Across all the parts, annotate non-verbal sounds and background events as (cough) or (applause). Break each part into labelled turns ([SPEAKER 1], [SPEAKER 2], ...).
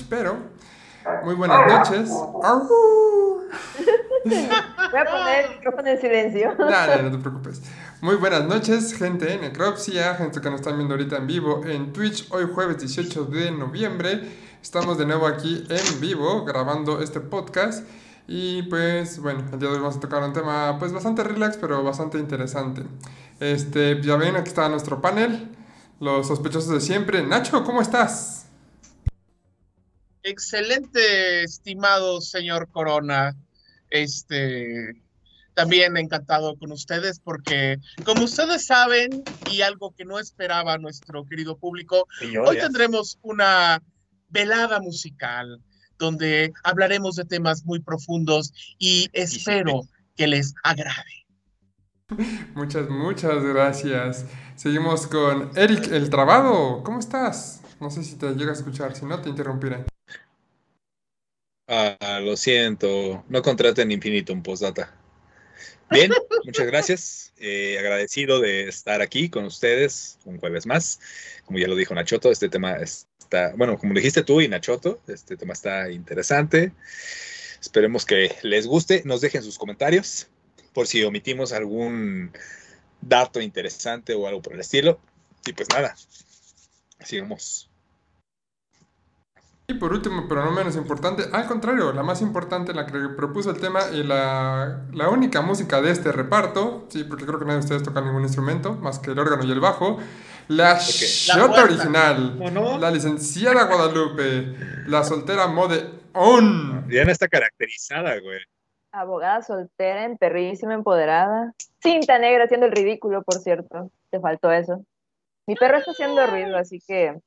[SPEAKER 1] en pero muy buenas noches.
[SPEAKER 2] Voy a poner el micrófono en silencio.
[SPEAKER 1] No, no, no te preocupes. Muy buenas noches, gente de Necropsia, gente que nos están viendo ahorita en vivo en Twitch, hoy jueves 18 de noviembre. Estamos de nuevo aquí en vivo grabando este podcast. Y pues bueno, el día de hoy vamos a tocar un tema pues bastante relax, pero bastante interesante. Este, ya ven, aquí está nuestro panel, los sospechosos de siempre. Nacho, ¿cómo estás?
[SPEAKER 3] Excelente, estimado señor Corona. Este, también encantado con ustedes porque, como ustedes saben, y algo que no esperaba nuestro querido público, hoy tendremos una velada musical donde hablaremos de temas muy profundos y espero que les agrade.
[SPEAKER 1] Muchas, muchas gracias. Seguimos con Eric el Trabado. ¿Cómo estás? No sé si te llega a escuchar, si no te interrumpiré.
[SPEAKER 4] Ah, lo siento, no contraten Infinitum Postdata. Bien, (laughs) muchas gracias. Eh, agradecido de estar aquí con ustedes un jueves más. Como ya lo dijo Nachoto, este tema está, bueno, como dijiste tú y Nachoto, este tema está interesante. Esperemos que les guste. Nos dejen sus comentarios por si omitimos algún dato interesante o algo por el estilo. Y pues nada, sigamos.
[SPEAKER 1] Y por último, pero no menos importante, al contrario, la más importante, la que propuso el tema y la, la única música de este reparto, sí, porque creo que nadie de ustedes toca ningún instrumento, más que el órgano y el bajo, la Shota original, la licenciada Guadalupe, la soltera Mode On.
[SPEAKER 4] Diana está caracterizada, güey.
[SPEAKER 2] Abogada soltera, perrísima, empoderada. Cinta negra haciendo el ridículo, por cierto. Te faltó eso. Mi perro está haciendo ruido, así que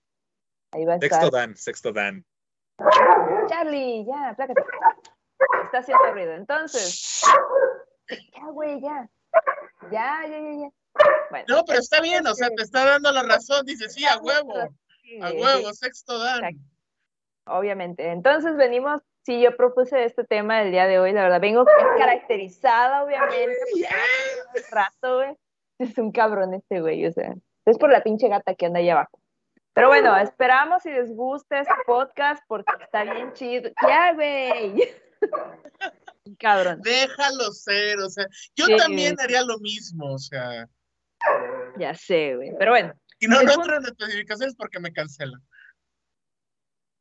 [SPEAKER 2] ahí va a
[SPEAKER 4] estar. Sexto Dan, sexto Dan.
[SPEAKER 2] Charlie, ya, plácate. Está haciendo ruido. Entonces, ya, güey, ya. Ya, ya, ya, ya.
[SPEAKER 3] Bueno, no, pero está bien, o sea, te está dando la razón. Dice, sí, a huevo. A huevo, sexto Dan.
[SPEAKER 2] Obviamente. Entonces venimos, sí, yo propuse este tema el día de hoy, la verdad, vengo caracterizada, obviamente. rato, güey. Es un cabrón este güey, o sea. Es por la pinche gata que anda ahí abajo. Pero bueno, esperamos si les gusta este podcast porque está bien chido. Ya, güey. (laughs) Cabrón.
[SPEAKER 3] Déjalo ser, o sea, yo también haría lo mismo, o sea.
[SPEAKER 2] Ya sé, güey. Pero bueno.
[SPEAKER 3] Y no, no entro en especificaciones porque me cancelan.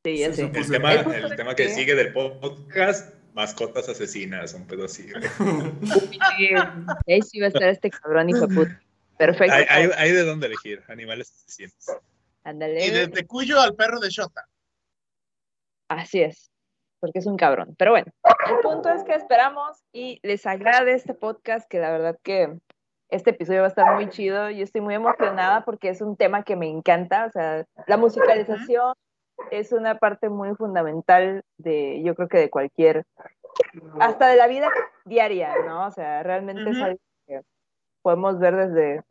[SPEAKER 2] Sí, ya sé.
[SPEAKER 4] El tema, el tema que sigue del podcast, mascotas asesinas, un pedo así, güey.
[SPEAKER 2] Ahí sí va a estar este cabrón hijo puta. Perfecto.
[SPEAKER 4] Hay, hay de dónde elegir, animales asesinos.
[SPEAKER 3] Y desde Cuyo al perro de Shota.
[SPEAKER 2] Así es, porque es un cabrón. Pero bueno, el punto es que esperamos y les agrade este podcast, que la verdad que este episodio va a estar muy chido. Yo estoy muy emocionada porque es un tema que me encanta. O sea, la musicalización es una parte muy fundamental de, yo creo que de cualquier, hasta de la vida diaria, ¿no? O sea, realmente es algo que podemos ver desde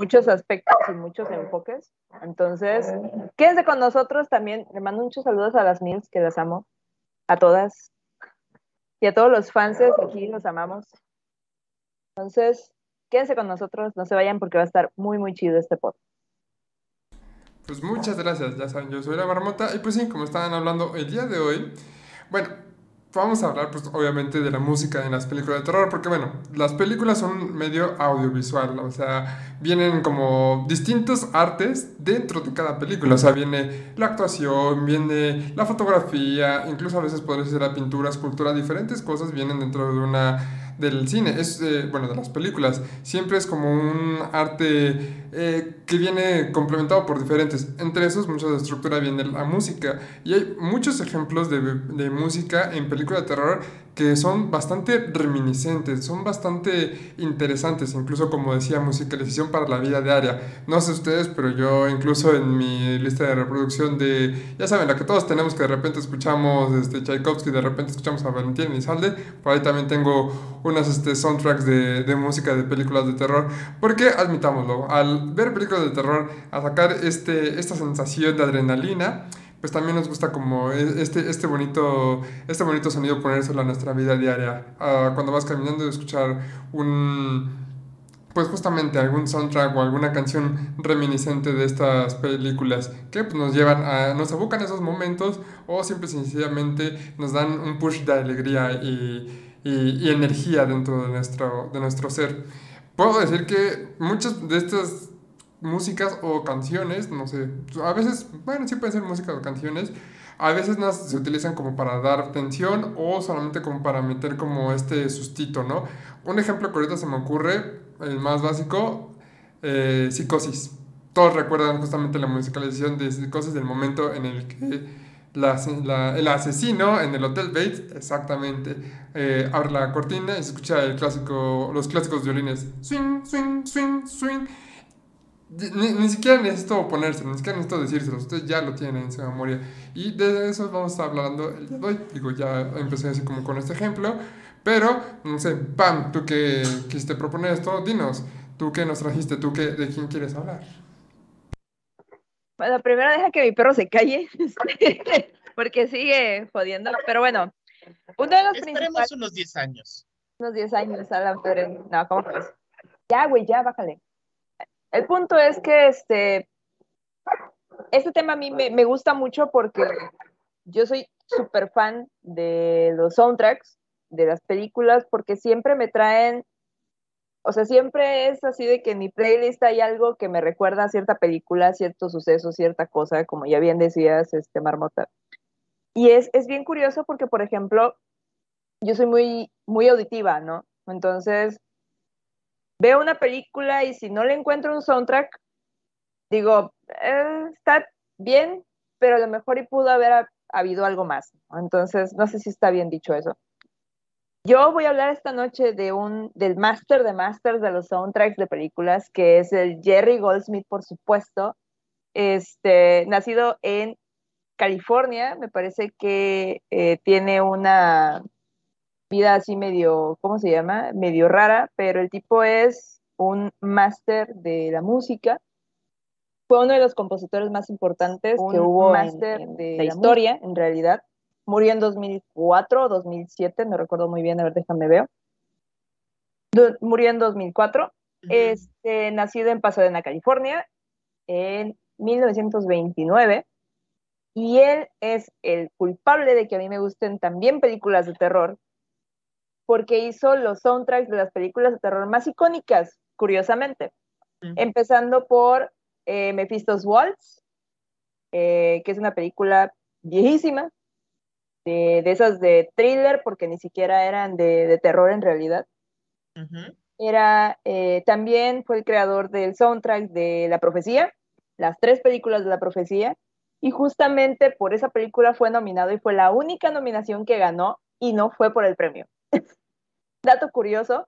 [SPEAKER 2] muchos aspectos y muchos enfoques. Entonces, quédense con nosotros también. Le mando muchos saludos a las Mills, que las amo. A todas. Y a todos los fans aquí, los amamos. Entonces, quédense con nosotros, no se vayan porque va a estar muy, muy chido este podcast.
[SPEAKER 1] Pues muchas gracias, ya saben, yo soy la Marmota y pues sí, como estaban hablando el día de hoy, bueno, vamos a hablar pues obviamente de la música en las películas de terror, porque bueno, las películas son medio audiovisual, o sea, vienen como distintos artes dentro de cada película, o sea, viene la actuación, viene la fotografía, incluso a veces podría ser la pintura, escultura, diferentes cosas vienen dentro de una del cine, es, eh, bueno, de las películas, siempre es como un arte eh, que viene complementado por diferentes, entre esos mucha de estructura viene la música, y hay muchos ejemplos de, de música en películas de terror que son bastante reminiscentes, son bastante interesantes, incluso como decía, musicalización para la vida diaria. No sé ustedes, pero yo incluso en mi lista de reproducción de, ya saben, la que todos tenemos que de repente escuchamos este, Tchaikovsky, de repente escuchamos a Valentín Elizalde, por ahí también tengo unas este, soundtracks de, de música de películas de terror, porque admitámoslo, al ver películas de terror, a sacar este, esta sensación de adrenalina, pues también nos gusta como e, este, este, bonito, este bonito sonido ponérselo a nuestra vida diaria. Ah, cuando vas caminando y escuchar un, pues justamente algún soundtrack o alguna canción reminiscente de estas películas que pues, nos llevan a, nos evocan esos momentos o simple y sencillamente nos dan un push de alegría y, y, energía dentro de nuestro, de nuestro ser. Puedo decir que muchas de estas músicas o canciones, no sé, a veces, bueno, sí pueden ser músicas o canciones, a veces se utilizan como para dar tensión o solamente como para meter como este sustito, ¿no? Un ejemplo que se me ocurre, el más básico, eh, Psicosis. Todos recuerdan justamente la musicalización de Psicosis del momento en el que la, la, el asesino en el Hotel Bates, exactamente, eh, abre la cortina y se escucha el clásico, los clásicos violines, swing, swing, swing, swing. Ni, ni, siquiera necesito ponerse, ni siquiera necesito decírselo, ustedes ya lo tienen en su memoria. Y de eso vamos a estar hablando el día de hoy. Digo, ya empecé así como con este ejemplo, pero, no sé, Pam, tú que quisiste proponer esto, dinos, tú que nos trajiste, tú que, de quién quieres hablar.
[SPEAKER 2] Bueno, primero deja que mi perro se calle, (laughs) porque sigue jodiendo, pero bueno, uno de los
[SPEAKER 3] Esperemos unos 10 años.
[SPEAKER 2] Unos 10 años, Alan, pero no, ¿cómo crees? Ya, güey, ya, bájale. El punto es que este, este tema a mí me, me gusta mucho porque yo soy súper fan de los soundtracks, de las películas, porque siempre me traen, o sea, siempre es así de que en mi playlist hay algo que me recuerda a cierta película, cierto suceso, cierta cosa, como ya bien decías, este, Marmota. Y es, es bien curioso porque, por ejemplo, yo soy muy, muy auditiva, ¿no? Entonces, veo una película y si no le encuentro un soundtrack, digo, eh, está bien, pero a lo mejor y pudo haber habido algo más. Entonces, no sé si está bien dicho eso. Yo voy a hablar esta noche de un, del máster de masters de los soundtracks de películas, que es el Jerry Goldsmith, por supuesto, este, nacido en California, me parece que eh, tiene una vida así medio, ¿cómo se llama? Medio rara, pero el tipo es un máster de la música. Fue uno de los compositores más importantes que hubo en, en de la historia, en realidad. Murió en 2004 o 2007, no recuerdo muy bien, a ver, déjame ver. Murió en 2004. Uh -huh. este, nacido en Pasadena, California, en 1929. Y él es el culpable de que a mí me gusten también películas de terror, porque hizo los soundtracks de las películas de terror más icónicas, curiosamente. Empezando por eh, Mephisto's Waltz, eh, que es una película viejísima, de, de, esas de thriller, porque ni siquiera eran de, de terror en realidad. Uh -huh. Era, eh, también fue el creador del soundtrack de La Profecía, las tres películas de La Profecía, y justamente por esa película fue nominado y fue la única nominación que ganó y no fue por el premio. (laughs) Dato curioso,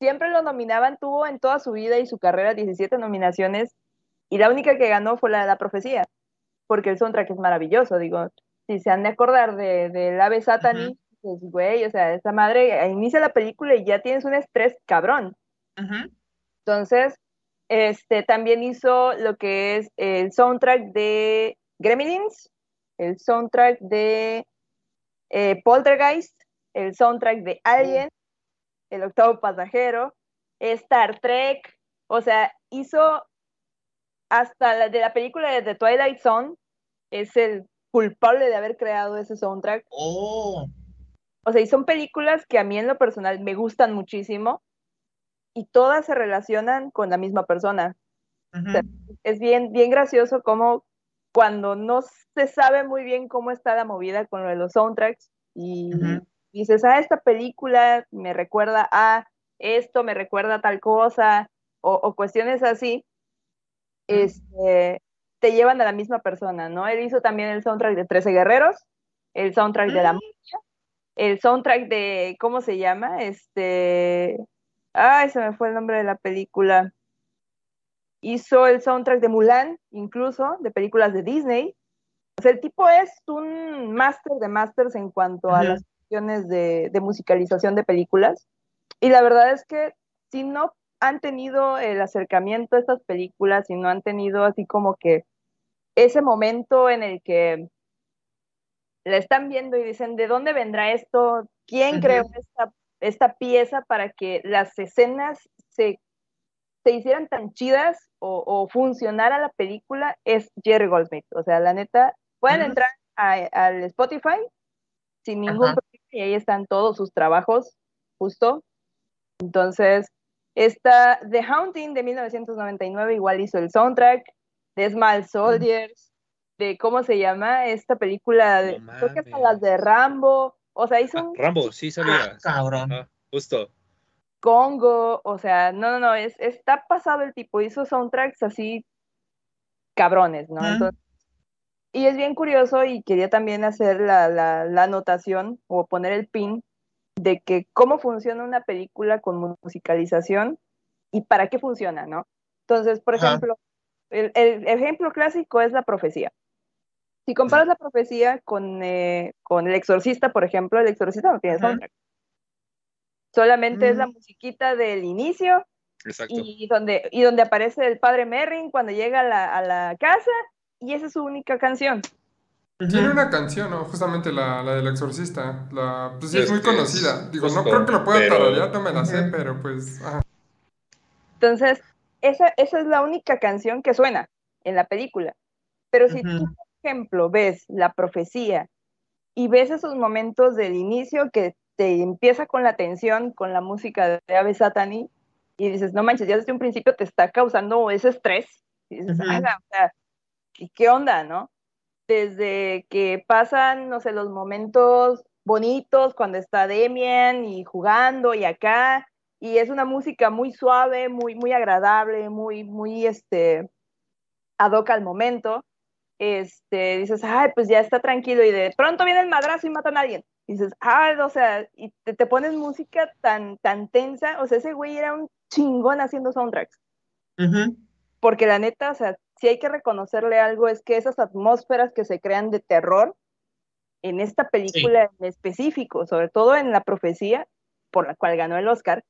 [SPEAKER 2] siempre lo nominaban, tuvo en toda su vida y su carrera 17 nominaciones y la única que ganó fue la de La Profecía, porque el soundtrack es maravilloso, digo, si se han de acordar de, de Ave Satani, uh -huh. pues güey, o sea, esa madre inicia la película y ya tienes un estrés cabrón. Uh -huh. Entonces, este también hizo lo que es el soundtrack de Gremlins, el soundtrack de eh, Poltergeist, el soundtrack de Alien, El octavo pasajero, Star Trek, o sea, hizo hasta la de la película de The Twilight Zone, es el culpable de haber creado ese soundtrack.
[SPEAKER 3] Oh.
[SPEAKER 2] O sea, y son películas que a mí en lo personal me gustan muchísimo y todas se relacionan con la misma persona. Uh -huh. o sea, es bien, bien gracioso como cuando no se sabe muy bien cómo está la movida con lo de los soundtracks y uh -huh. Dices, ah, esta película me recuerda a esto, me recuerda a tal cosa, o, o cuestiones así, este, te llevan a la misma persona, ¿no? Él hizo también el soundtrack de 13 Guerreros, el soundtrack de La Mucha, el soundtrack de, ¿cómo se llama? Este, ay, se me fue el nombre de la película. Hizo el soundtrack de Mulan, incluso, de películas de Disney. O sea, el tipo es un máster de másters en cuanto a las cuestiones de, de musicalización de películas. Y la verdad es que si no han tenido el acercamiento a estas películas y no han tenido así como que ese momento en el que la están viendo y dicen, ¿de dónde vendrá esto? ¿Quién uh -huh. creó esta, esta pieza para que las escenas se se hicieran tan chidas o, o funcionara la película es Jerry Goldsmith. O sea, la neta, pueden entrar al Spotify sin ningún
[SPEAKER 3] Ajá.
[SPEAKER 2] Y ahí están todos sus trabajos, justo. Entonces, esta The Haunting de 1999 igual hizo el soundtrack de Small Soldiers, de cómo se llama esta película, de,
[SPEAKER 4] No
[SPEAKER 2] creo que hasta
[SPEAKER 4] mames.
[SPEAKER 2] las de Rambo, o sea, hizo
[SPEAKER 4] Ah,
[SPEAKER 2] un
[SPEAKER 4] Rambo, sí sabía.
[SPEAKER 3] Cabrón.
[SPEAKER 4] Ah, justo.
[SPEAKER 2] Congo, o sea, no, no, no, es, está pasado el tipo, hizo soundtracks así cabrones, ¿no? Entonces, y es bien curioso y quería también hacer la, la, la anotación o poner el pin de que cómo funciona una película con musicalización y para qué funciona, ¿no? Entonces, por ejemplo, el, el ejemplo clásico es la profecía. Si comparas la profecía con, eh, con El Exorcista, por ejemplo, El Exorcista no tiene soundtrack. Solamente es la
[SPEAKER 3] Mm.
[SPEAKER 2] musiquita del inicio
[SPEAKER 4] Exacto.
[SPEAKER 2] y donde, y donde aparece el padre Merrin cuando llega a la, a la casa y esa es su única canción.
[SPEAKER 1] Tiene una canción, ¿no? Justamente la, la del exorcista. La, pues sí, es
[SPEAKER 4] Es
[SPEAKER 1] muy
[SPEAKER 4] es
[SPEAKER 1] conocida. Digo, no
[SPEAKER 4] justo,
[SPEAKER 1] creo que lo pueda
[SPEAKER 4] pero-
[SPEAKER 1] tararear, no me la sé,
[SPEAKER 3] Ujú.
[SPEAKER 1] pero pues. ajá.
[SPEAKER 2] Entonces, esa, esa es la única canción que suena en la película. Pero si tú,
[SPEAKER 3] Ujú.
[SPEAKER 2] por ejemplo, ves la profecía y ves esos momentos del inicio que te empieza con la tensión, con la música de Ave Satani, y dices, no manches, ya desde un principio te está causando ese estrés. Y dices,
[SPEAKER 3] Ujú.
[SPEAKER 2] "Ala, o sea, ¿qué, qué onda, no? Desde que pasan, no sé, los momentos bonitos cuando está Demian y jugando y acá, y es una música muy suave, muy, muy agradable, muy, muy, este, ad hoc al momento, este, dices, ay, pues ya está tranquilo, y de pronto viene el madrazo y matan a alguien. Y dices, ah, o sea, y te, te pones música tan, tan tensa, o sea, ese güey era un chingón haciendo soundtracks,
[SPEAKER 3] Ujú.
[SPEAKER 2] porque la neta, o sea, si hay que reconocerle algo es que esas atmósferas que se crean de terror en esta película en específico, sobre todo en La Profecía, por la cual ganó el Oscar,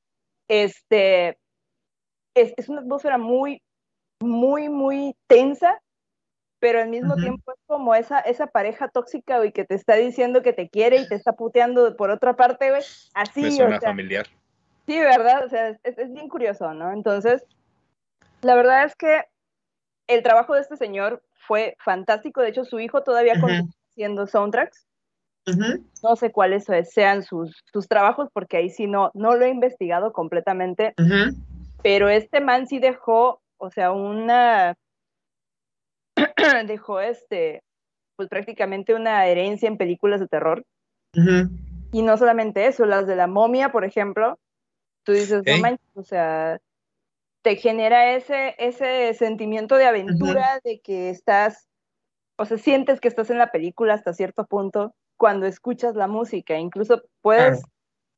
[SPEAKER 2] este, es, es una atmósfera muy, muy, muy tensa, pero al mismo tiempo es como esa, esa pareja tóxica, güey, que te está diciendo que te quiere y te está puteando por otra parte, güey, así,
[SPEAKER 4] Me
[SPEAKER 2] o
[SPEAKER 4] suena
[SPEAKER 2] sea,
[SPEAKER 4] familiar.
[SPEAKER 2] Sí, ¿verdad? O sea, es, es bien curioso, ¿no? Entonces, la verdad es que el trabajo de este señor fue fantástico. De hecho, su hijo todavía
[SPEAKER 3] Ujú.
[SPEAKER 2] continúa haciendo soundtracks. No sé cuáles sean sus, sus trabajos, porque ahí sí no, no lo he investigado completamente. Pero este man sí dejó, o sea, una. (clears throat) dejó este. Pues prácticamente una herencia en películas de terror. Y no solamente eso, las de la momia, por ejemplo, tú dices, no manches, o sea, te genera ese, ese sentimiento de aventura, de que estás, o sea, sientes que estás en la película hasta cierto punto cuando escuchas la música. Incluso puedes
[SPEAKER 3] Claro.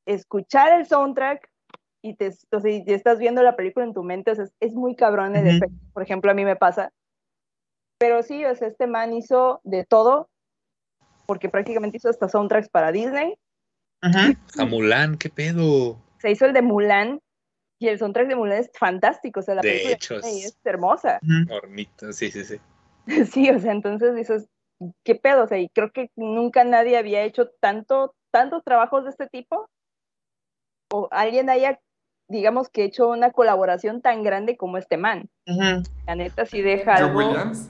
[SPEAKER 2] escuchar el soundtrack y te, o sea, y estás viendo la película en tu mente, o sea, es, es muy cabrón el
[SPEAKER 3] Ujú.
[SPEAKER 2] efecto. Por ejemplo, a mí me pasa. Pero sí, o sea, este man hizo de todo, porque prácticamente hizo hasta soundtracks para Disney.
[SPEAKER 3] Ujú.
[SPEAKER 4] A Mulan, ¿qué pedo?
[SPEAKER 2] se hizo el de Mulan y el soundtrack de Mulan es fantástico, o sea, la
[SPEAKER 4] De
[SPEAKER 2] película
[SPEAKER 4] hecho, es-
[SPEAKER 2] es hermosa.
[SPEAKER 4] Hornito, sí, sí, sí. (laughs)
[SPEAKER 2] Sí, o sea, entonces dices, ¿qué pedo? O sea, y creo que nunca nadie había hecho tanto, tantos trabajos de este tipo. O alguien haya, digamos, que hecho una colaboración tan grande como este man.
[SPEAKER 3] Ujú.
[SPEAKER 2] La neta sí deja algo.
[SPEAKER 1] Williams.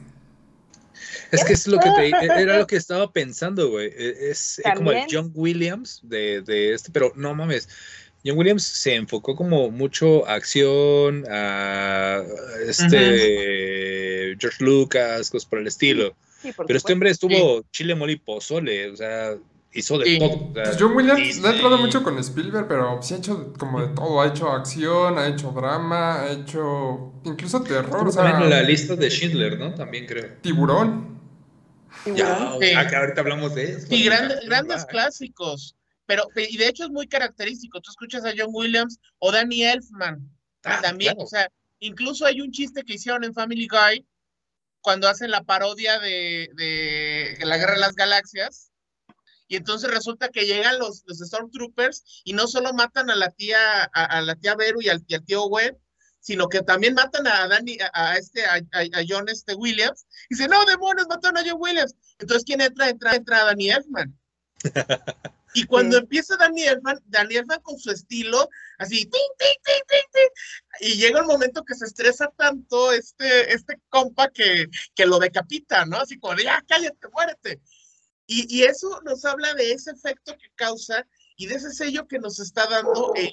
[SPEAKER 4] Es que es lo que te, era lo que estaba pensando, güey. E- Es eh, como el. John Williams de, de este, pero no mames. John Williams se enfocó como mucho a acción, a este George Lucas, cosas por el estilo.
[SPEAKER 2] Sí, por
[SPEAKER 4] Pero este hombre estuvo chile, mole y pozole, o sea, hizo de
[SPEAKER 3] Sí.
[SPEAKER 4] todo. o sea,
[SPEAKER 1] Pues John Williams le ha entrado mucho con Spielberg, pero sí ha hecho como de todo. Ha hecho acción, ha hecho drama, ha hecho incluso terror. O sea,
[SPEAKER 4] también la lista de Schindler, ¿no? También creo.
[SPEAKER 1] Tiburón.
[SPEAKER 4] Ya,
[SPEAKER 3] Sí.
[SPEAKER 4] ah, que ahorita hablamos de eso.
[SPEAKER 3] Y grandes, grandes
[SPEAKER 4] Ah,
[SPEAKER 3] clásicos. Pero, y de hecho es muy característico. Tú escuchas a John Williams o Danny Elfman.
[SPEAKER 4] ah,
[SPEAKER 3] también,
[SPEAKER 4] claro.
[SPEAKER 3] o sea, incluso hay un chiste que hicieron en Family Guy cuando hacen la parodia de, de la Guerra de las Galaxias. Y entonces resulta que llegan los, los Stormtroopers y no solo matan a la tía, a, a la tía Beru y al, y al tío Webb, sino que también matan a Danny, a, a este, a, a- a John este Williams. Y dice, no, demonios, mataron a John Williams. Entonces, ¿quién entra? Entra, entra Danny Elfman. (laughs) Y cuando empieza Daniel Elfman, Daniel Elfman con su estilo, así, ting, ting, ting, y llega el momento que se estresa tanto este, este compa que, que lo decapita, ¿no? Así como, ya, cállate, muérete. Y, y, eso nos habla de ese efecto que causa y de ese sello que nos está dando el,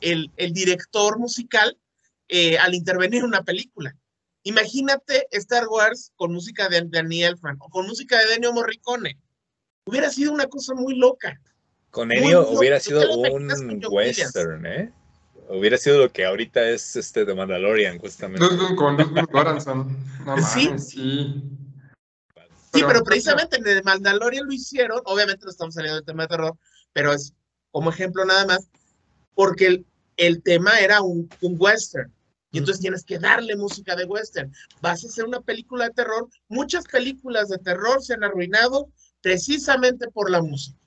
[SPEAKER 3] el, el director musical eh, al intervenir en una película. Imagínate Star Wars con música de Daniel Elfman o con música de Ennio Morricone Hubiera sido una cosa muy loca.
[SPEAKER 4] Con Ennio hubiera sido un western, ¿eh? Hubiera sido lo que ahorita es este de Mandalorian, justamente.
[SPEAKER 1] Con Göransson. No
[SPEAKER 3] sí. sí. Sí, pero, precisamente en el Mandalorian lo hicieron, obviamente no estamos saliendo del tema de terror, pero es como ejemplo nada más, porque el, el tema era un, un, western. Y entonces tienes que darle música de western. Vas a hacer una película de terror. Muchas películas de terror se han arruinado precisamente por la música.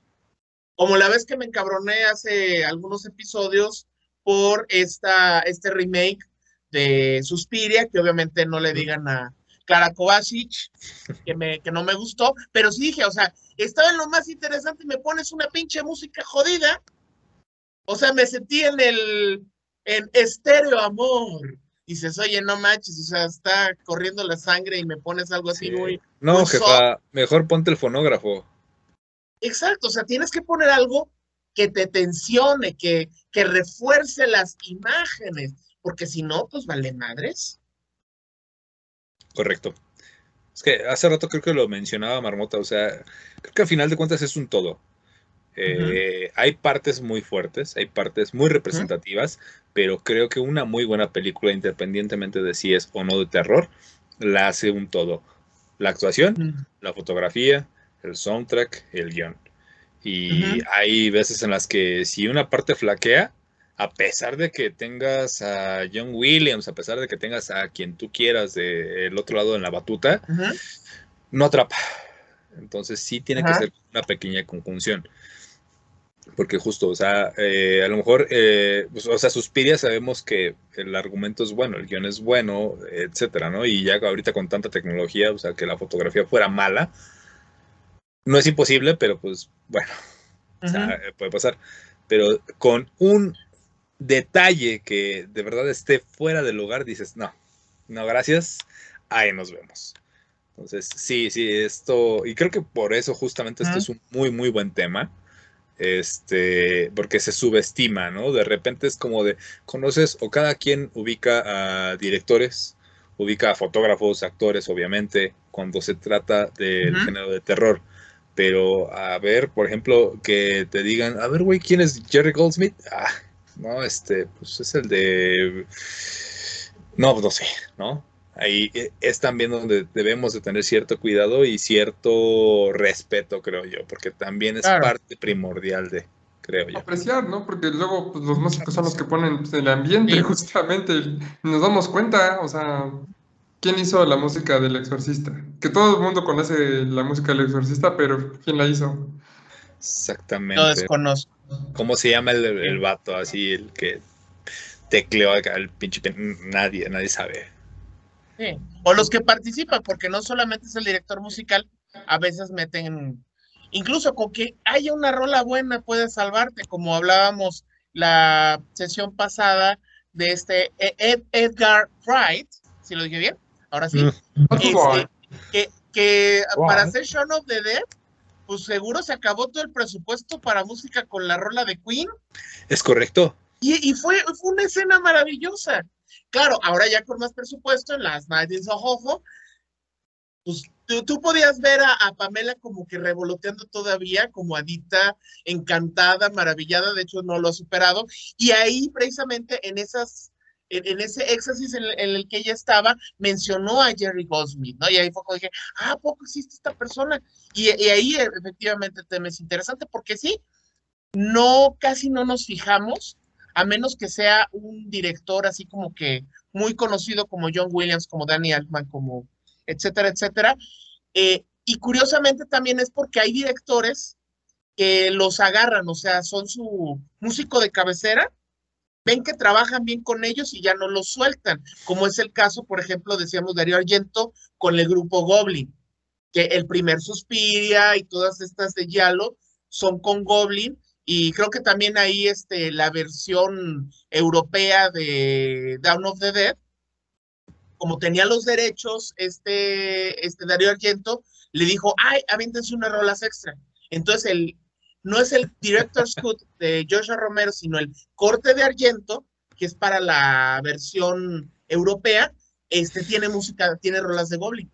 [SPEAKER 3] Como la vez que me encabroné hace algunos episodios por esta, este remake de Suspiria, que obviamente no le digan a Clara Kovacic, que, me, que no me gustó, pero sí dije, o sea, estaba en lo más interesante y me pones una pinche música jodida. O sea, me sentí en el, en estéreo amor. Y dices, oye, no manches, o sea, está corriendo la sangre y me pones algo así muy,
[SPEAKER 4] no, jefa, mejor ponte el fonógrafo.
[SPEAKER 3] Exacto, o sea, tienes que poner algo que te tensione, que, que refuerce las imágenes, porque si no, pues vale madres.
[SPEAKER 4] Correcto. Es que hace rato creo que lo mencionaba Marmota, o sea, creo que al final de cuentas es un todo. Eh, hay partes muy fuertes, hay partes muy representativas, pero creo que una muy buena película, independientemente de si es o no de terror, la hace un todo. La actuación, la fotografía, el soundtrack, el guion. Y hay veces en las que si una parte flaquea, a pesar de que tengas a John Williams, a pesar de que tengas a quien tú quieras del otro lado en la batuta, no atrapa. Entonces sí tiene que ser una pequeña conjunción porque justo, o sea, eh, a lo mejor, eh, pues, o sea, Suspiria sabemos que el argumento es bueno, el guion es bueno, etcétera, ¿no? Y ya ahorita con tanta tecnología, o sea, que la fotografía fuera mala, no es imposible, pero pues, bueno, o sea, puede pasar. Pero con un detalle que de verdad esté fuera del lugar, dices, no, no, gracias, ahí nos vemos. Entonces, sí, sí, esto, y creo que por eso justamente esto es un muy, muy buen tema este, porque se subestima, ¿no? De repente es como de, conoces o cada quien ubica a directores, ubica a fotógrafos, actores, obviamente, cuando se trata del género de terror. Pero a ver, por ejemplo, que te digan, a ver, güey, ¿quién es Jerry Goldsmith? Ah, no, este, pues es el de... No, no sé, ¿no? Ahí es también donde debemos de tener cierto cuidado y cierto respeto, creo yo, porque también es parte primordial de, creo yo.
[SPEAKER 1] Apreciar, ¿no? Porque luego pues, los músicos son los que ponen pues, el ambiente, (laughs) justamente, nos damos cuenta, o sea, ¿quién hizo la música del exorcista? Que todo el mundo conoce la música del exorcista, pero ¿quién la hizo?
[SPEAKER 4] Exactamente.
[SPEAKER 3] No desconozco.
[SPEAKER 4] ¿Cómo se llama el, el vato así, el que tecleó acá, el pinche... Nadie, nadie sabe.
[SPEAKER 3] O los que participan, porque no solamente es el director musical, a veces meten, incluso con que haya una rola buena puede salvarte, como hablábamos la sesión pasada de este e-, Edgar Wright, si lo dije bien, ahora sí, mm. este, que, que para hacer Shaun of the Dead, pues seguro se acabó todo el presupuesto para música con la rola de Queen.
[SPEAKER 4] Es correcto.
[SPEAKER 3] Y, fue, fue una escena maravillosa. Claro, ahora ya con más presupuesto en las Nightingales Ojo, pues tú, podías ver a, Pamela como que revoloteando todavía, como adita, encantada, maravillada, de hecho no lo ha superado, y ahí precisamente en esas, en, ese éxtasis en, el que ella estaba, mencionó a Jerry Goldsmith, ¿no? Y ahí fue cuando dije, ah, poco existe esta persona? Y, y ahí efectivamente te me es interesante porque sí, no, casi no nos fijamos a menos que sea un director así como que muy conocido como John Williams, como Danny Altman, como etcétera, etcétera. Eh, y curiosamente también es porque hay directores que los agarran, o sea, son su músico de cabecera, ven que trabajan bien con ellos y ya no los sueltan, como es el caso, por ejemplo, decíamos Darío Argento con el grupo Goblin, que el primer Suspiria y todas estas de Yalo son con Goblin y creo que también ahí este, la versión europea de Down of the Dead, como tenía los derechos, este, este Darío Argento le dijo, ay, avíntense unas rolas extra. Entonces, el, no es el director's cut de Joshua Romero, sino el corte de Argento, que es para la versión europea, este tiene música, tiene rolas de Goblin.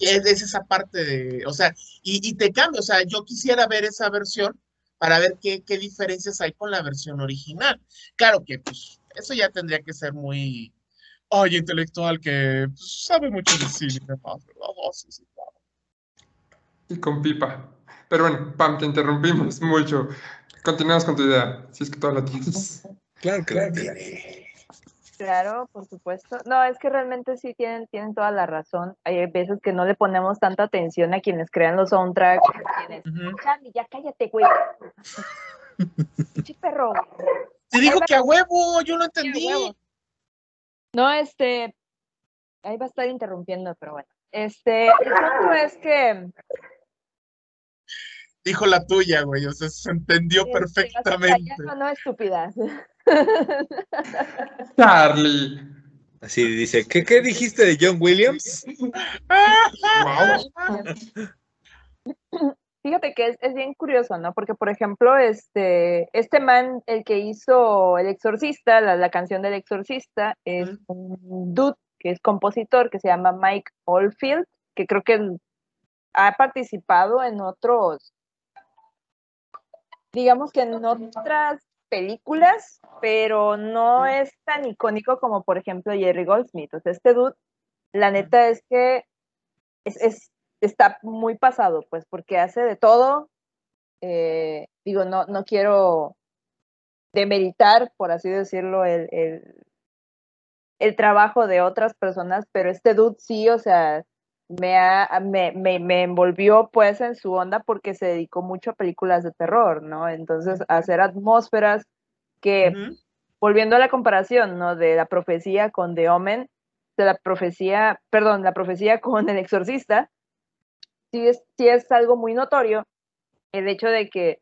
[SPEAKER 3] Es, es esa parte de, o sea, y, y, te cambia, o sea, yo quisiera ver esa versión para ver qué, qué diferencias hay con la versión original. Claro que, pues, eso ya tendría que ser muy, ay, intelectual que pues, sabe mucho de cine, ¿verdad? Oh, sí, sí, claro.
[SPEAKER 1] Y con pipa. Pero bueno, Pam, te interrumpimos mucho. Continuamos con tu idea, si es que toda la tienes.
[SPEAKER 4] Claro que la tiene.
[SPEAKER 2] Claro, por supuesto. No, es que realmente sí tienen, tienen toda la razón. Hay veces que no le ponemos tanta atención a quienes crean los soundtracks. A quienes. Charlie, ya cállate, güey. Pinche perro.
[SPEAKER 3] Te digo que a huevo, yo lo entendí.
[SPEAKER 2] No, este. Ahí va a estar interrumpiendo, pero bueno. Este, el punto es que.
[SPEAKER 3] Dijo la tuya, güey, o sea, se entendió
[SPEAKER 2] este,
[SPEAKER 3] perfectamente.
[SPEAKER 2] no, no estúpida.
[SPEAKER 1] Charlie.
[SPEAKER 4] Así dice, ¿qué, qué dijiste de John Williams?
[SPEAKER 2] Fíjate que es, es bien curioso, ¿no? Porque, por ejemplo, este, este man, el que hizo El Exorcista, la, la canción del Exorcista, es un dude que es compositor, que se llama Mike Oldfield, que creo que ha participado en otros, digamos que en otras películas, pero no es tan icónico como, por ejemplo, Jerry Goldsmith. O sea, este dude, la neta es que es, es- está muy pasado, pues, porque hace de todo. eh, digo, no, no quiero demeritar, por así decirlo, el, el, el trabajo de otras personas, pero este dude sí, o sea, me, ha, me, me, me envolvió pues en su onda porque se dedicó mucho a películas de terror, ¿no? Entonces, a hacer atmósferas que, volviendo a la comparación, ¿no? De la profecía con The Omen, de la profecía, perdón, la profecía con el exorcista, sí es, sí es algo muy notorio el hecho de que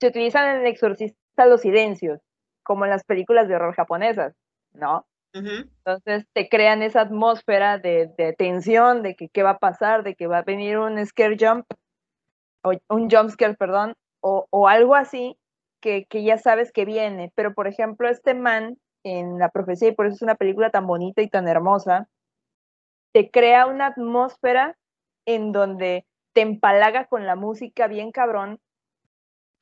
[SPEAKER 2] se utilizan en el exorcista los silencios, como en las películas de horror japonesas, ¿no? Entonces te crean esa atmósfera de, tensión, de que qué va a pasar, de que va a venir un scare jump, o un jump scare, perdón, o, o algo así que, que ya sabes que viene. Pero por ejemplo, este man en La Profecía, y por eso es una película tan bonita y tan hermosa, te crea una atmósfera en donde te empalaga con la música bien cabrón,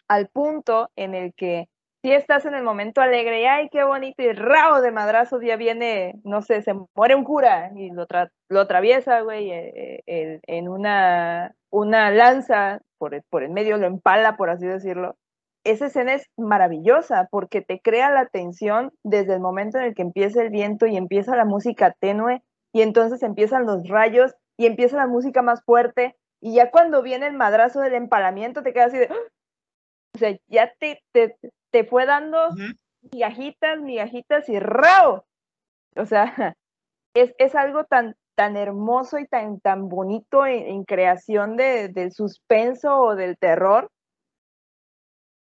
[SPEAKER 2] al punto en el que si estás en el momento alegre y ay, qué bonito, y rao de madrazos ya viene, no sé, se muere un cura y lo, tra- lo atraviesa, güey, eh, eh, en una, lanza por el, medio, lo empala, por así decirlo. Esa escena es maravillosa porque te crea la tensión desde el momento en el que empieza el viento y empieza la música tenue y entonces empiezan los rayos y empieza la música más fuerte y ya cuando viene el madrazo del empalamiento te quedas así de... ¡ah! O sea, ya te, te fue dando
[SPEAKER 3] Ujú.
[SPEAKER 2] migajitas, migajitas y ¡rao! O sea, (laughs) es, es algo tan, tan hermoso y tan, tan bonito en, en creación de, del suspenso o del terror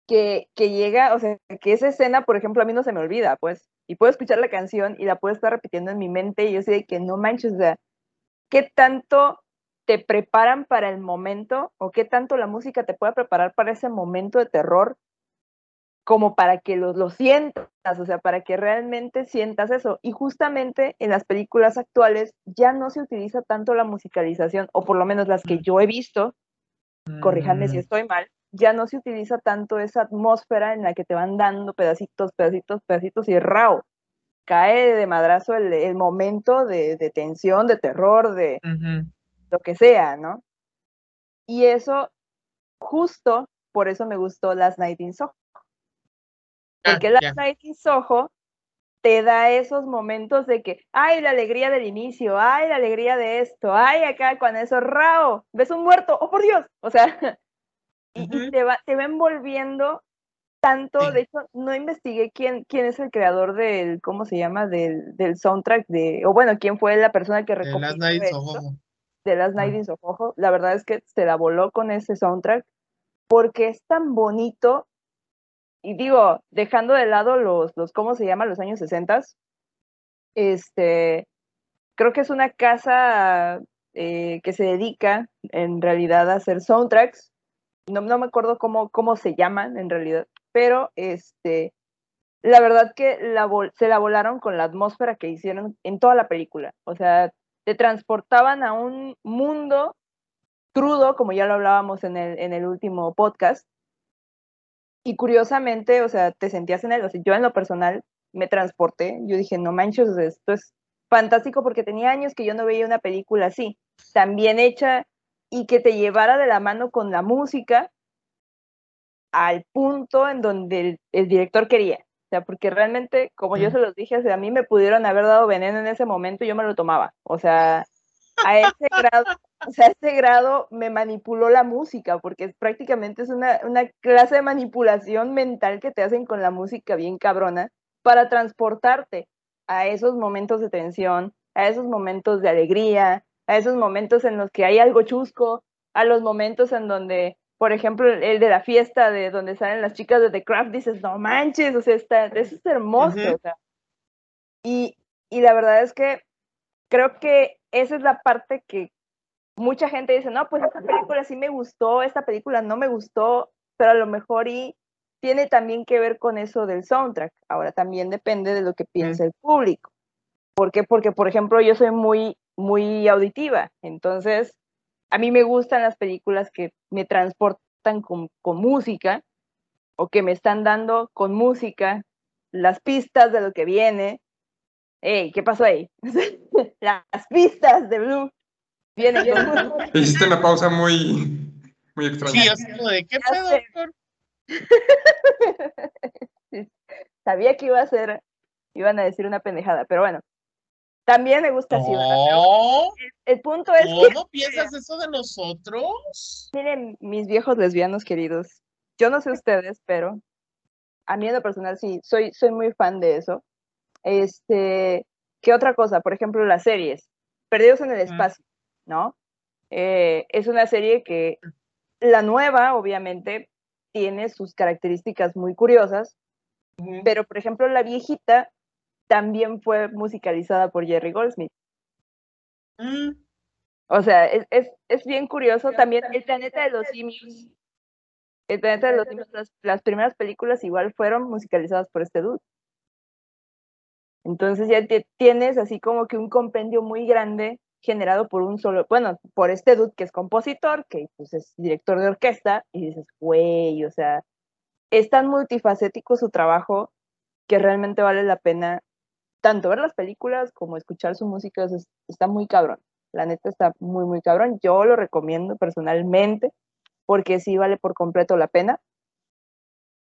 [SPEAKER 2] que, que llega, o sea, que esa escena, por ejemplo, a mí no se me olvida, pues, y puedo escuchar la canción y la puedo estar repitiendo en mi mente y yo sé que no manches, o sea, ¿qué tanto te preparan para el momento o qué tanto la música te puede preparar para ese momento de terror como para que lo, lo sientas, o sea, para que realmente sientas eso. Y justamente en las películas actuales ya no se utiliza tanto la musicalización, o por lo menos las que yo he visto, corríjanme si
[SPEAKER 3] Mm.
[SPEAKER 2] estoy mal, ya no se utiliza tanto esa atmósfera en la que te van dando pedacitos, pedacitos, pedacitos y rao. Cae de madrazo el, el momento de, de tensión, de terror, de, lo que sea, ¿no? Y eso, justo por eso me gustó Last Night in Soho.
[SPEAKER 3] Ah,
[SPEAKER 2] Porque Last
[SPEAKER 3] ya.
[SPEAKER 2] Night in Soho te da esos momentos de que, ay, la alegría del inicio, ay, la alegría de esto, ay, acá con eso, rao, ves un muerto, oh por Dios, o sea, (laughs) y, y
[SPEAKER 3] Ujú.
[SPEAKER 2] te, va, te va envolviendo tanto,
[SPEAKER 3] Sí.
[SPEAKER 2] de hecho, no investigué quién, quién es el creador del, ¿cómo se llama? Del, del soundtrack de, o bueno, quién fue la persona que
[SPEAKER 3] De
[SPEAKER 2] recopiló
[SPEAKER 3] Last Night
[SPEAKER 2] esto de Last Night
[SPEAKER 3] Ah.
[SPEAKER 2] in Soho. La verdad es que se la voló con ese soundtrack. porque es tan bonito. Y digo, dejando de lado los, los ¿cómo se llama? Los años 60, este, creo que es una casa eh, que se dedica en realidad a hacer soundtracks. No, no me acuerdo cómo, cómo se llaman en realidad, pero este, la verdad que la se la volaron con la atmósfera que hicieron en toda la película. O sea, te transportaban a un mundo crudo, como ya lo hablábamos en el, en el último podcast. Y curiosamente, o sea, te sentías en él. O sea, yo en lo personal me transporté. Yo dije, no manches, esto es fantástico porque tenía años que yo no veía una película así, tan bien hecha y que te llevara de la mano con la música al punto en donde el director quería. O sea, porque realmente, como yo se los dije, o sea, a mí me pudieron haber dado veneno en ese momento y yo me lo tomaba. O sea, a ese grado, o sea, a ese grado me manipuló la música, porque prácticamente es una, una clase de manipulación mental que te hacen con la música bien cabrona para transportarte a esos momentos de tensión, a esos momentos de alegría, a esos momentos en los que hay algo chusco, a los momentos en donde por ejemplo, el de la fiesta de donde salen las chicas de The Craft, dices, no manches, o sea, está, eso es hermoso. o sea. y, y la verdad es que creo que esa es la parte que mucha gente dice, no, pues esta película sí me gustó, esta película no me gustó, pero a lo mejor y tiene también que ver con eso del soundtrack. Ahora también depende de lo que piense el público. ¿Por qué? Porque, por ejemplo, yo soy muy, muy auditiva, entonces a mí me gustan las películas que me transportan con, música o que me están dando con música las pistas de lo que viene. Ey, ¿qué pasó ahí? (laughs) las pistas de Blue vienen (laughs)
[SPEAKER 1] Hiciste una pausa muy, muy extraña.
[SPEAKER 3] Sí, de qué pedo, (laughs)
[SPEAKER 2] Sabía que iba a ser, iban a decir una pendejada, pero bueno, también me gusta así. El, punto es
[SPEAKER 3] que. ¿Cómo piensas eso de nosotros?
[SPEAKER 2] Miren, mis viejos lesbianos queridos. Yo no sé ustedes, pero a mí en lo personal sí, soy, soy muy fan de eso. Este, ¿qué otra cosa? Por ejemplo, las series. Perdidos en el espacio, ¿no? Eh, es una serie que la nueva, obviamente, tiene sus características muy curiosas, pero por ejemplo, la viejita también fue musicalizada por Jerry Goldsmith. Mm. O sea, es, es, bien curioso también el planeta de los simios. El planeta de los simios, las, primeras películas igual fueron musicalizadas por este dude. Entonces ya tienes así como que un compendio muy grande generado por un solo, bueno, por este dude que es compositor, que pues es director de orquesta, y dices, güey, o sea, es tan multifacético su trabajo que realmente vale la pena tanto ver las películas como escuchar su música está muy cabrón. La neta está muy, muy cabrón. Yo lo recomiendo personalmente porque sí vale por completo la pena.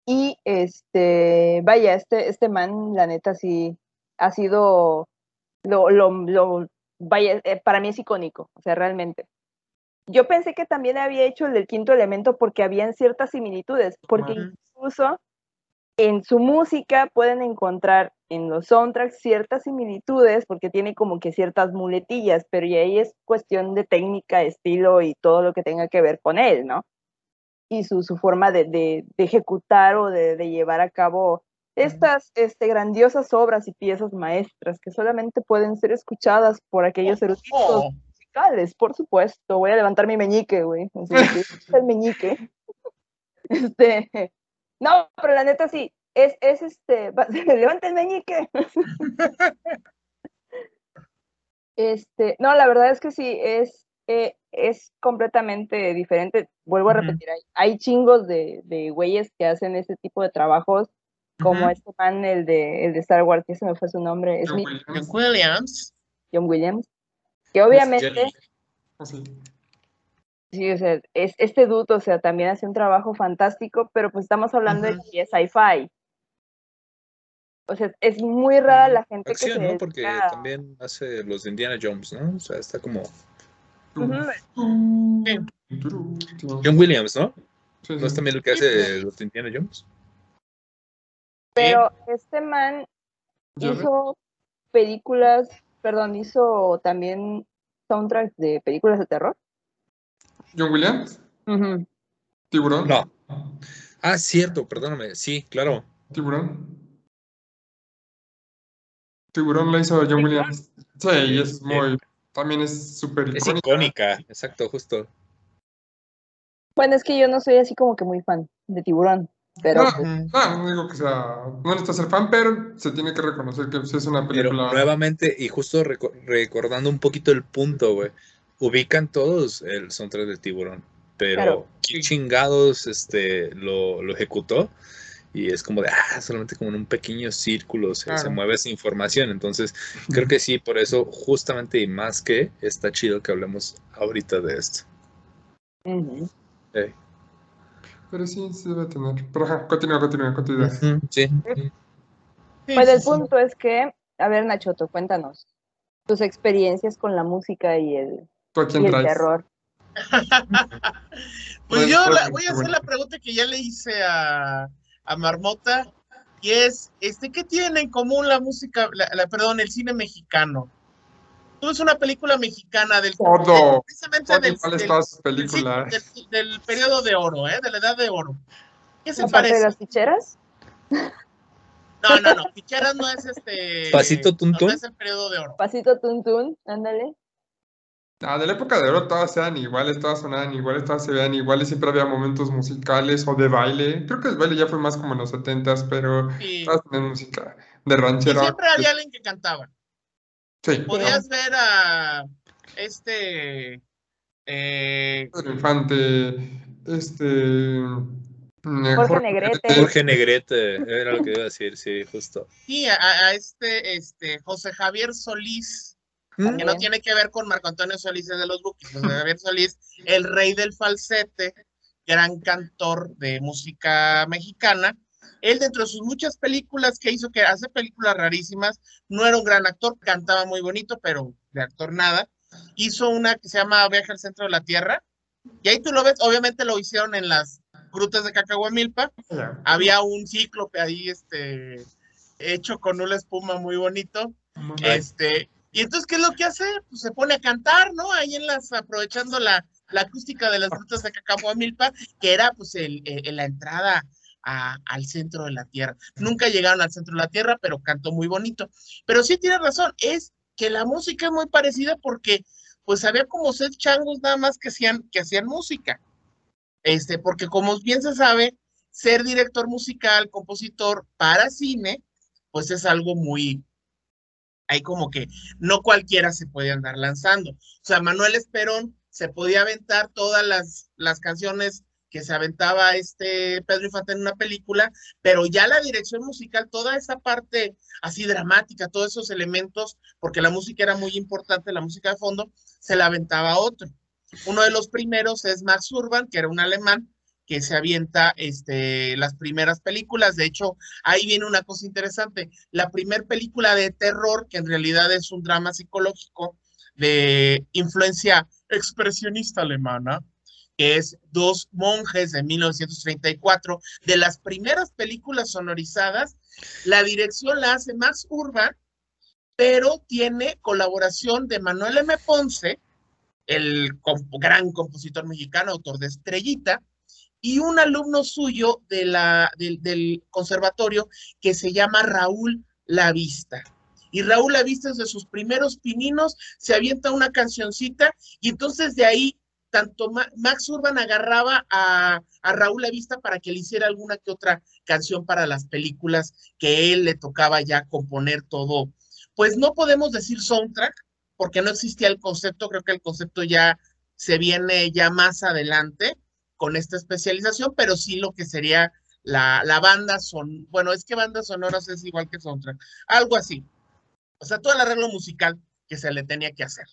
[SPEAKER 2] Y este, vaya, este, este man, la neta, sí ha sido lo, lo, lo vaya, eh, para mí es icónico, o sea, realmente. Yo pensé que también había hecho el del quinto elemento porque habían ciertas similitudes, porque incluso en su música pueden encontrar en los soundtracks ciertas similitudes porque tiene como que ciertas muletillas, pero y ahí es cuestión de técnica, estilo y todo lo que tenga que ver con él, ¿no? Y su, su forma de, de, ejecutar o de, de, llevar a cabo estas este, grandiosas obras y piezas maestras que solamente pueden ser escuchadas por aquellos oh, eruditos oh. musicales, por supuesto. Voy a levantar mi meñique, güey. (laughs) el meñique. Este, no, pero la neta sí, es, es este, (laughs) levanta el meñique. este, no, la verdad es que sí, es, eh, es completamente diferente. Vuelvo a repetir, hay, hay chingos de, de güeyes que hacen ese tipo de trabajos, como este man, el de, el de Star Wars, que se me fue su nombre.
[SPEAKER 3] John, Williams.
[SPEAKER 2] John Williams. Que obviamente... Oh, Sí, o sea, es, este dude, o sea, también hace un trabajo fantástico, pero pues estamos hablando de que es sci-fi. O sea, es muy rara la gente que se
[SPEAKER 4] ¿no? Porque también hace los de Indiana Jones, ¿no? O sea, está como... John Williams, ¿no? ¿No es también el que hace los de Indiana Jones?
[SPEAKER 2] Pero este man hizo películas, perdón, hizo también soundtracks de películas de terror.
[SPEAKER 1] John Williams. ¿Tiburón?
[SPEAKER 4] No. Ah, cierto, perdóname. Sí, claro.
[SPEAKER 1] ¿Tiburón? Tiburón la hizo John Williams. Sí, y es muy. También es súper
[SPEAKER 4] Es
[SPEAKER 1] icónica.
[SPEAKER 4] icónica, exacto, justo.
[SPEAKER 2] Bueno, es que yo no soy así como que muy fan de tiburón, pero
[SPEAKER 1] No,
[SPEAKER 2] pues,
[SPEAKER 1] no, no digo que sea. No necesitas ser fan, pero se tiene que reconocer que sí es una
[SPEAKER 4] Pero
[SPEAKER 1] película.
[SPEAKER 4] nuevamente, y justo reco- recordando un poquito el punto, güey, ubican todos el soundtrack de Tiburón, pero
[SPEAKER 2] Claro.
[SPEAKER 4] ¿quién chingados este, lo, lo ejecutó? Y es como de, ah, solamente como en un pequeño círculo se, mueve esa información. Entonces, creo que sí, por eso, justamente y más que, está chido que hablemos ahorita de esto. Eh,
[SPEAKER 1] Pero sí, sí debe tener. Pero ajá, continúa, continúa, continúa.
[SPEAKER 4] sí.
[SPEAKER 3] Sí,
[SPEAKER 2] Pues el punto es que, a ver, Nachoto, cuéntanos tus experiencias con la música y el,
[SPEAKER 1] ¿Tú a
[SPEAKER 2] y el terror. (laughs)
[SPEAKER 3] Pues
[SPEAKER 1] Bueno,
[SPEAKER 3] yo la- voy a hacer la pregunta que ya le hice a, a Marmota, y es, este, ¿qué tiene en común la música, la, la- perdón, el cine mexicano? Tú es una película mexicana del,
[SPEAKER 1] Todo.
[SPEAKER 3] del- precisamente del, periodo de oro, ¿eh? de la edad de oro. ¿Qué se
[SPEAKER 2] Aparte de
[SPEAKER 3] parece?
[SPEAKER 2] las ficheras,
[SPEAKER 3] No, no, no, Ficheras no es este.
[SPEAKER 4] Pasito Tun
[SPEAKER 3] no, es el periodo de oro.
[SPEAKER 2] pasito tuntún, ándale.
[SPEAKER 1] Ah, de la época de oro todas eran iguales, todas sonaban iguales, todas se veían iguales, siempre había momentos musicales o de baile. Creo que el baile ya fue más como en los setentas, pero
[SPEAKER 3] Y,
[SPEAKER 1] todas tenían música de
[SPEAKER 3] y
[SPEAKER 1] ranchera.
[SPEAKER 3] siempre había alguien que cantaba.
[SPEAKER 1] Sí,
[SPEAKER 3] Podías ver a este. eh,
[SPEAKER 1] Infante, este... mm,
[SPEAKER 2] Jorge Negrete.
[SPEAKER 4] Jorge Negrete, era lo que iba a decir, sí, justo.
[SPEAKER 3] sí, a, a este, este José Javier Solís, que no tiene que ver con Marco Antonio Solís de los Bukis. José Javier Solís, el rey del falsete, gran cantor de música mexicana. Él, dentro de sus muchas películas que hizo, que hace películas rarísimas, no era un gran actor, cantaba muy bonito, pero de actor nada. Hizo una que se llama Viaje al centro de la Tierra, y ahí tú lo ves, obviamente lo hicieron en las grutas de Cacahuamilpa,
[SPEAKER 1] ya.
[SPEAKER 3] había un cíclope ahí, este, hecho con una espuma muy bonito,
[SPEAKER 1] Ay.
[SPEAKER 3] este, y entonces, ¿qué es lo que hace? Pues se pone a cantar, ¿no? Ahí en las, aprovechando la, la acústica de las grutas de Cacahuamilpa, que era pues el, el- la entrada al centro de la Tierra. Nunca llegaron al centro de la Tierra, pero cantó muy bonito. Pero sí tiene razón, es que la música es muy parecida porque pues había como seis changos nada más que hacían, que hacían música. Este, porque como bien se sabe, ser director musical, compositor para cine, pues es algo muy, hay como que no cualquiera se puede andar lanzando. O sea, Manuel Esperón se podía aventar todas las, las canciones que se aventaba este Pedro Infante en una película, pero ya la dirección musical, toda esa parte así dramática, todos esos elementos, porque la música era muy importante, la música de fondo, se la aventaba otro. Uno de los primeros es Max Urban, que era un alemán, que se avienta este, las primeras películas. De hecho, ahí viene una cosa interesante. La primera película de terror, que en realidad es un drama psicológico de influencia expresionista alemana, que es Dos monjes de 1934, de las primeras películas sonorizadas. La dirección la hace Max Urban, pero tiene colaboración de Manuel M. Ponce, el gran compositor mexicano, autor de Estrellita, y un alumno suyo del conservatorio que se llama Raúl Lavista. Y Raúl Lavista desde sus primeros pininos se avienta una cancioncita y entonces de ahí tanto Ma Max Urban agarraba a, a Raúl Lavista para que le hiciera alguna que otra canción para las películas que él le tocaba ya componer todo. Pues no podemos decir soundtrack porque no existía el concepto, creo que el concepto ya se viene ya más adelante con esta especialización, pero sí lo que sería la, la banda son, bueno, es que bandas sonoras es igual que soundtrack, algo así. O sea, todo el arreglo musical que se le tenía que hacer.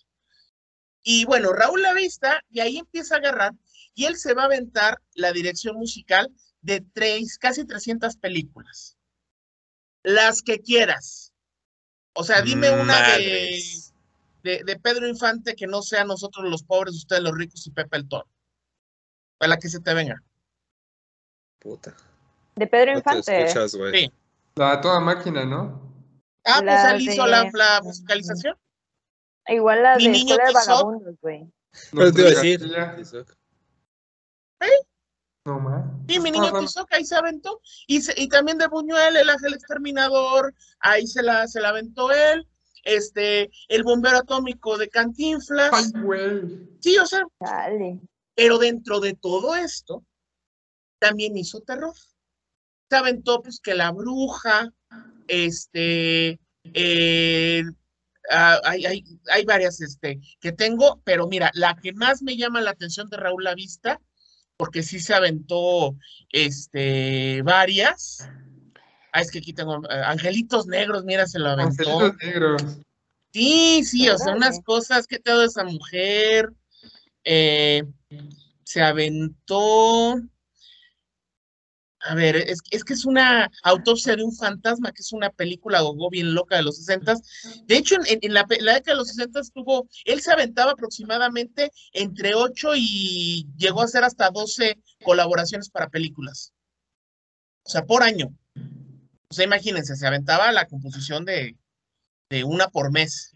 [SPEAKER 3] Y bueno, Raúl Lavista, y ahí empieza a agarrar, y él se va a aventar la dirección musical de tres, casi 300 películas. Las que quieras. O sea, dime una de, de, de Pedro Infante que no sea nosotros los pobres, ustedes los ricos y Pepe el Toro. Para la que se te venga.
[SPEAKER 4] Puta.
[SPEAKER 2] De Pedro
[SPEAKER 4] No te
[SPEAKER 2] Infante.
[SPEAKER 4] escuchas.
[SPEAKER 3] Sí.
[SPEAKER 1] La toda máquina, ¿no?
[SPEAKER 3] Ah, pues él hizo la musicalización.
[SPEAKER 2] Igual la de Escuela de. Vagabundos, güey.
[SPEAKER 4] Pero te iba a decir. Tizoc.
[SPEAKER 1] No más.
[SPEAKER 3] Sí, mi niño Tizoc ahí se aventó. Y, y también de Buñuel, el ángel exterminador, ahí se la, se la aventó él. Este, el bombero atómico de Cantinflas.
[SPEAKER 1] Ay, güey.
[SPEAKER 3] Sí, o sea.
[SPEAKER 2] Dale.
[SPEAKER 3] Pero dentro de todo esto, también hizo terror. Se aventó, pues, que la bruja, este, eh, ah, hay, hay, hay, varias este, que tengo, pero mira, la que más me llama la atención de Raúl Lavista porque sí se aventó este, varias. Ah, es que aquí tengo eh, Angelitos Negros, mira, se lo aventó.
[SPEAKER 1] Angelitos Negros.
[SPEAKER 3] Sí, sí, o sea, unas cosas que te esa mujer. Eh, se aventó. A ver, es, es, que es una autopsia de un fantasma, que es una película gogo bien loca de los 60. De hecho, en, la, década de los 60 estuvo, él se aventaba aproximadamente entre 8 y llegó a hacer hasta 12 colaboraciones para películas. O sea, por año. O sea, imagínense, se aventaba la composición de, de una por mes.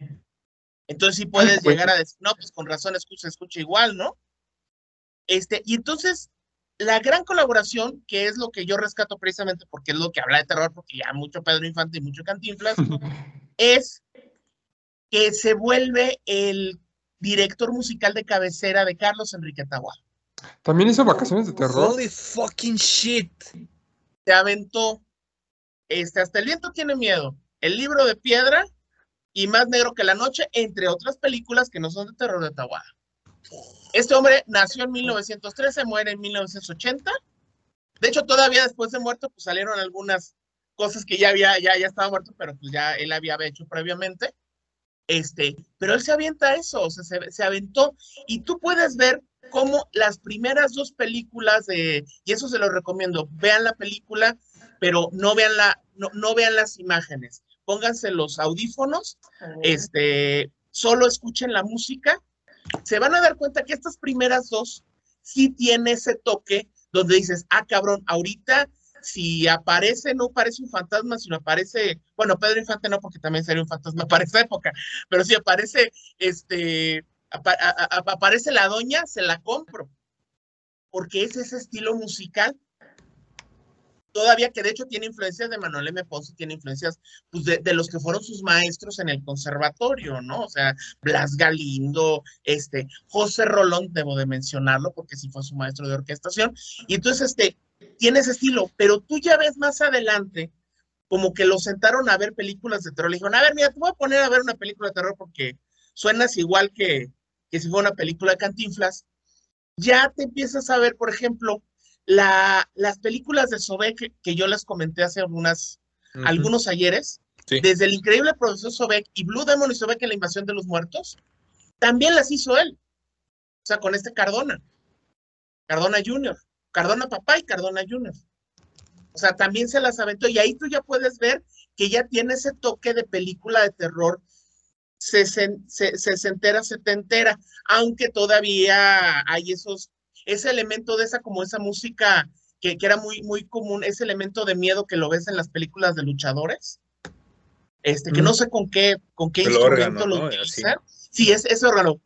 [SPEAKER 3] Entonces sí puedes llegar a decir, no, pues con razón escucha, escucha igual, ¿no? Este, y entonces la gran colaboración, que es lo que yo rescato precisamente porque es lo que habla de terror, porque ya mucho Pedro Infante y mucho Cantinflas, (laughs) es que se vuelve el director musical de cabecera de Carlos Enrique Tahuá.
[SPEAKER 1] También hizo vacaciones de terror.
[SPEAKER 4] Holy fucking shit.
[SPEAKER 3] Se aventó. Este, hasta el viento tiene miedo. El libro de piedra y Más negro que la noche, entre otras películas que no son de terror de Tahuá. Este hombre nació en 1913, muere en 1980. De hecho, todavía después de muerto, pues salieron algunas cosas que ya había, ya, ya estaba muerto, pero pues ya él había hecho previamente. Este, pero él se avienta eso, o sea, se, se aventó. Y tú puedes ver cómo las primeras dos películas de, y eso se lo recomiendo, vean la película, pero no vean la, no, no vean las imágenes. Pónganse los audífonos, este, solo escuchen la música se van a dar cuenta que estas primeras dos sí tiene ese toque donde dices, ah, cabrón, ahorita si aparece, no parece un fantasma, sino aparece, bueno, Pedro Infante no, porque también sería un fantasma para esa época, pero si aparece, este, aparece la doña, se la compro, porque es ese estilo musical todavía que de hecho tiene influencias de Manuel M. Ponce, tiene influencias pues, de, los que fueron sus maestros en el conservatorio, ¿no? O sea, Blas Galindo, este, José Rolón, debo de mencionarlo porque sí fue su maestro de orquestación, y entonces, este, tiene ese estilo, pero tú ya ves más adelante como que lo sentaron a ver películas de terror, le dijeron, a ver, mira, te voy a poner a ver una película de terror porque suenas igual que, que si fuera una película de cantinflas, ya te empiezas a ver, por ejemplo, la, las películas de Sobek que yo les comenté hace algunas, algunos ayeres, desde el increíble profesor Sobek y Blue Demon y Sobek en la invasión de los muertos, también las hizo él. O sea, con este Cardona. Cardona Jr., Cardona papá y Cardona Jr. O sea, también se las aventó y ahí tú ya puedes ver que ya tiene ese toque de película de terror se, se, se, se setentera, aunque todavía hay esos ese elemento de esa, como esa música que, era muy, muy común, ese elemento de miedo que lo ves en las películas de luchadores, este, que no sé con qué, con qué instrumento lo utilizan. Sí, es ese órgano.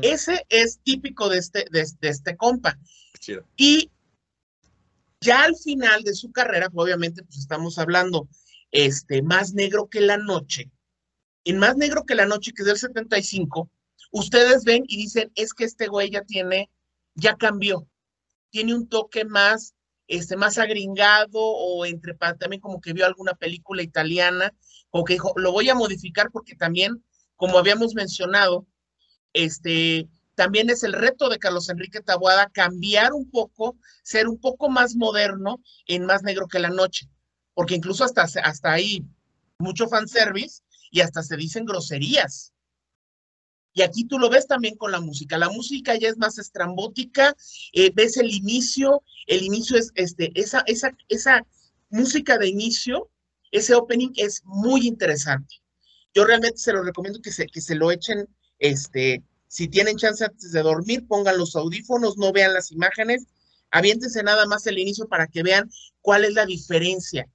[SPEAKER 3] Ese es típico de este, de, este compa. Y ya al final de su carrera, obviamente, pues estamos hablando, este, Más Negro que la Noche. En Más Negro que la Noche, que es del 75, ustedes ven y dicen, es que este güey ya tiene ya cambió. Tiene un toque más, este, más agringado o entre también como que vio alguna película italiana, o que dijo, lo voy a modificar porque también, como habíamos mencionado, este, también es el reto de Carlos Enrique Tabuada cambiar un poco, ser un poco más moderno en Más Negro que la Noche, porque incluso hasta, hasta ahí mucho fanservice y hasta se dicen groserías. Y aquí tú lo ves también con la música. La música ya es más estrambótica, eh, ves el inicio, el inicio es este, esa, esa, esa música de inicio, ese opening es muy interesante. Yo realmente se lo recomiendo que se, que se lo echen, este, si tienen chance antes de dormir, pongan los audífonos, no vean las imágenes, aviéntense nada más el inicio para que vean cuál es la diferencia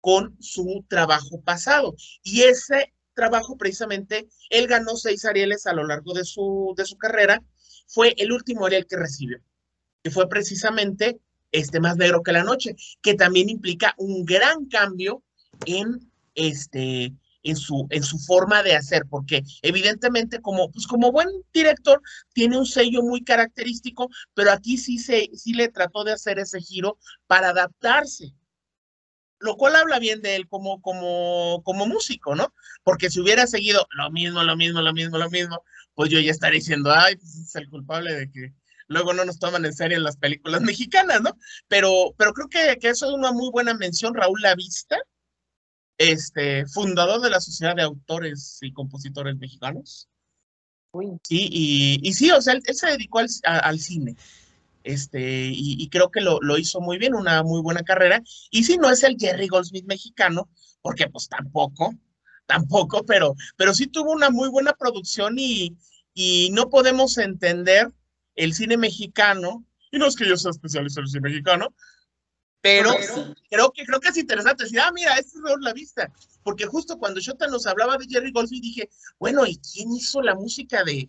[SPEAKER 3] con su trabajo pasado. Y ese trabajo, precisamente, él ganó seis Arieles a lo largo de su, de su carrera, fue el último Ariel que recibió. que fue precisamente este Más Negro que la Noche, que también implica un gran cambio en este en su, en su forma de hacer, porque evidentemente como, pues como buen director tiene un sello muy característico, pero aquí sí, se, sí le trató de hacer ese giro para adaptarse lo cual habla bien de él como, como, como músico, ¿no? Porque si hubiera seguido lo mismo, lo mismo, lo mismo, lo mismo, pues yo ya estaría diciendo, ay, pues es el culpable de que luego no nos toman en serio en las películas (laughs) mexicanas, ¿no? Pero, pero creo que, que eso es una muy buena mención, Raúl Lavista, este, fundador de la Sociedad de Autores y Compositores Mexicanos. Sí, y, y, sí, o sea, él, se dedicó al, al cine. Este, y, creo que lo, lo, hizo muy bien, una muy buena carrera. Y si no es el Jerry Goldsmith mexicano, porque pues tampoco, tampoco, pero, pero sí tuvo una muy buena producción y, y no podemos entender el cine mexicano, y no es que yo sea especialista en el cine mexicano, pero, creo, que, creo que es interesante decir, ah, mira, este es la vista, porque justo cuando Shota nos hablaba de Jerry Goldsmith dije, bueno, ¿y quién hizo la música de,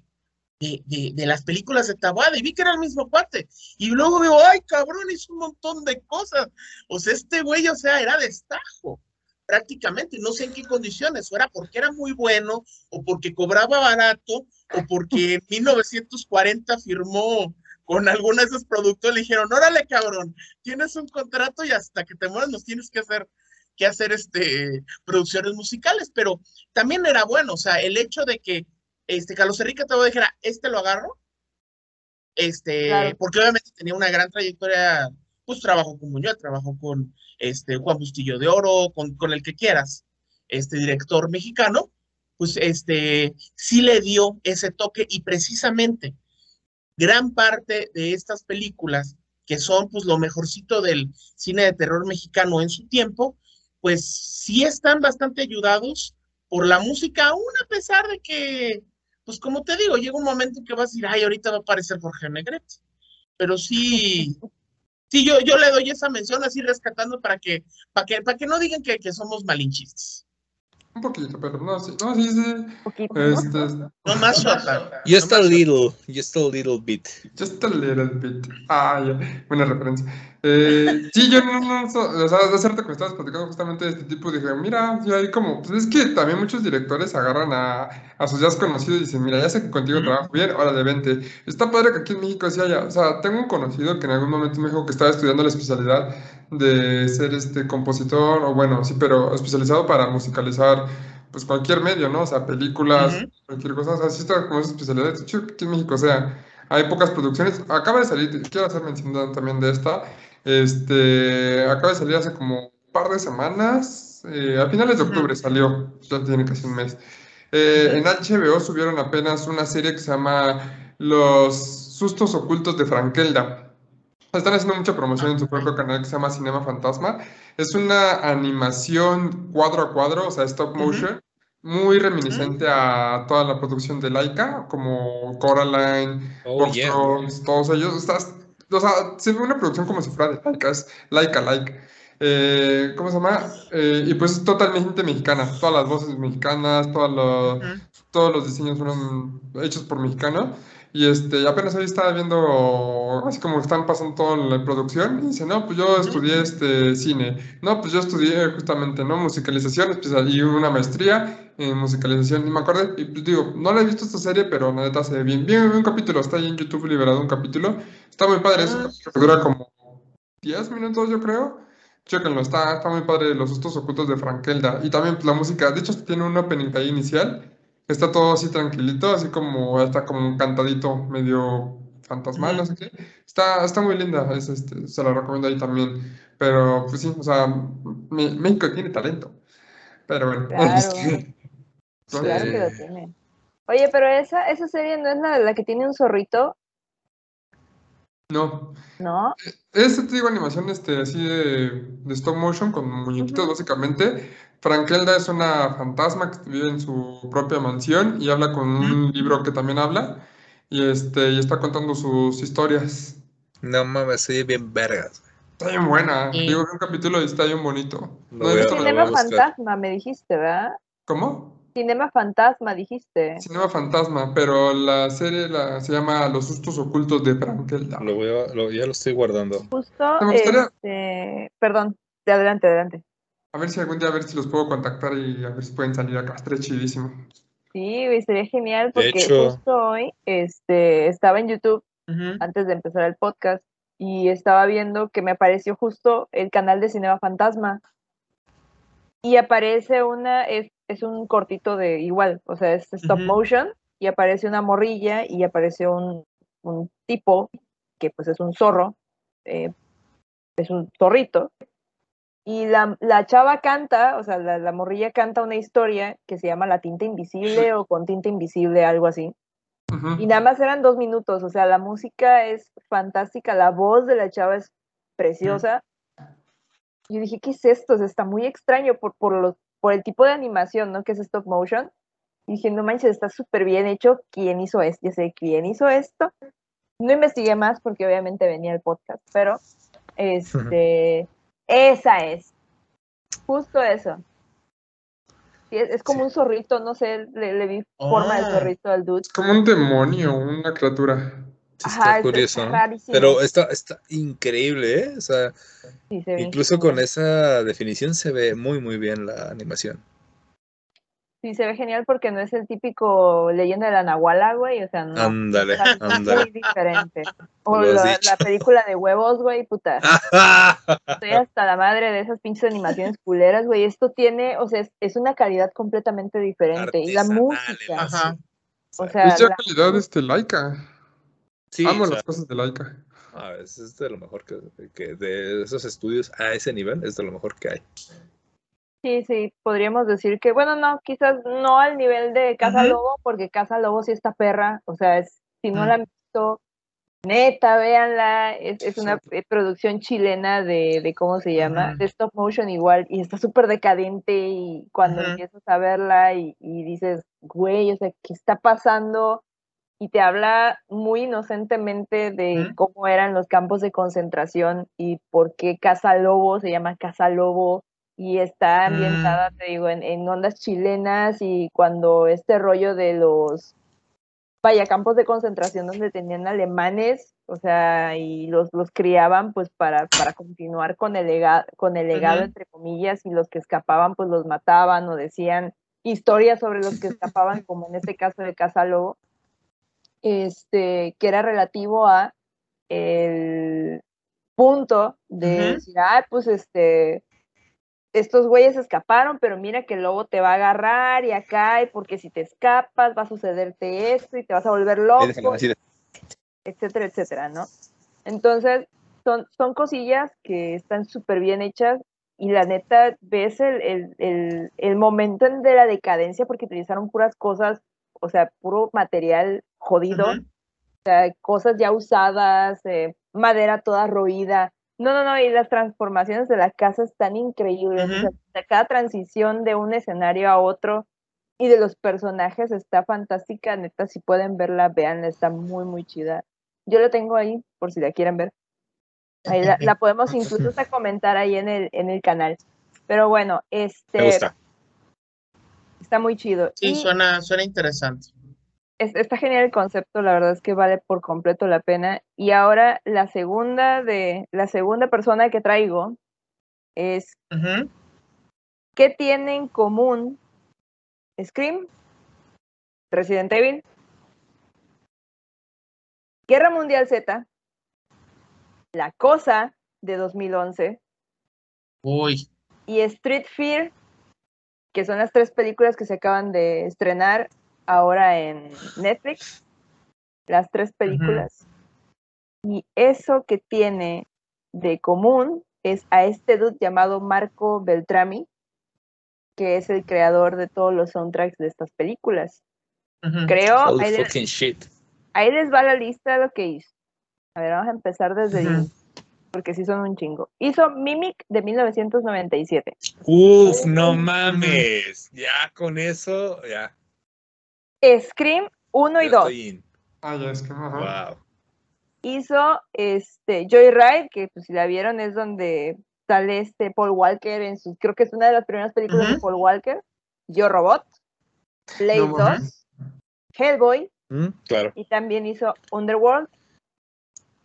[SPEAKER 3] de, las películas de Tabuada y vi que era el mismo cuate. Y luego digo, ay, cabrón, hizo un montón de cosas. O sea, este güey, o sea, era destajo prácticamente, no sé en qué condiciones, o era porque era muy bueno, o porque cobraba barato, o porque en (laughs) 1940 firmó con alguno de esos productos, le dijeron, órale cabrón, tienes un contrato y hasta que te mueras nos tienes que hacer que hacer este producciones musicales, pero también era bueno, o sea, el hecho de que este, Carlos Enrique te dijera, este lo agarro, este, porque obviamente tenía una gran trayectoria, pues trabajó con Muñoz, trabajó con este, Juan Bustillo de Oro, con, con el que quieras, este director mexicano, pues este, sí le dio ese toque y precisamente gran parte de estas películas que son pues lo mejorcito del cine de terror mexicano en su tiempo, pues sí están bastante ayudados por la música, aún a pesar de que pues como te digo, llega un momento en que vas a decir, ay, ahorita va a aparecer Jorge Negrete. Pero sí, sí, yo, yo le doy esa mención así rescatando para que, para que, para que no digan que, que somos malinchistas.
[SPEAKER 1] Un poquito, pero no, sí, no, sí, sí. Poquito, este,
[SPEAKER 3] no más shota.
[SPEAKER 4] Just a little, just a little bit.
[SPEAKER 1] Just a little bit. Ah, ya, buena referencia. Eh, sí, yo no, no, o sea, de cierto que me estabas platicando justamente de este tipo, dije, mira, yo ahí como, pues es que también muchos directores agarran a, a sus ya conocidos y dicen, mira, ya sé que contigo trabajo bien, ahora de vente. Está padre que aquí en México sí haya, o sea, tengo un conocido que en algún momento me dijo que estaba estudiando la especialidad de ser este compositor, o bueno, sí, pero especializado para musicalizar pues cualquier medio, ¿no? O sea, películas, cualquier cosa, o sea, sí está como esa especialidad, aquí en México, o sea, hay pocas producciones, acaba de salir, quiero hacer mención también de esta, este, acaba de salir hace como un par de semanas, eh, a finales de octubre salió, ya tiene casi un mes. Eh, en HBO subieron apenas una serie que se llama Los sustos ocultos de Frankelda. Están haciendo mucha promoción en su propio canal que se llama Cinema Fantasma. Es una animación cuadro a cuadro, o sea, stop motion, muy reminiscente a toda la producción de Laika, como Coraline, oh, todos ellos. Estás, o sea, se ve una producción como si fuera de Laika, es Laika-like. Eh, ¿Cómo se llama? Eh, y pues es totalmente mexicana. Todas las voces mexicanas, todos los, todos los diseños fueron hechos por mexicanos. Y este, apenas ahí estaba viendo, así como están pasando toda la producción, y dice, no, pues yo estudié este cine, no, pues yo estudié justamente, ¿no? Musicalización, y una maestría en musicalización, y me acuerdo, y pues digo, no la he visto esta serie, pero la neta se ve bien, bien, un capítulo, está ahí en YouTube liberado un capítulo, está muy padre, eso ah. dura como 10 minutos yo creo, chéquenlo, está, está muy padre, Los sustos ocultos de Frankelda, y también pues, la música, de hecho tiene un opening ahí inicial, está todo así tranquilito, así como está como un cantadito medio fantasmal, no sé qué. Está, está muy linda, es, este, se la recomiendo ahí también. Pero pues sí, o sea, México tiene talento. Pero bueno. (laughs)
[SPEAKER 2] Claro, este, claro que lo tiene. Oye, pero esa, esa serie no es la de la que tiene un zorrito.
[SPEAKER 1] No.
[SPEAKER 2] ¿No?
[SPEAKER 1] Este te digo animación este, así de, de stop motion con muñequitos básicamente, Frankelda es una fantasma que vive en su propia mansión y habla con un libro que también habla y este y está contando sus historias.
[SPEAKER 4] No mames, soy bien vergas.
[SPEAKER 1] Está bien buena. Digo que un capítulo está bien bonito.
[SPEAKER 2] No, no fantasma, me dijiste, ¿verdad?
[SPEAKER 1] ¿Cómo?
[SPEAKER 2] Cinema Fantasma, dijiste.
[SPEAKER 1] Cinema Fantasma, pero la serie la, se llama Los sustos ocultos de Brankelda.
[SPEAKER 4] Lo voy a- lo- ya lo estoy guardando.
[SPEAKER 2] Justo, este, perdón, de adelante, adelante.
[SPEAKER 1] A ver si algún día a ver si los puedo contactar y a ver si pueden salir acá. Estaría chidísimo.
[SPEAKER 2] Sí, güey, sería genial porque
[SPEAKER 4] hecho-
[SPEAKER 2] justo hoy este, estaba en YouTube antes de empezar el podcast y estaba viendo que me apareció justo el canal de Cinema Fantasma y aparece una, es, es un cortito de igual, o sea, es stop motion y aparece una morrilla y aparece un, un tipo que pues es un zorro, eh, es un zorrito y la, la chava canta, o sea, la, la morrilla canta una historia que se llama La tinta invisible o con tinta invisible, algo así.
[SPEAKER 1] Ujú.
[SPEAKER 2] Y nada más eran dos minutos, o sea, la música es fantástica, la voz de la chava es preciosa. Yo dije, ¿qué es esto? O sea, está muy extraño por, por, los, por el tipo de animación, ¿no? Que es stop motion. Y dije, no manches, está súper bien hecho. ¿Quién hizo esto? Ya sé, ¿quién hizo esto? No investigué más porque obviamente venía el podcast, pero este, esa es. Justo eso. Sí, es, es como
[SPEAKER 4] Sí.
[SPEAKER 2] un zorrito, no sé, le, le vi forma de
[SPEAKER 3] Ah.
[SPEAKER 2] zorrito al dude.
[SPEAKER 1] Es como un demonio, una criatura.
[SPEAKER 4] Sí, está curioso.
[SPEAKER 2] está
[SPEAKER 4] ¿no?
[SPEAKER 2] rarísimo.
[SPEAKER 4] Pero está, está increíble, ¿eh? O sea,
[SPEAKER 2] Sí, se ve
[SPEAKER 4] incluso con esa definición se ve muy, muy bien la animación.
[SPEAKER 2] Sí, se ve genial porque no es el típico leyenda de la Nahuala, güey, o sea, no.
[SPEAKER 4] Ándale, ándale.
[SPEAKER 2] muy diferente. (laughs) O la, película de huevos, güey, puta. (laughs) Estoy hasta la madre de esas pinches animaciones culeras, güey. Esto tiene, o sea, es, es una calidad completamente diferente. Y la música,
[SPEAKER 3] Ajá.
[SPEAKER 2] o sea,
[SPEAKER 1] Es ya
[SPEAKER 2] la-
[SPEAKER 1] calidad este Laika.
[SPEAKER 4] Sí,
[SPEAKER 1] Amo
[SPEAKER 4] o sea,
[SPEAKER 1] las cosas de Laika.
[SPEAKER 4] ah, es, es de lo mejor que, que de esos estudios a ese nivel es de lo mejor que hay.
[SPEAKER 2] Sí, sí, podríamos decir que, bueno, no, quizás no al nivel de Casa. Lobo, porque Casa Lobo sí está perra, o sea, es, si no
[SPEAKER 3] Ujú.
[SPEAKER 2] la han visto, neta, véanla, es, es una eh, producción chilena de, de, ¿cómo se llama? De stop motion igual, y está súper decadente, y cuando empiezas a verla y, y dices, güey, o sea, ¿qué está pasando? Y te habla muy inocentemente de cómo eran los campos de concentración y por qué Casa Lobo se llama Casa Lobo y está
[SPEAKER 3] Mm.
[SPEAKER 2] ambientada, te digo, en, en ondas chilenas y cuando este rollo de los, vaya, campos de concentración donde tenían alemanes, o sea, y los, los criaban pues para, para continuar con el, lega- con el legado, entre comillas, y los que escapaban pues los mataban o decían historias sobre los que escapaban, (laughs) como en este caso de Casa Lobo, este, que era relativo a el punto de decir, ah, pues este, estos güeyes escaparon, pero mira que el lobo te va a agarrar y acá, y porque si te escapas va a sucederte esto y te vas a volver loco, etcétera, etcétera, ¿no? Entonces, son, son cosillas que están súper bien hechas y la neta ves el, el, el, el momento en- de la decadencia porque utilizaron puras cosas, o sea, puro material jodido,
[SPEAKER 3] Ujú.
[SPEAKER 2] cosas ya usadas, eh, madera toda roída. No, no, no, y las transformaciones de la casa están increíbles. o sea,
[SPEAKER 3] Ujú.
[SPEAKER 2] de cada transición de un escenario a otro y de los personajes está fantástica. Neta, si pueden verla, véanla, está muy, muy chida. Yo la tengo ahí, por si la quieren ver. Ahí la, la podemos (laughs) incluso hasta comentar ahí en el, en el canal. Pero bueno,
[SPEAKER 4] Me
[SPEAKER 2] este
[SPEAKER 4] gusta.
[SPEAKER 2] está muy chido.
[SPEAKER 3] Sí,
[SPEAKER 2] Y-
[SPEAKER 3] suena, suena interesante.
[SPEAKER 2] Es- está genial el concepto, la verdad es que vale por completo la pena. Y ahora la segunda de la segunda persona que traigo es. ¿qué tiene en común Scream, Resident Evil, Guerra Mundial Z, La Cosa de 2011
[SPEAKER 3] Uy.
[SPEAKER 2] y Street Fear, que son las tres películas que se acaban de estrenar ahora en Netflix, las tres películas. Y eso que tiene de común es a este dude llamado Marco Beltrami, que es el creador de todos los soundtracks de estas películas.
[SPEAKER 3] Ujú.
[SPEAKER 2] Creo,
[SPEAKER 4] Holy
[SPEAKER 2] ahí, les-
[SPEAKER 4] fucking shit.
[SPEAKER 2] ahí les va la lista de lo que hizo. A ver, vamos a empezar desde
[SPEAKER 3] Ujú.
[SPEAKER 2] inicio, porque sí son un chingo. Hizo Mimic de 1997.
[SPEAKER 4] Uf, no mames. Ya con eso, ya.
[SPEAKER 2] Scream 1 y
[SPEAKER 4] ya
[SPEAKER 2] 2.
[SPEAKER 4] estoy in.
[SPEAKER 1] Ah, ya es que.
[SPEAKER 4] Wow.
[SPEAKER 2] Hizo este Joyride, que pues, si la vieron es donde sale este Paul Walker en su, creo que es una de las primeras películas de. Paul Walker. Yo Robot. Blade
[SPEAKER 1] No
[SPEAKER 2] 2,
[SPEAKER 1] mames.
[SPEAKER 2] Hellboy
[SPEAKER 4] Mm, Claro.
[SPEAKER 2] y también hizo Underworld.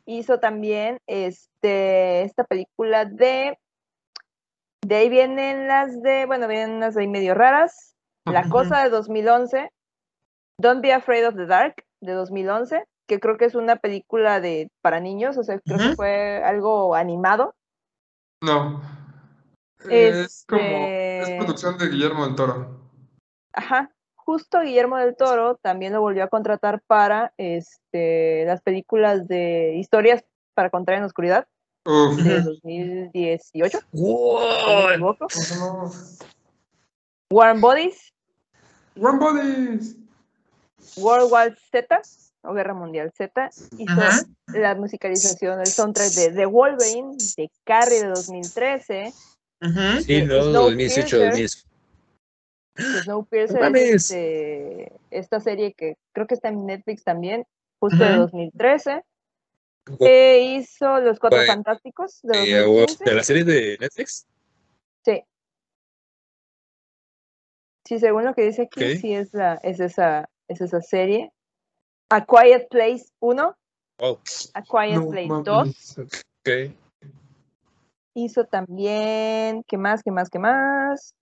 [SPEAKER 2] Hizo también este, esta película de... De ahí vienen las de, bueno, vienen unas ahí medio raras. La. Cosa de 2011, Don't Be Afraid of the Dark de 2011, que creo que es una película de para niños, o sea, creo que fue algo animado.
[SPEAKER 1] No. Es como.
[SPEAKER 2] Este-
[SPEAKER 1] Es producción de Guillermo del Toro.
[SPEAKER 2] Ajá, justo Guillermo del Toro también lo volvió a contratar para este, las películas de historias para contar en la oscuridad
[SPEAKER 1] Uf.
[SPEAKER 2] de
[SPEAKER 3] Ujú.
[SPEAKER 2] 2018, si no me
[SPEAKER 4] Wow.
[SPEAKER 2] equivoco.
[SPEAKER 1] No.
[SPEAKER 2] Warm Bodies,
[SPEAKER 1] One Bodies.
[SPEAKER 2] World War Z o Guerra Mundial Z, hizo
[SPEAKER 3] Ajá.
[SPEAKER 2] la musicalización, el soundtrack de The Wolverine, de Carrie de 2013,
[SPEAKER 3] Ujú.
[SPEAKER 4] Sí, no,
[SPEAKER 2] Snowpiercer.
[SPEAKER 4] 2018, 2018.
[SPEAKER 2] de Snowpiercer,
[SPEAKER 4] No
[SPEAKER 2] este, esta serie que creo que está en Netflix también, justo de
[SPEAKER 3] Ajá.
[SPEAKER 2] 2013. Eh, hizo Los Cuatro Fantásticos de
[SPEAKER 4] Eh, o-
[SPEAKER 2] 2015.
[SPEAKER 4] ¿De la serie de Netflix?
[SPEAKER 2] Sí. Sí, según lo que dice aquí, sí es, la, es, esa, es esa serie. A Quiet Place 1,
[SPEAKER 4] Oh,
[SPEAKER 2] A Quiet
[SPEAKER 1] No
[SPEAKER 2] Place
[SPEAKER 1] mames.
[SPEAKER 2] 2.
[SPEAKER 4] ok.
[SPEAKER 2] Hizo también, ¿qué más? ¿Qué más? ¿Qué más?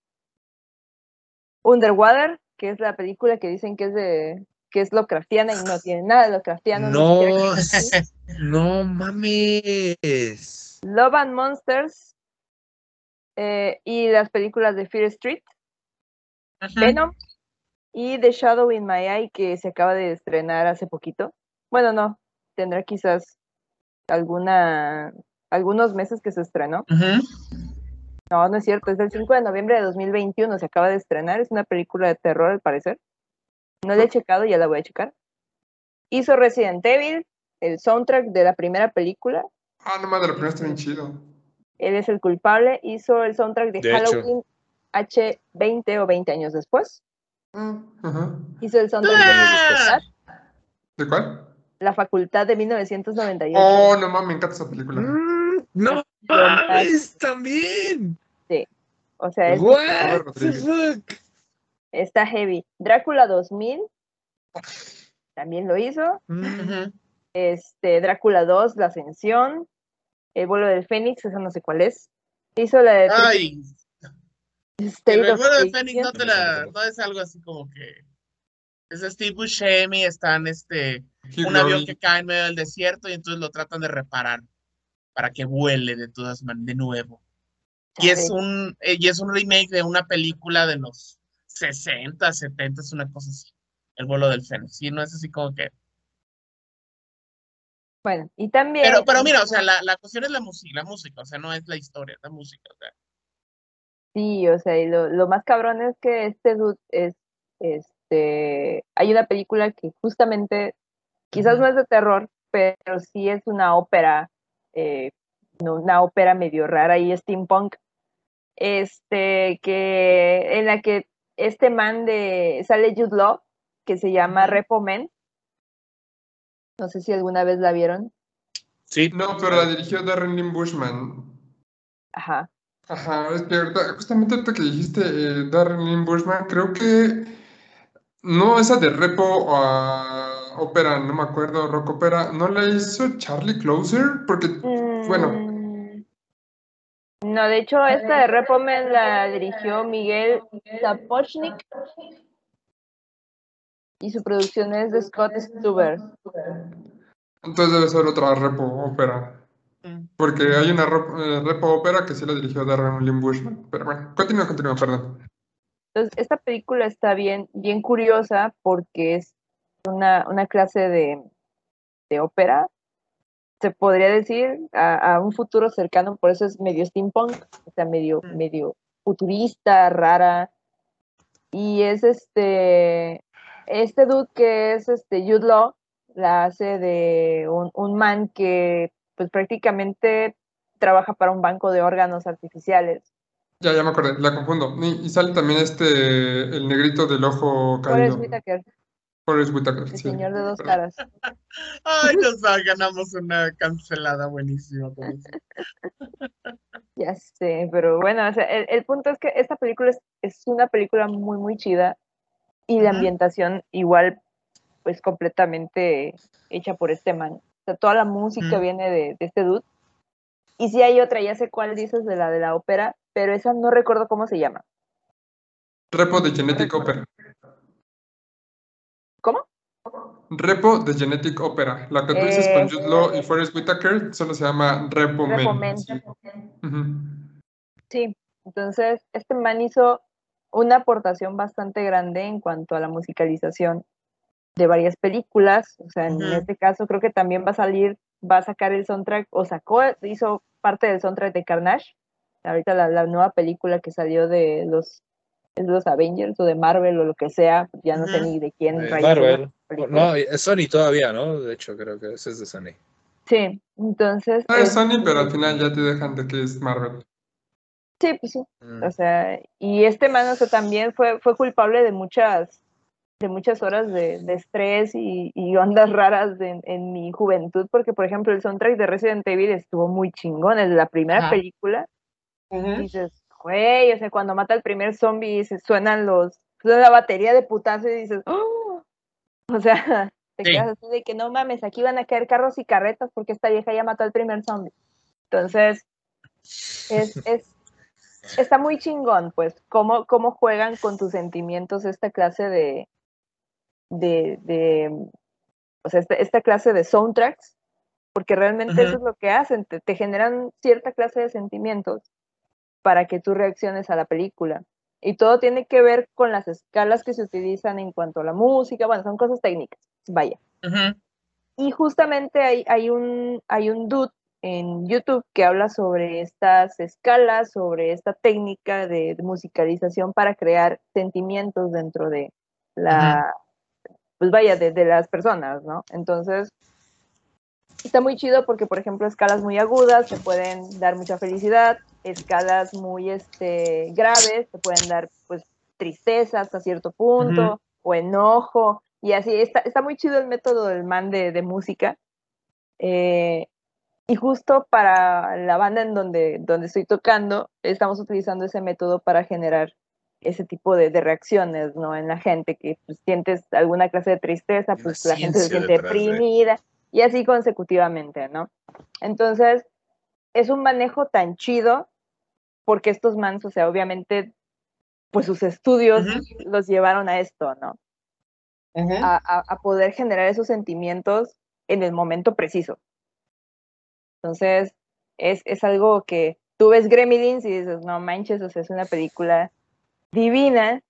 [SPEAKER 2] Underwater, que es la película que dicen que es de que es Lovecraftiana y no tiene nada de Lovecraftiano.
[SPEAKER 4] No,
[SPEAKER 2] existe. (laughs)
[SPEAKER 4] no mames.
[SPEAKER 2] Love and Monsters eh, y las películas de Fear Street,
[SPEAKER 3] Ujú.
[SPEAKER 2] Venom y The Shadow in My Eye que se acaba de estrenar hace poquito. Bueno, no, tendrá quizás alguna algunos meses que se estrenó. No, no es cierto, es del 5 de noviembre de 2021, se acaba de estrenar, es una película de terror al parecer. No la he checado, ya la voy a checar. Hizo Resident Evil, el soundtrack de la primera película,
[SPEAKER 1] Ah, no mames, la primera está bien chido.
[SPEAKER 2] él es el culpable, hizo el soundtrack de,
[SPEAKER 4] De hecho.
[SPEAKER 2] Halloween H20 o 20 años después,
[SPEAKER 1] ajá.
[SPEAKER 2] hizo el soundtrack de
[SPEAKER 3] Ah.
[SPEAKER 1] ¿De cuál?
[SPEAKER 2] La Facultad de 1998.
[SPEAKER 1] Oh, no mames, me encanta esa película.
[SPEAKER 4] Mm, No mames, también.
[SPEAKER 2] O sea, es-
[SPEAKER 4] What the fuck?
[SPEAKER 2] está heavy. Drácula 2000 también lo hizo.
[SPEAKER 4] Mm,
[SPEAKER 2] este, Drácula 2, La Ascensión, El vuelo del Fénix, esa no sé cuál es. Hizo la de
[SPEAKER 3] Ay,
[SPEAKER 2] State
[SPEAKER 3] el vuelo de. Fénix no te la, no es algo así como que es Steve Buscemi, está en este un avión que cae en medio del desierto y entonces lo tratan de reparar para que vuele de todas maneras de nuevo. Y es un eh, y es un remake de una película de los 60, 70, es una cosa así. El vuelo del Fénix. Sí, no es así como que.
[SPEAKER 2] Bueno, y también.
[SPEAKER 3] Pero, pero mira, o sea, la, la cuestión es la música, la música, o sea, no es la historia, es la música. O sea.
[SPEAKER 2] Sí, o sea, y lo, lo más cabrón es que este dude es, este, hay una película que justamente, quizás no es de terror, pero sí es una ópera, eh, no, una ópera medio rara y steampunk, este, que, en la que este man de, sale Jude Law, que se llama. Repo Man, no sé si alguna vez la vieron,
[SPEAKER 4] Sí.
[SPEAKER 1] No, pero la dirigió Darren Lynn Bushman.
[SPEAKER 2] ajá,
[SPEAKER 1] Ajá, es que ahorita- justamente ahorita que dijiste eh, Darren Lynn Bushman, creo que no esa de Repo a ópera, no me acuerdo, rock ópera, ¿no la hizo Charlie Closer? Porque, bueno,
[SPEAKER 2] Mm, No, de hecho, esta de Repomen la dirigió Miguel Sapochnik y su producción es de Scott Stuber.
[SPEAKER 1] entonces debe ser otra Repo ópera. Porque hay una ro- eh, Repo ópera que sí la dirigió Darren Lynn Bushman. Pero bueno, continúa, continúa, perdón.
[SPEAKER 2] Entonces, esta película está bien, bien curiosa porque es una, una clase de, de ópera, se podría decir, a, a un futuro cercano, por eso es medio steampunk, o sea, medio,
[SPEAKER 3] Mm.
[SPEAKER 2] medio futurista, rara. Y es este, este dude que es este Jude Law, la hace de un, un man que pues prácticamente trabaja para un banco de órganos artificiales.
[SPEAKER 1] Ya, ya me acordé, la confundo. Y, y sale también este, el negrito del ojo
[SPEAKER 2] Forrest
[SPEAKER 1] caído.
[SPEAKER 2] Whitaker,
[SPEAKER 1] Forrest Whitaker,
[SPEAKER 2] el
[SPEAKER 1] sí.
[SPEAKER 2] señor de dos caras. (laughs)
[SPEAKER 3] Ay, nos ganamos una cancelada buenísima. (laughs)
[SPEAKER 2] Ya sé, pero bueno, o sea, el, el punto es que esta película es, es una película muy, muy chida. y la ambientación igual, pues completamente hecha por este man. O sea, toda la música viene de, de este dude. Y si hay otra, ya sé cuál dices de la de la ópera, pero esa no recuerdo cómo se llama.
[SPEAKER 1] Repo de Genetic Opera.
[SPEAKER 2] ¿Cómo?
[SPEAKER 1] Repo de Genetic Opera. La que tú dices con
[SPEAKER 2] Eh,
[SPEAKER 1] Jude Law y Forrest Whitaker solo se llama Repo Men.
[SPEAKER 2] Repo Men.
[SPEAKER 1] Sí.
[SPEAKER 2] Sí, entonces este man hizo una aportación bastante grande en cuanto a la musicalización de varias películas. O sea, en este caso creo que también va a salir, va a sacar el soundtrack, o sacó, hizo parte del soundtrack de Carnage. Ahorita la, la nueva película que salió de los, es de los Avengers o de Marvel o lo que sea, ya no sé ni de quién
[SPEAKER 4] Eh,
[SPEAKER 2] es
[SPEAKER 4] Marvel. No, es Sony todavía, ¿no? De hecho, creo que ese es de Sony.
[SPEAKER 2] Sí, entonces.
[SPEAKER 1] Ah, es
[SPEAKER 2] este,
[SPEAKER 1] Sony, pero al final ya te dejan de que es Marvel.
[SPEAKER 2] Sí, pues sí.
[SPEAKER 4] Mm.
[SPEAKER 2] O sea, y este man, o sea, también fue, fue culpable de muchas, de muchas horas de, de estrés y, y ondas raras de- en mi juventud, porque por ejemplo el soundtrack de Resident Evil estuvo muy chingón, desde la primera película, dices, güey, o sea, cuando mata al primer zombie se suenan los, suena la batería de putazo y dices, ¡oh! O sea, (laughs) te
[SPEAKER 3] Sí.
[SPEAKER 2] quedas así de que no mames, aquí van a caer carros y carretas porque esta vieja ya mató al primer zombie. Entonces, es, (laughs) es, está muy chingón, pues, cómo, cómo juegan con tus sentimientos esta clase de, de, de o sea, esta, esta clase de soundtracks, porque realmente eso es lo que hacen, te, te generan cierta clase de sentimientos para que tú reacciones a la película. Y todo tiene que ver con las escalas que se utilizan en cuanto a la música, bueno, son cosas técnicas, vaya. Y justamente hay, hay, un, hay un dude en YouTube que habla sobre estas escalas, sobre esta técnica de, de musicalización para crear sentimientos dentro de la, pues vaya, de, de las personas, ¿no? Entonces, está muy chido porque, por ejemplo, escalas muy agudas te pueden dar mucha felicidad, escalas muy este, graves te pueden dar, pues, tristeza hasta cierto punto, o enojo, y así, está, está muy chido el método del man de, de música. Eh, y justo para la banda en donde, donde estoy tocando, estamos utilizando ese método para generar ese tipo de, de reacciones, ¿no? En la gente, que pues, sientes alguna clase de tristeza, pues la gente se siente
[SPEAKER 4] de-
[SPEAKER 2] deprimida, y así consecutivamente, ¿no? Entonces, es un manejo tan chido, porque estos mans, o sea, obviamente, pues sus estudios los llevaron a esto, ¿no? A, a- a poder generar esos sentimientos en el momento preciso. Entonces, es, es algo que tú ves Gremlins y dices, no manches, o sea, es una película divina.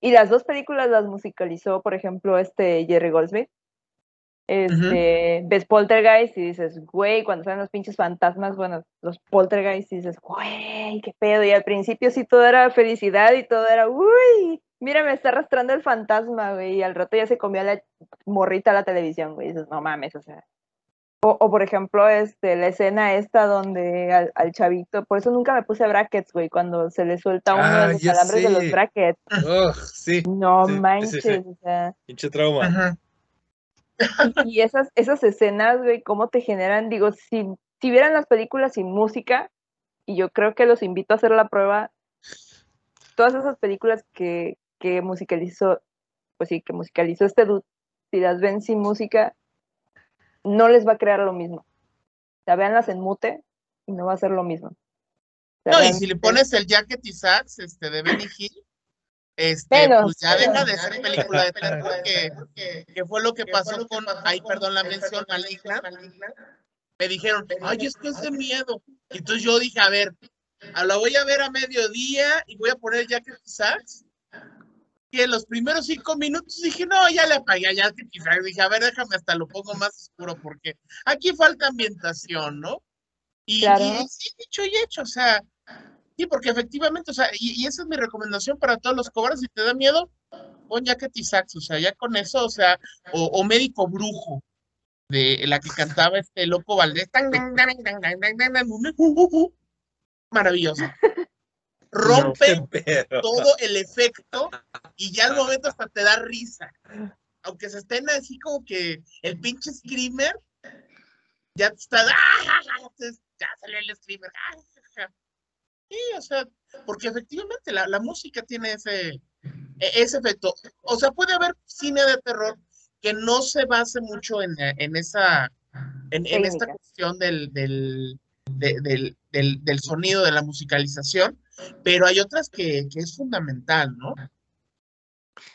[SPEAKER 2] Y las dos películas las musicalizó, por ejemplo, este Jerry Goldsmith. Este, ves Poltergeist y dices, güey, cuando salen los pinches fantasmas, bueno, los Poltergeist y dices, güey, qué pedo. Y al principio sí todo era felicidad y todo era, uy, mira, me está arrastrando el fantasma, güey. Y al rato ya se comió la morrita a la televisión, güey. Y dices, no mames, o sea. O, o, por ejemplo, este, la escena esta donde al, al chavito, por eso nunca me puse brackets, güey, cuando se le suelta uno
[SPEAKER 4] Ah,
[SPEAKER 2] de los
[SPEAKER 4] ya
[SPEAKER 2] alambres de los
[SPEAKER 4] sé.
[SPEAKER 2] brackets.
[SPEAKER 4] Ugh, sí,
[SPEAKER 2] No
[SPEAKER 4] Sí, sí, sí,
[SPEAKER 2] manches,
[SPEAKER 4] sí.
[SPEAKER 2] o sea.
[SPEAKER 4] pinche trauma.
[SPEAKER 3] Ajá.
[SPEAKER 2] Y esas, esas escenas, güey, cómo te generan, digo, si, si vieran las películas sin música, y yo creo que los invito a hacer la prueba, todas esas películas que, que musicalizó, pues sí, que musicalizó este dude, si las ven sin música, no les va a crear lo mismo. O sea, véanlas en mute y no va a ser lo mismo. O sea,
[SPEAKER 3] No, y si le pones el Jacket y Sax este, de Benny Hill, este,
[SPEAKER 2] Menos,
[SPEAKER 3] pues ya deja de ser película de terror, que, que fue lo que pasó con, ay, perdón la mención, Maligna. Me dijeron, ay, es que es de miedo. Entonces yo dije, a ver, a la voy a ver a mediodía y voy a poner Jacket y Sax que los primeros cinco minutos dije, no, ya le apagué, ya quizás dije, a ver, déjame hasta lo pongo más oscuro porque aquí falta ambientación, ¿no? Y,
[SPEAKER 2] claro.
[SPEAKER 3] y, dicho y hecho, o sea, sí, porque efectivamente, o sea, y, y, esa es mi recomendación para todos los cobras, si te da miedo, pon ya que o sea, ya con eso, o sea, o, o médico brujo, de la que cantaba este loco Valdés, tan, tan, tan, maravilloso. Rompe todo el efecto y ya al momento hasta te da risa. Aunque se estén así como que el pinche screamer ya te está. ¡ah! Ya salió el screamer. ¡ah! Sí, o sea, porque efectivamente la, la música tiene ese, e- ese efecto. O sea, puede haber cine de terror que no se base mucho en, en esa, en, en esta cuestión del, del, de- del, del, del sonido, de la musicalización, pero hay otras que, que es fundamental, ¿no?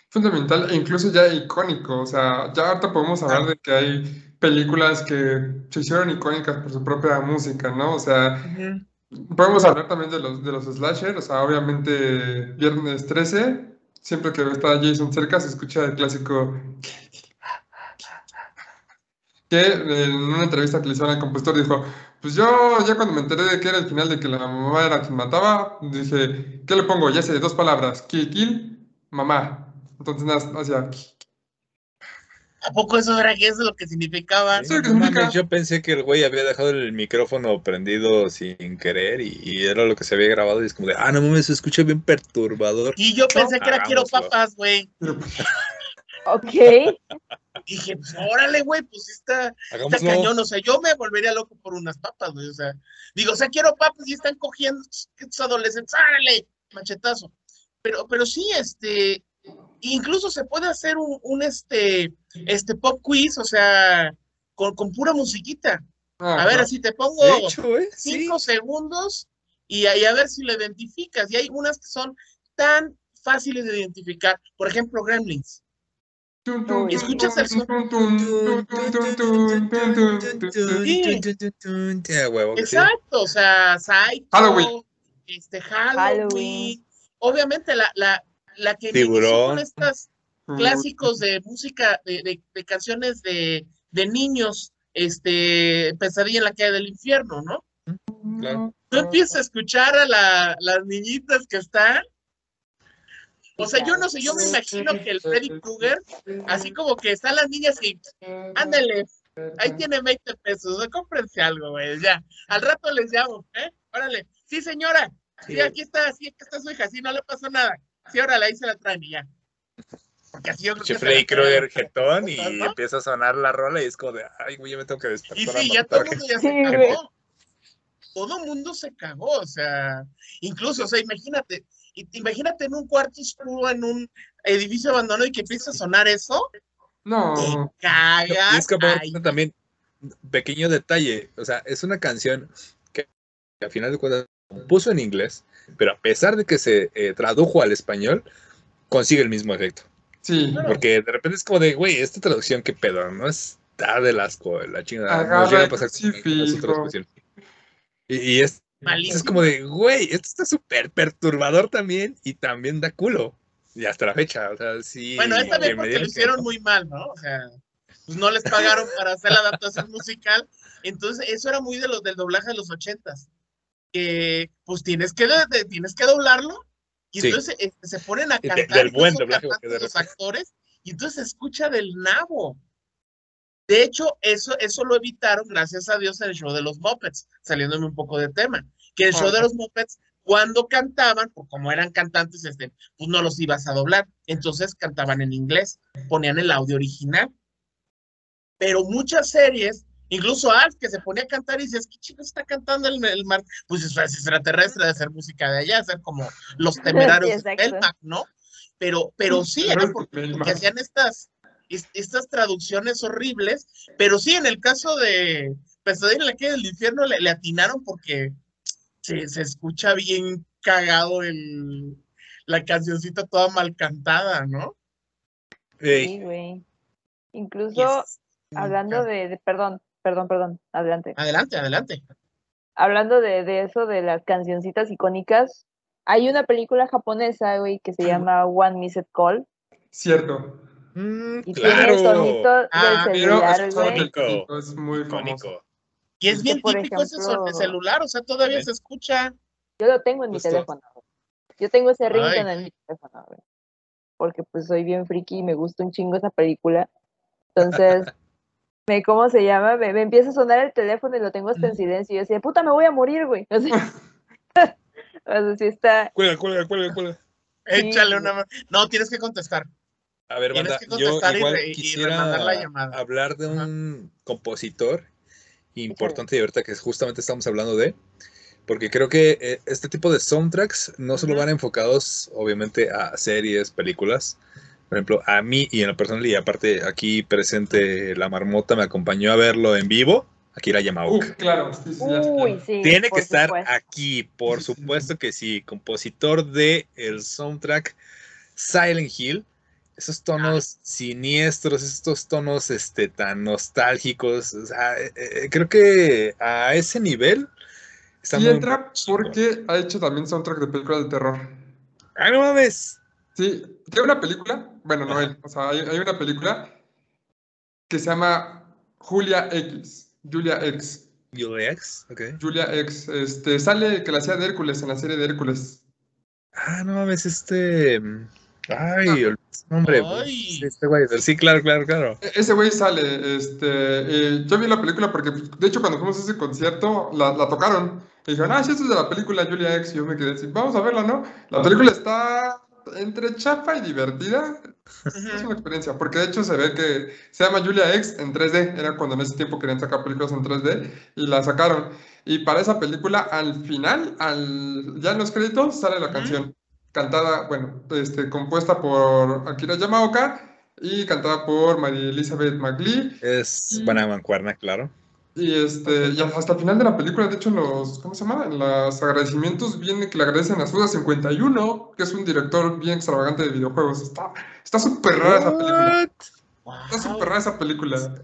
[SPEAKER 1] Fundamental e incluso ya icónico. O sea, ya ahorita podemos hablar de que hay películas que se hicieron icónicas por su propia música, ¿no? O sea, podemos hablar también de los, de los slasher. O sea, obviamente, Viernes 13, siempre que está Jason cerca, se escucha el clásico. Que en una entrevista que le hicieron al compositor dijo: Pues yo, ya cuando me enteré de que era el final de que la mamá era quien mataba, dije: ¿Qué le pongo? Ya sé, dos palabras: kill, kill, mamá. Entonces, nada, sea,
[SPEAKER 3] ¿A poco eso era que eso es lo que significaba?
[SPEAKER 1] Sí,
[SPEAKER 4] No
[SPEAKER 1] que significa-
[SPEAKER 4] mames, yo pensé que el güey había dejado el micrófono prendido sin querer y, y era lo que se había grabado y es como de, ah, no mames, se escucha bien perturbador.
[SPEAKER 3] Y yo pensé que era quiero papas, güey.
[SPEAKER 1] pero- (laughs)
[SPEAKER 2] Ok.
[SPEAKER 3] Dije, pues órale, güey, pues está, está cañón. O sea, yo me volvería loco por unas papas, güey. O sea, digo, o sea, quiero papas y están cogiendo estos adolescentes, órale, machetazo. Pero, pero sí, este, incluso se puede hacer un, un, este, este pop quiz, o sea, con, con pura musiquita. A ver, así te pongo
[SPEAKER 4] hecho, ¿eh? Sí.
[SPEAKER 3] cinco segundos y, ahí a ver si lo identificas. Y hay unas que son tan fáciles de identificar. Por ejemplo, Gremlins. Escuchas el Exacto, o sea, Psycho,
[SPEAKER 1] Halloween.
[SPEAKER 3] Este, Halloween. Obviamente la, la, la que son estas clásicos de música, de, de, canciones de, de, niños, este, Pesadilla en la calle del infierno, ¿no?
[SPEAKER 4] Claro.
[SPEAKER 3] Tú empiezas a escuchar a la, las niñitas que están o sea, yo no sé, yo me imagino que el Freddy Krueger, así como que están las niñas y, ándale, ahí tiene 20 pesos, ¿no? cómprense algo, güey, ya. Al rato les llamo, ¿eh? Órale, sí, señora, sí, aquí está, sí, aquí está su hija, sí, no le pasó nada. Sí, órale, ahí se la traen y ya. Porque así yo creo
[SPEAKER 4] Che
[SPEAKER 3] que se
[SPEAKER 4] Freddy. Krueger jetón y
[SPEAKER 3] ¿No?
[SPEAKER 4] empieza a sonar la rola y es como de, ay, güey, ya me tengo que
[SPEAKER 3] Y
[SPEAKER 4] despertar. a
[SPEAKER 3] sí, ya todo el mundo ya se cagó. Todo el mundo se cagó, o sea, incluso, o sea, imagínate, i- imagínate en un cuarto oscuro, en un edificio abandonado y que empieza a sonar eso, te
[SPEAKER 1] No,
[SPEAKER 3] cagas.
[SPEAKER 4] Y es que también, pequeño detalle, o sea, es una canción que, que al final de cuentas puso en inglés, pero a pesar de que se eh, tradujo al español, consigue el mismo efecto.
[SPEAKER 1] sí.
[SPEAKER 4] Porque de repente es como de, güey, esta traducción, qué pedo, no está del asco, la chingada.
[SPEAKER 1] Agarra
[SPEAKER 4] Nos llega a pasar con otras
[SPEAKER 1] crucifijo.
[SPEAKER 4] canciones. Y, y es,
[SPEAKER 3] Malísimo.
[SPEAKER 4] es como de, güey, esto está súper perturbador también y también da culo. Y hasta la fecha, o sea, sí.
[SPEAKER 3] Bueno, esta vez porque lo hicieron muy mal, ¿no? O sea, pues no les pagaron para hacer la adaptación musical. Entonces, eso era muy de los del doblaje de los ochentas. Que pues tienes que, de- de- tienes que doblarlo. Y
[SPEAKER 4] Sí.
[SPEAKER 3] entonces eh, se ponen a
[SPEAKER 4] De-
[SPEAKER 3] cantar
[SPEAKER 4] del buen doblaje, de
[SPEAKER 3] los actores, y entonces se escucha del nabo. De hecho, eso, eso lo evitaron, gracias a Dios, en el show de los Muppets, saliéndome un poco de tema. Que el show de los Muppets, cuando cantaban, o como eran cantantes, este, pues no los ibas a doblar. Entonces cantaban en inglés, ponían el audio original. Pero muchas series, incluso Alf, que se ponía a cantar y dices, ¿qué chico está cantando el, el mar? Pues es, es extraterrestre de hacer música de allá, hacer como los (laughs) temerarios de
[SPEAKER 2] exacto.
[SPEAKER 3] Melmac, ¿no? Pero, pero sí, era porque, porque hacían estas, es- estas traducciones horribles, pero sí, en el caso de Pesadilla en la calle del infierno le, le atinaron porque se, se escucha bien cagado el, la cancioncita toda mal cantada, ¿no?
[SPEAKER 2] Sí, güey. Incluso hablando de, de- perdón, perdón, perdón, adelante.
[SPEAKER 3] Adelante, adelante.
[SPEAKER 2] Hablando de, de eso, de las cancioncitas icónicas, hay una película japonesa, güey, que se llama One Missed Call.
[SPEAKER 1] Cierto.
[SPEAKER 4] Mm,
[SPEAKER 2] Y tiene el
[SPEAKER 4] claro.
[SPEAKER 2] tonito
[SPEAKER 3] Ah,
[SPEAKER 2] del
[SPEAKER 1] Pero
[SPEAKER 2] celular,
[SPEAKER 1] es, muy.
[SPEAKER 4] Icónico.
[SPEAKER 3] Y es bien típico ese son-
[SPEAKER 2] ejemplo-
[SPEAKER 3] celular, o sea, todavía se escucha.
[SPEAKER 2] Yo lo tengo en mi teléfono. güey. Yo tengo ese ringtone en mi teléfono, güey. Porque pues soy bien friki y me gusta un chingo esa película. Entonces, (laughs) me, ¿cómo se llama? Me, me empieza a sonar el teléfono y lo tengo hasta en silencio. Y yo decía, puta, me voy a morir, güey. O sea, (laughs) o sea, sí está.
[SPEAKER 4] Cuelga, cuelga, cuelga, cuelga.
[SPEAKER 3] Échale una ma- No, tienes que contestar.
[SPEAKER 4] A ver, banda,
[SPEAKER 3] que
[SPEAKER 4] yo
[SPEAKER 3] y
[SPEAKER 4] igual
[SPEAKER 3] re- y
[SPEAKER 4] quisiera
[SPEAKER 3] la llamada.
[SPEAKER 4] hablar de
[SPEAKER 3] Ajá.
[SPEAKER 4] un compositor importante y ahorita que justamente estamos hablando de, porque creo que eh, este tipo de soundtracks no solo van enfocados, obviamente, a series, películas. Por ejemplo, a mí y en lo personal, y aparte aquí presente la marmota me acompañó a verlo en vivo, Akira Yamaoka.
[SPEAKER 1] Uf, claro, sí, sí.
[SPEAKER 2] Uy, sí.
[SPEAKER 4] Tiene que estar
[SPEAKER 2] supuesto.
[SPEAKER 4] aquí, por supuesto que sí, compositor de el soundtrack Silent Hill. Esos tonos siniestros, estos tonos este, tan nostálgicos. o sea, eh, eh, creo que a ese nivel está
[SPEAKER 1] Y
[SPEAKER 4] muy
[SPEAKER 1] entra porque ha hecho también soundtrack de películas de terror.
[SPEAKER 4] ¡Ay, no mames!
[SPEAKER 1] Sí, tiene una película, bueno, no él, o sea, hay, hay una película que se llama Julia X, Julia X,
[SPEAKER 4] UX, ok.
[SPEAKER 1] Julia X, este, sale que la hacía de Hércules en la serie de Hércules.
[SPEAKER 4] Ah, no mames, este. Ay, olvidé su nombre.
[SPEAKER 3] Ay.
[SPEAKER 4] Este güey. Sí, claro, claro, claro.
[SPEAKER 1] E- Ese güey sale, este, eh, yo vi la película porque, de hecho, cuando fuimos a ese concierto, la, la tocaron. Y dijeron, ah, sí, esto es de la película Julia X. Y yo me quedé así, vamos a verla, ¿no? La película está entre chafa y divertida. Es una experiencia, porque de hecho se ve que se llama Julia X en 3D. Era cuando en ese tiempo querían sacar películas en 3D y la sacaron. Y para esa película, al final, al, ya en los créditos, sale la canción. Cantada, bueno, este, compuesta por Akira Yamaoka y cantada por María Elizabeth McLean.
[SPEAKER 4] Es
[SPEAKER 1] Mm.
[SPEAKER 4] buena mancuerna, claro.
[SPEAKER 1] Y este, y hasta el final de la película, de hecho, en los, ¿cómo se llama? En los agradecimientos viene que le agradecen a Suda51, que es un director bien extravagante de videojuegos. Está, está súper rara esa película. Está súper rara esa película.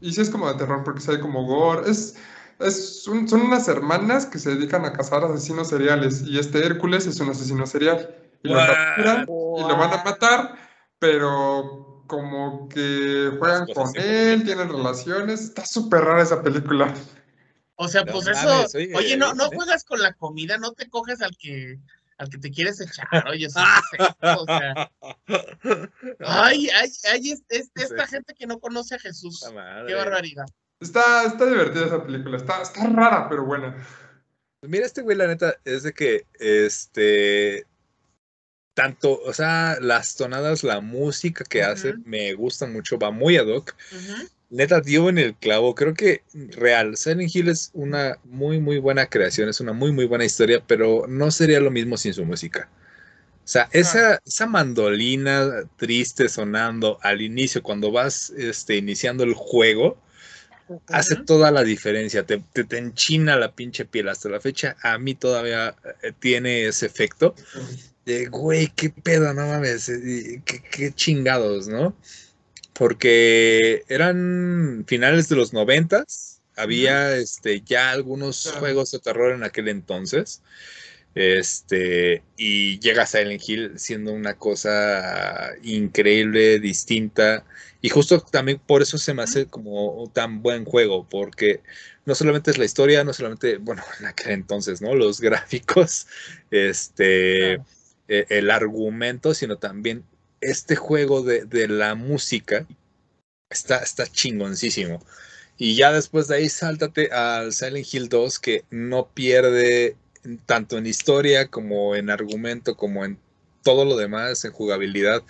[SPEAKER 1] Y sí es como de terror, porque sí hay como gore. Es, es un- son unas hermanas que se dedican a cazar asesinos seriales. Y este Hércules es un asesino serial. Y lo capturan y lo van a matar, pero como que juegan con él, tienen relaciones. Está súper rara esa película.
[SPEAKER 3] O sea,
[SPEAKER 4] No
[SPEAKER 3] pues
[SPEAKER 4] mames,
[SPEAKER 3] eso.
[SPEAKER 4] oye,
[SPEAKER 3] Oye, no, no juegas con la comida, no te coges al que al que te quieres echar, oye, eso es sexo, o sea. (laughs) Ay, ay, ay, es, es- esta
[SPEAKER 4] Sí.
[SPEAKER 3] gente que no conoce a Jesús. Qué barbaridad.
[SPEAKER 1] Está, está divertida esa película. Está, está rara, pero buena.
[SPEAKER 4] Mira, este güey, la neta, es de que, este, tanto, o sea, las tonadas, la música que hace, me gusta mucho, va muy ad hoc. Neta, dio en el clavo. Creo que real, Silent Hill es una muy, muy buena creación, es una muy, muy buena historia, pero no sería lo mismo sin su música. O sea, esa, esa mandolina triste sonando al inicio, cuando vas este, iniciando el juego, hace toda la diferencia. Te, te, te enchina la pinche piel. Hasta la fecha, a mí todavía eh, tiene ese efecto. De, güey, qué pedo, no mames. Qué, qué chingados, ¿no? Porque eran finales de los noventas. Había este, ya algunos juegos de terror en aquel entonces. Este, y llega Silent Hill siendo una cosa increíble, distinta. Y justo también por eso se me hace como tan buen juego, porque no solamente es la historia, no solamente, bueno, (laughs) en aquel entonces, ¿no? Los gráficos, este, eh, el argumento, sino también este juego de, de la música está, está chingoncísimo. Y ya después de ahí, sáltate al Silent Hill 2, que no pierde tanto en historia como en argumento, como en todo lo demás, en jugabilidad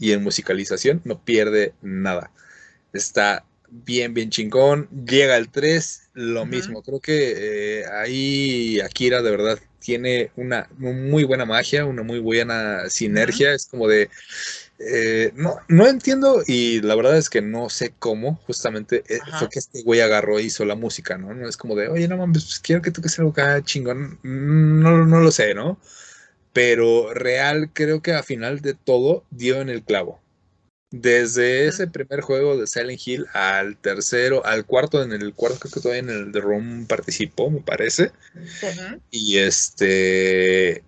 [SPEAKER 4] y en musicalización, no pierde nada. Está bien, bien chingón. Llega el 3, lo mismo. Creo que eh, ahí Akira de verdad tiene una muy buena magia, una muy buena sinergia. Es como de. eh, no, no entiendo y la verdad es que no sé cómo justamente eh,
[SPEAKER 3] Ajá.
[SPEAKER 4] fue que este güey agarró e hizo la música, ¿no? No es como de, oye, no mames, pues quiero que toques algo acá chingón. No, no lo sé, ¿no? Pero real creo que a final de todo dio en el clavo. Desde ese primer juego de Silent Hill al tercero, al cuarto, en el cuarto creo que todavía en el The Room participó, me parece. Y este,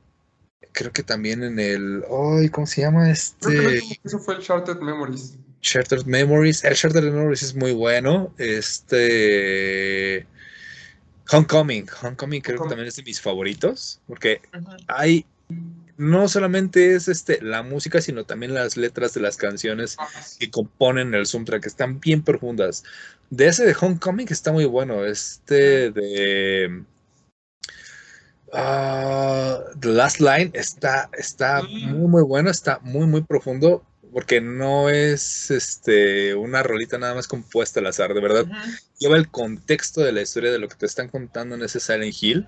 [SPEAKER 4] creo que también en el, ay, ¿cómo se llama
[SPEAKER 1] Creo que
[SPEAKER 4] este?
[SPEAKER 1] hizo fue el Shattered Memories.
[SPEAKER 4] Shattered Memories. El Shattered Memories es muy bueno. Este, Homecoming, Homecoming creo que también es de mis favoritos, porque hay no solamente es este la música, sino también las letras de las canciones
[SPEAKER 1] Ah,
[SPEAKER 4] que componen el soundtrack, que están bien profundas. De ese de Homecoming está muy bueno. Este de ah, The Last Line está, está muy muy bueno, está muy muy profundo. Porque no es este una rolita nada más compuesta al azar, de verdad lleva el contexto de la historia de lo que te están contando en ese Silent Hill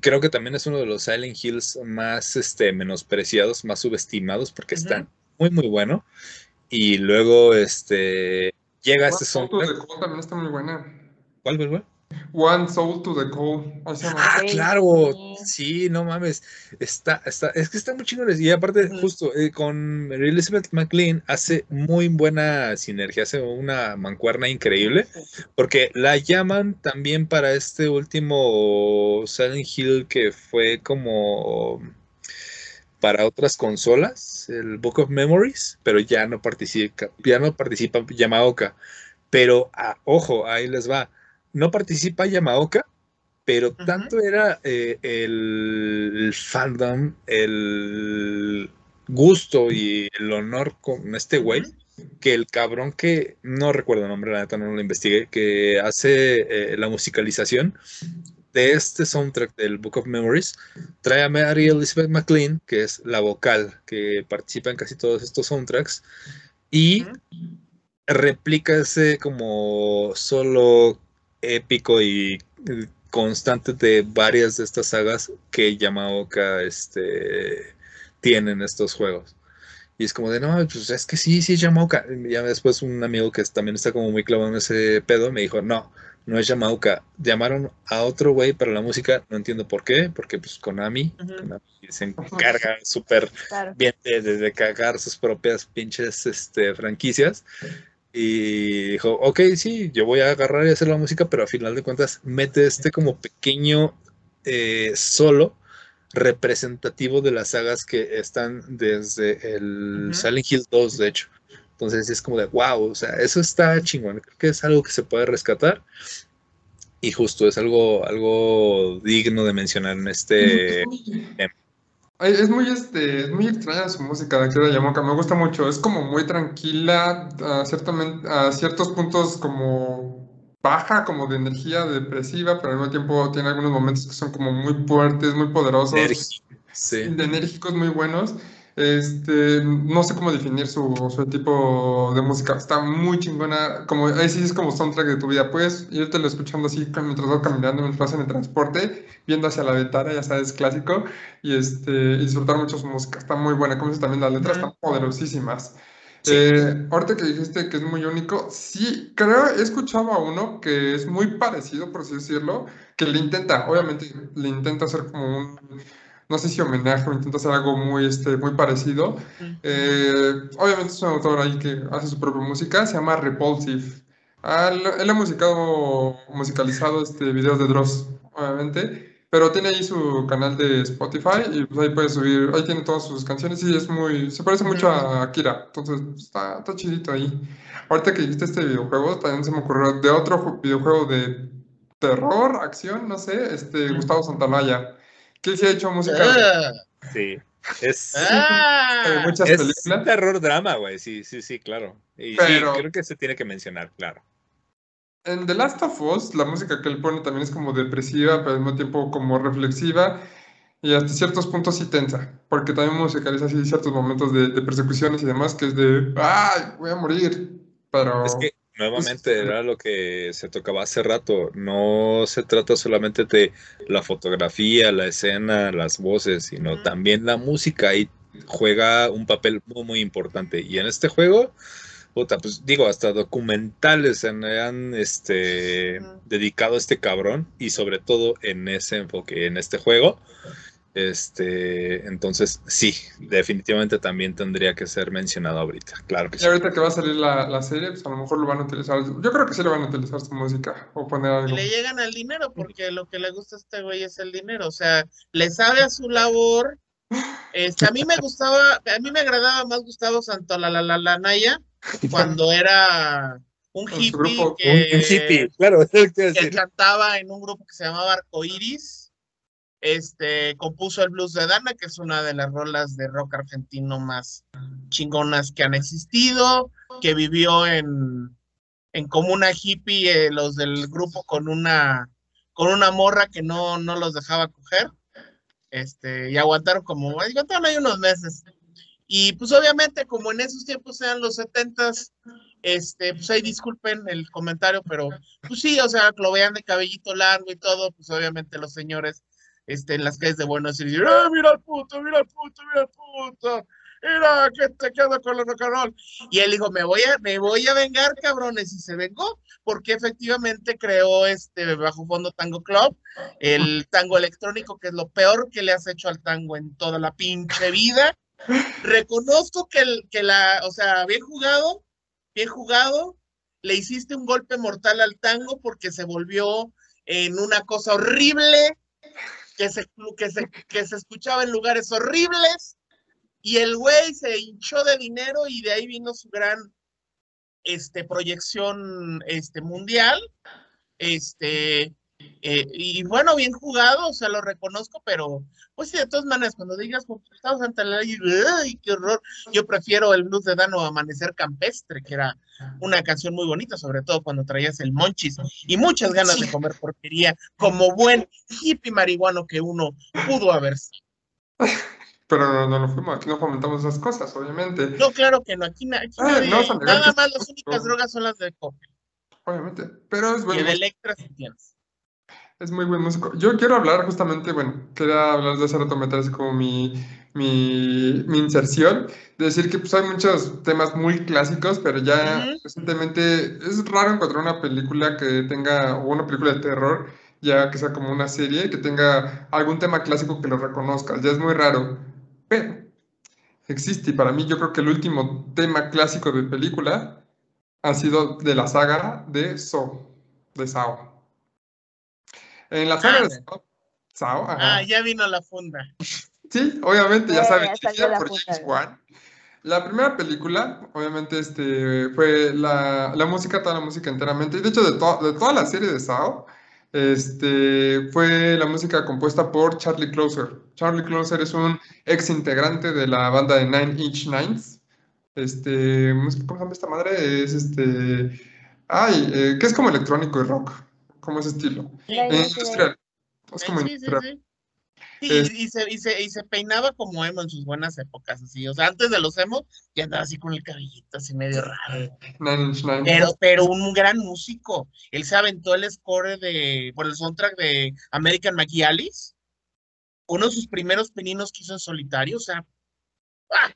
[SPEAKER 4] creo que también es uno de los Silent Hills más este, menospreciados, más subestimados, porque
[SPEAKER 3] Ujú.
[SPEAKER 4] está muy, muy bueno. Y luego este, llega este soundtrack.
[SPEAKER 1] Cold también está muy buena.
[SPEAKER 4] ¿Cuál, cuál, cuál?
[SPEAKER 1] One Soul to the Cold.
[SPEAKER 4] Ah, claro,
[SPEAKER 2] sí.
[SPEAKER 4] no mames, está, está, es que está muy chingones y aparte justo eh, con Mary Elizabeth McLean hace muy buena sinergia, hace una mancuerna increíble, porque la llaman también para este último Silent Hill que fue como para otras consolas, el Book of Memories, pero ya no participa, ya no participa Yamaoka, pero ah, ojo, ahí les va, no participa Yamaoka, pero tanto era eh, el, fandom, el gusto y el honor con este güey, que el cabrón que no recuerdo el nombre, la neta no lo investigué, que hace eh, la musicalización de este soundtrack del Book of Memories, trae a Mary Elizabeth McLean, que es la vocal que participa en casi todos estos soundtracks, y replica ese como solo épico y eh, constante de varias de estas sagas que Yamaoka este, tiene en estos juegos. Y es como de, no, pues es que sí, sí es Yamaoka. Y Ya después un amigo que también está como muy clavado en ese pedo me dijo, no, no es Yamaoka. Llamaron a otro güey para la música, no entiendo por qué, porque pues Konami. Konami se encarga súper
[SPEAKER 2] Claro.
[SPEAKER 4] bien de, de- de cagar sus propias pinches este, franquicias. Y dijo, ok, sí, yo voy a agarrar y hacer la música, pero a final de cuentas mete este como pequeño eh, solo representativo de las sagas que están desde el
[SPEAKER 3] Ujú.
[SPEAKER 4] Silent Hill 2, de hecho. Entonces es como de, wow, o sea, eso está chingón. Creo que es algo que se puede rescatar. Y justo es algo, algo digno de mencionar en este...
[SPEAKER 1] Ay, Es muy, este, es muy extraña su música de Akira Yamaoka, me gusta mucho, es como muy tranquila, a, ciertamente, a ciertos puntos como baja, como de energía depresiva, pero al mismo tiempo tiene algunos momentos que son como muy fuertes, muy poderosos.
[SPEAKER 4] Sí.
[SPEAKER 1] de enérgicos muy buenos. Este, no sé cómo definir su, su tipo de música. Está muy chingona. Como, ahí sí es como soundtrack de tu vida. Puedes irte lo escuchando así mientras vas caminando, mientras en el transporte, viendo hacia la ventana, ya sabes, clásico. Y este, y disfrutar mucho su música. Está muy buena. Como dices también, las letras están poderosísimas.
[SPEAKER 4] Sí.
[SPEAKER 1] Eh, ahorita que dijiste que es muy único, sí, creo, he escuchado a uno que es muy parecido, por así decirlo, que le intenta, obviamente, le intenta hacer como un, no sé si homenaje o intenta hacer algo muy, este, muy parecido. Eh, obviamente es un autor ahí que hace su propia música, se llama Repulsive. Ah, él, ha musicado, musicalizado este, videos de Dross, obviamente, pero tiene ahí su canal de Spotify y pues ahí puede subir, ahí tiene todas sus canciones y es muy, se parece mucho a Akira, entonces está, está chidito ahí. Ahorita que dijiste este videojuego, también se me ocurrió de otro ju- videojuego de terror, acción, no sé, este, Gustavo Santaolalla, que él sí ha hecho música
[SPEAKER 3] Ah,
[SPEAKER 4] Sí. Es,
[SPEAKER 1] de (laughs)
[SPEAKER 3] ah,
[SPEAKER 1] muchas
[SPEAKER 4] es
[SPEAKER 1] películas.
[SPEAKER 4] terror drama, güey. Sí, sí, sí, claro. Y
[SPEAKER 1] Pero-
[SPEAKER 4] sí, creo que se tiene que mencionar, claro.
[SPEAKER 1] En The Last of Us, la música que él pone también es como depresiva, pero al mismo tiempo como reflexiva y hasta ciertos puntos sí tensa, porque también musicaliza así ciertos momentos de, de persecuciones y demás, que es de, ¡ay, voy a morir! Pero
[SPEAKER 4] Es que nuevamente
[SPEAKER 1] Pues,
[SPEAKER 4] era lo que se tocaba hace rato. No se trata solamente de la fotografía, la escena, las voces, sino también la música y juega un papel muy, muy importante. Y en este juego, puta, pues digo, hasta documentales han, han, este, dedicado a este cabrón y sobre todo en ese enfoque, en este juego. Este, entonces, sí, definitivamente también tendría que ser mencionado ahorita. Claro que
[SPEAKER 1] y
[SPEAKER 4] sí.
[SPEAKER 1] ahorita que va a salir la, la serie, pues a lo mejor lo van a utilizar. Yo creo que sí lo van a utilizar su música o poner algo.
[SPEAKER 3] le llegan al dinero porque lo que le gusta a este güey es el dinero. O sea, le sabe a su labor. Este, a mí me gustaba, a mí me agradaba más Gustavo Santaolalla cuando era un hippie
[SPEAKER 1] grupo.
[SPEAKER 3] que,
[SPEAKER 4] Un, hippie, claro, que
[SPEAKER 3] que cantaba en un grupo que se llamaba Arcoiris. Este, compuso el blues de Dana, que es una de las rolas de rock argentino más chingonas que han existido, que vivió en, en comuna hippie, eh, los del grupo con una, con una morra que no, no los dejaba coger. Este, y aguantaron como, aguantaron ahí unos meses. Y pues obviamente, como en esos tiempos eran los setentas, este, pues ahí disculpen el comentario, pero pues sí, o sea, lo vean de cabellito largo y todo, pues obviamente los señores este, en las calles de Buenos Aires, ¡eh, mira el puto, mira el puto, mira el puto! Mira, que te queda con el rock and roll. Y él dijo, me voy a, me voy a vengar, cabrones, y se vengó, porque efectivamente creó este Bajo Fondo Tango Club, el tango electrónico, que es lo peor que le has hecho al tango en toda la pinche vida. Reconozco que, el, que la, o sea, bien jugado, bien jugado, le hiciste un golpe mortal al tango porque se volvió en una cosa horrible, que se, que se, que se escuchaba en lugares horribles, y el güey se hinchó de dinero y de ahí vino su gran este, proyección este, mundial. Este, eh, y bueno, bien jugado, o sea, lo reconozco, pero pues sí, de todas maneras, cuando digas estamos ante la ley, ¡ay, qué horror! Yo prefiero el blues de Dano Amanecer Campestre, que era una canción muy bonita, sobre todo cuando traías el monchis y muchas ganas de comer porquería, como buen hippie marihuano que uno pudo haber sido.
[SPEAKER 1] Pero no, no lo fuimos, aquí no comentamos esas cosas, obviamente.
[SPEAKER 3] No, claro que no, aquí, aquí
[SPEAKER 1] Ah,
[SPEAKER 3] nadie-
[SPEAKER 1] no, son
[SPEAKER 3] nada más las únicas drogas son las de coca
[SPEAKER 1] Obviamente. Pero es
[SPEAKER 3] y
[SPEAKER 1] bueno.
[SPEAKER 3] de Electra si tienes.
[SPEAKER 1] Es muy buen músico. Yo quiero hablar justamente, bueno, quería hablar de hace rato, meter así como mi, mi, mi inserción, de decir que pues hay muchos temas muy clásicos, pero ya recientemente es raro encontrar una película que tenga, o una película de terror, ya que sea como una serie, que tenga algún tema clásico que lo reconozcas, ya es muy raro, pero existe, y para mí yo creo que el último tema clásico de película ha sido de la saga de Saw, de Saw. En la saga
[SPEAKER 3] Ah,
[SPEAKER 1] de ajá.
[SPEAKER 3] Ah, ya vino la funda.
[SPEAKER 1] Sí, obviamente, ya
[SPEAKER 2] Eh,
[SPEAKER 1] saben, dirigida por. James Wan. La primera película, obviamente, este, fue la, la música, toda la música enteramente. Y de hecho, de, to- de toda la serie de Saw, este, fue la música compuesta por Charlie Closer. Charlie Closer es un ex integrante de la banda de Nine Inch Nails. Este, ¿cómo se llama esta madre? Es este, ay, eh, que es como electrónico y rock, como ese estilo. Eh, industrial. Es como
[SPEAKER 3] sí, sí,
[SPEAKER 1] industrial.
[SPEAKER 3] sí. Sí, y, y se, y, se, y se peinaba como emo en sus buenas épocas, así. O sea, antes de los emos, ya andaba así con el cabellito así medio raro.
[SPEAKER 1] Nine.
[SPEAKER 3] Pero, pero un gran músico. Él se aventó el score de, por el soundtrack de American McGee Uno de sus primeros peninos que hizo en solitario, o sea, ¡ah!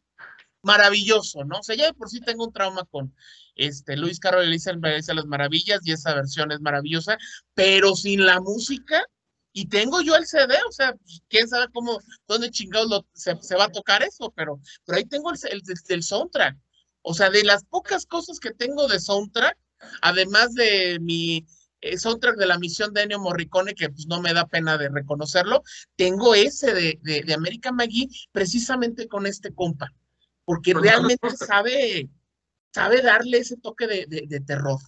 [SPEAKER 3] maravilloso, ¿no? O sea, ya de por sí tengo un trauma con este Luis Carroll Elisa Elisa las Maravillas y esa versión es maravillosa, pero sin la música, y tengo yo el CD, o sea, pues, quién sabe cómo, dónde chingados lo- se, se va a tocar eso, pero, pero ahí tengo el, el, el soundtrack. O sea, de las pocas cosas que tengo de soundtrack, además de mi eh, soundtrack de la misión de Ennio Morricone, que pues no me da pena de reconocerlo, tengo ese de, de, de American McGee precisamente con este compa, porque realmente sabe, sabe darle ese toque de, de, de terror.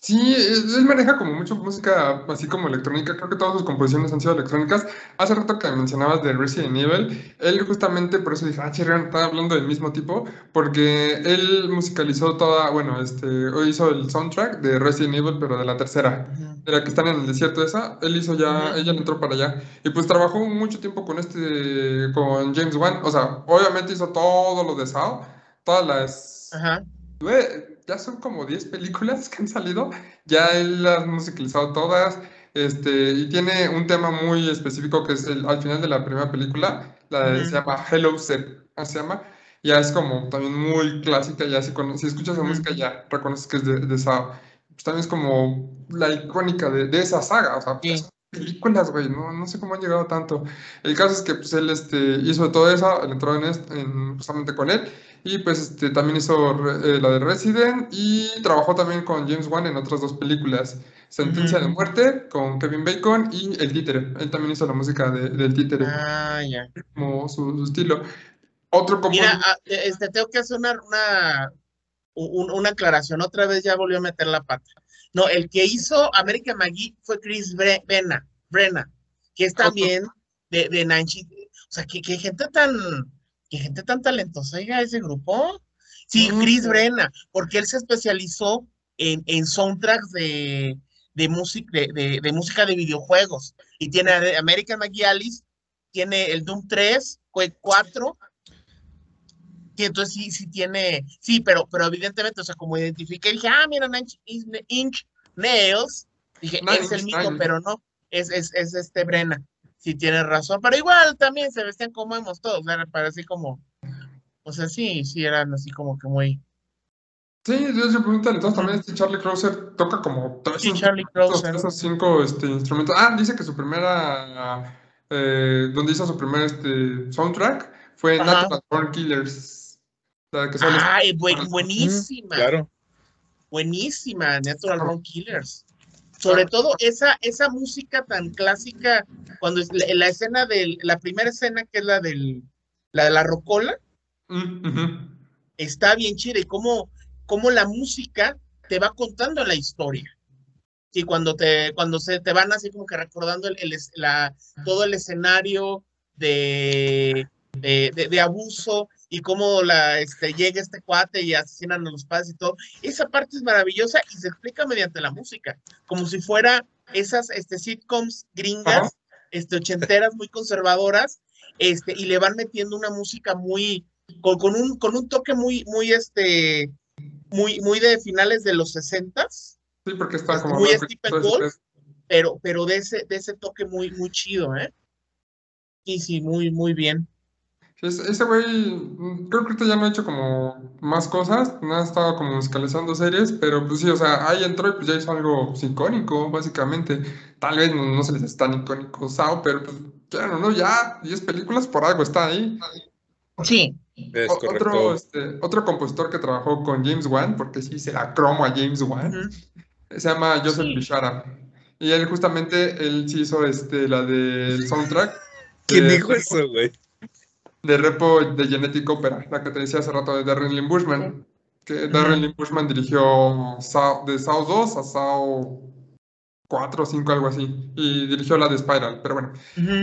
[SPEAKER 1] Sí, él maneja como mucho música así como electrónica, creo que todas sus composiciones han sido electrónicas. Hace rato que mencionabas de Resident Evil, él justamente por eso dije, ah, Chirrián, estaba hablando del mismo tipo, porque él musicalizó toda, bueno, este, hizo el soundtrack de Resident Evil, pero de la tercera, de la que están en el desierto esa, él hizo ya, ella entró para allá, y pues trabajó mucho tiempo con este, con James Wan, o sea, obviamente hizo todo lo de Saw, todas las...
[SPEAKER 3] Ajá.
[SPEAKER 1] Ya son como 10 películas que han salido, ya él las ha musicalizado todas, este, y tiene un tema muy específico que es el, al final de la primera película, la de- se llama Hello Seb, se llama, ya es como también muy clásica, ya si, si escuchas la música ya reconoces que es de, de Saw, pues también es como la icónica de, de esa saga, o sea,
[SPEAKER 3] Sí.
[SPEAKER 1] pues, películas, güey, no, no sé cómo han llegado tanto. El caso es que pues él este, hizo todo eso, él entró en, justamente con él, y pues este, también hizo re- eh, la de Resident y trabajó también con James Wan en otras dos películas, Sentencia de. Muerte con Kevin Bacon y El Títere. Él también hizo la música de- del Títere,
[SPEAKER 3] Ah, ya.
[SPEAKER 1] como su, su estilo. Otro
[SPEAKER 3] Mira,
[SPEAKER 1] compositor,
[SPEAKER 3] ah, este, tengo que hacer una, una, un- una aclaración. Otra vez ya volvió a meter la pata. No, el que hizo American McGee fue Chris Bre- Brenna, Brenna, que es también de, de Nancy. O sea, que, que gente tan, gente tan talentosa llega a ese grupo. Sí,
[SPEAKER 1] Mm.
[SPEAKER 3] Chris Brenna, porque él se especializó en, en soundtracks de, de, música, de, de- de música de videojuegos. Y tiene American McGee Alice, tiene el Doom 3, Quake 4, Entonces sí, sí tiene, sí, pero, pero evidentemente, o sea, como identifiqué, dije, ah, mira, Inch, Inch Nails, dije, es el mismo, pero no, es, es, es este Brena. sí tienes razón, pero igual también se vestían como hemos todos, era para así como, o sea, sí, sí eran así como que muy,
[SPEAKER 1] Sí, yo se preguntan, entonces también este Charlie Closer toca como tres
[SPEAKER 3] Sí, Closer.
[SPEAKER 1] esos cinco este, instrumentos. Ah, dice que su primera, eh, donde hizo su primer este, soundtrack fue. Natural Born Killers. La que sale-
[SPEAKER 3] ay, buen- buenísima,
[SPEAKER 4] Claro.
[SPEAKER 3] buenísima, Natural Born Killers. Sobre todo esa, esa música tan clásica, cuando es la, la escena del, la primera escena que es la del, la de la rocola,
[SPEAKER 1] Mm,
[SPEAKER 3] está bien chida y cómo, cómo la música te va contando la historia. Y cuando te, cuando se te van así como que recordando el, el es- la, todo el escenario de, de, de- de abuso y cómo la, este, llega este cuate y asesinan a los padres y todo. Esa parte es maravillosa y se explica mediante la música, como si fuera esas este, sitcoms gringas, este, ochenteras, muy conservadoras, este, y le van metiendo una música muy, con, con un, con un toque muy, muy, este, muy, muy de finales de los sesentas,
[SPEAKER 1] Sí, porque está
[SPEAKER 3] Este,
[SPEAKER 1] como.
[SPEAKER 3] muy Stephen Wolf. pero, pero de ese, de ese toque muy, muy chido, ¿eh? Y sí, muy, muy bien.
[SPEAKER 1] Ese güey, mm, creo que ahorita ya no ha hecho como más cosas, no ha estado como musicalizando series, pero pues sí, o sea, ahí entró y pues ya hizo algo pues, icónico, básicamente. Tal vez no, no se les hace tan icónico Sao, pero pues ya no, ya 10 películas por algo está ahí.
[SPEAKER 3] Sí.
[SPEAKER 4] Es
[SPEAKER 1] otro, este, otro compositor que trabajó con James Wan, porque sí se la cromo a James Wan, se llama Joseph
[SPEAKER 3] Sí.
[SPEAKER 1] Bishara. Y él justamente, él sí hizo este, la del soundtrack.
[SPEAKER 4] ¿Quién
[SPEAKER 1] de-
[SPEAKER 4] dijo eso, güey?
[SPEAKER 1] De repo de Genetic Opera, la que te decía hace rato de Darren Lynn Bushman. Que Darren Lynn Bushman dirigió Saw- de Saw 2 a Saw 4 o 5, algo así. Y dirigió la de Spiral, pero bueno.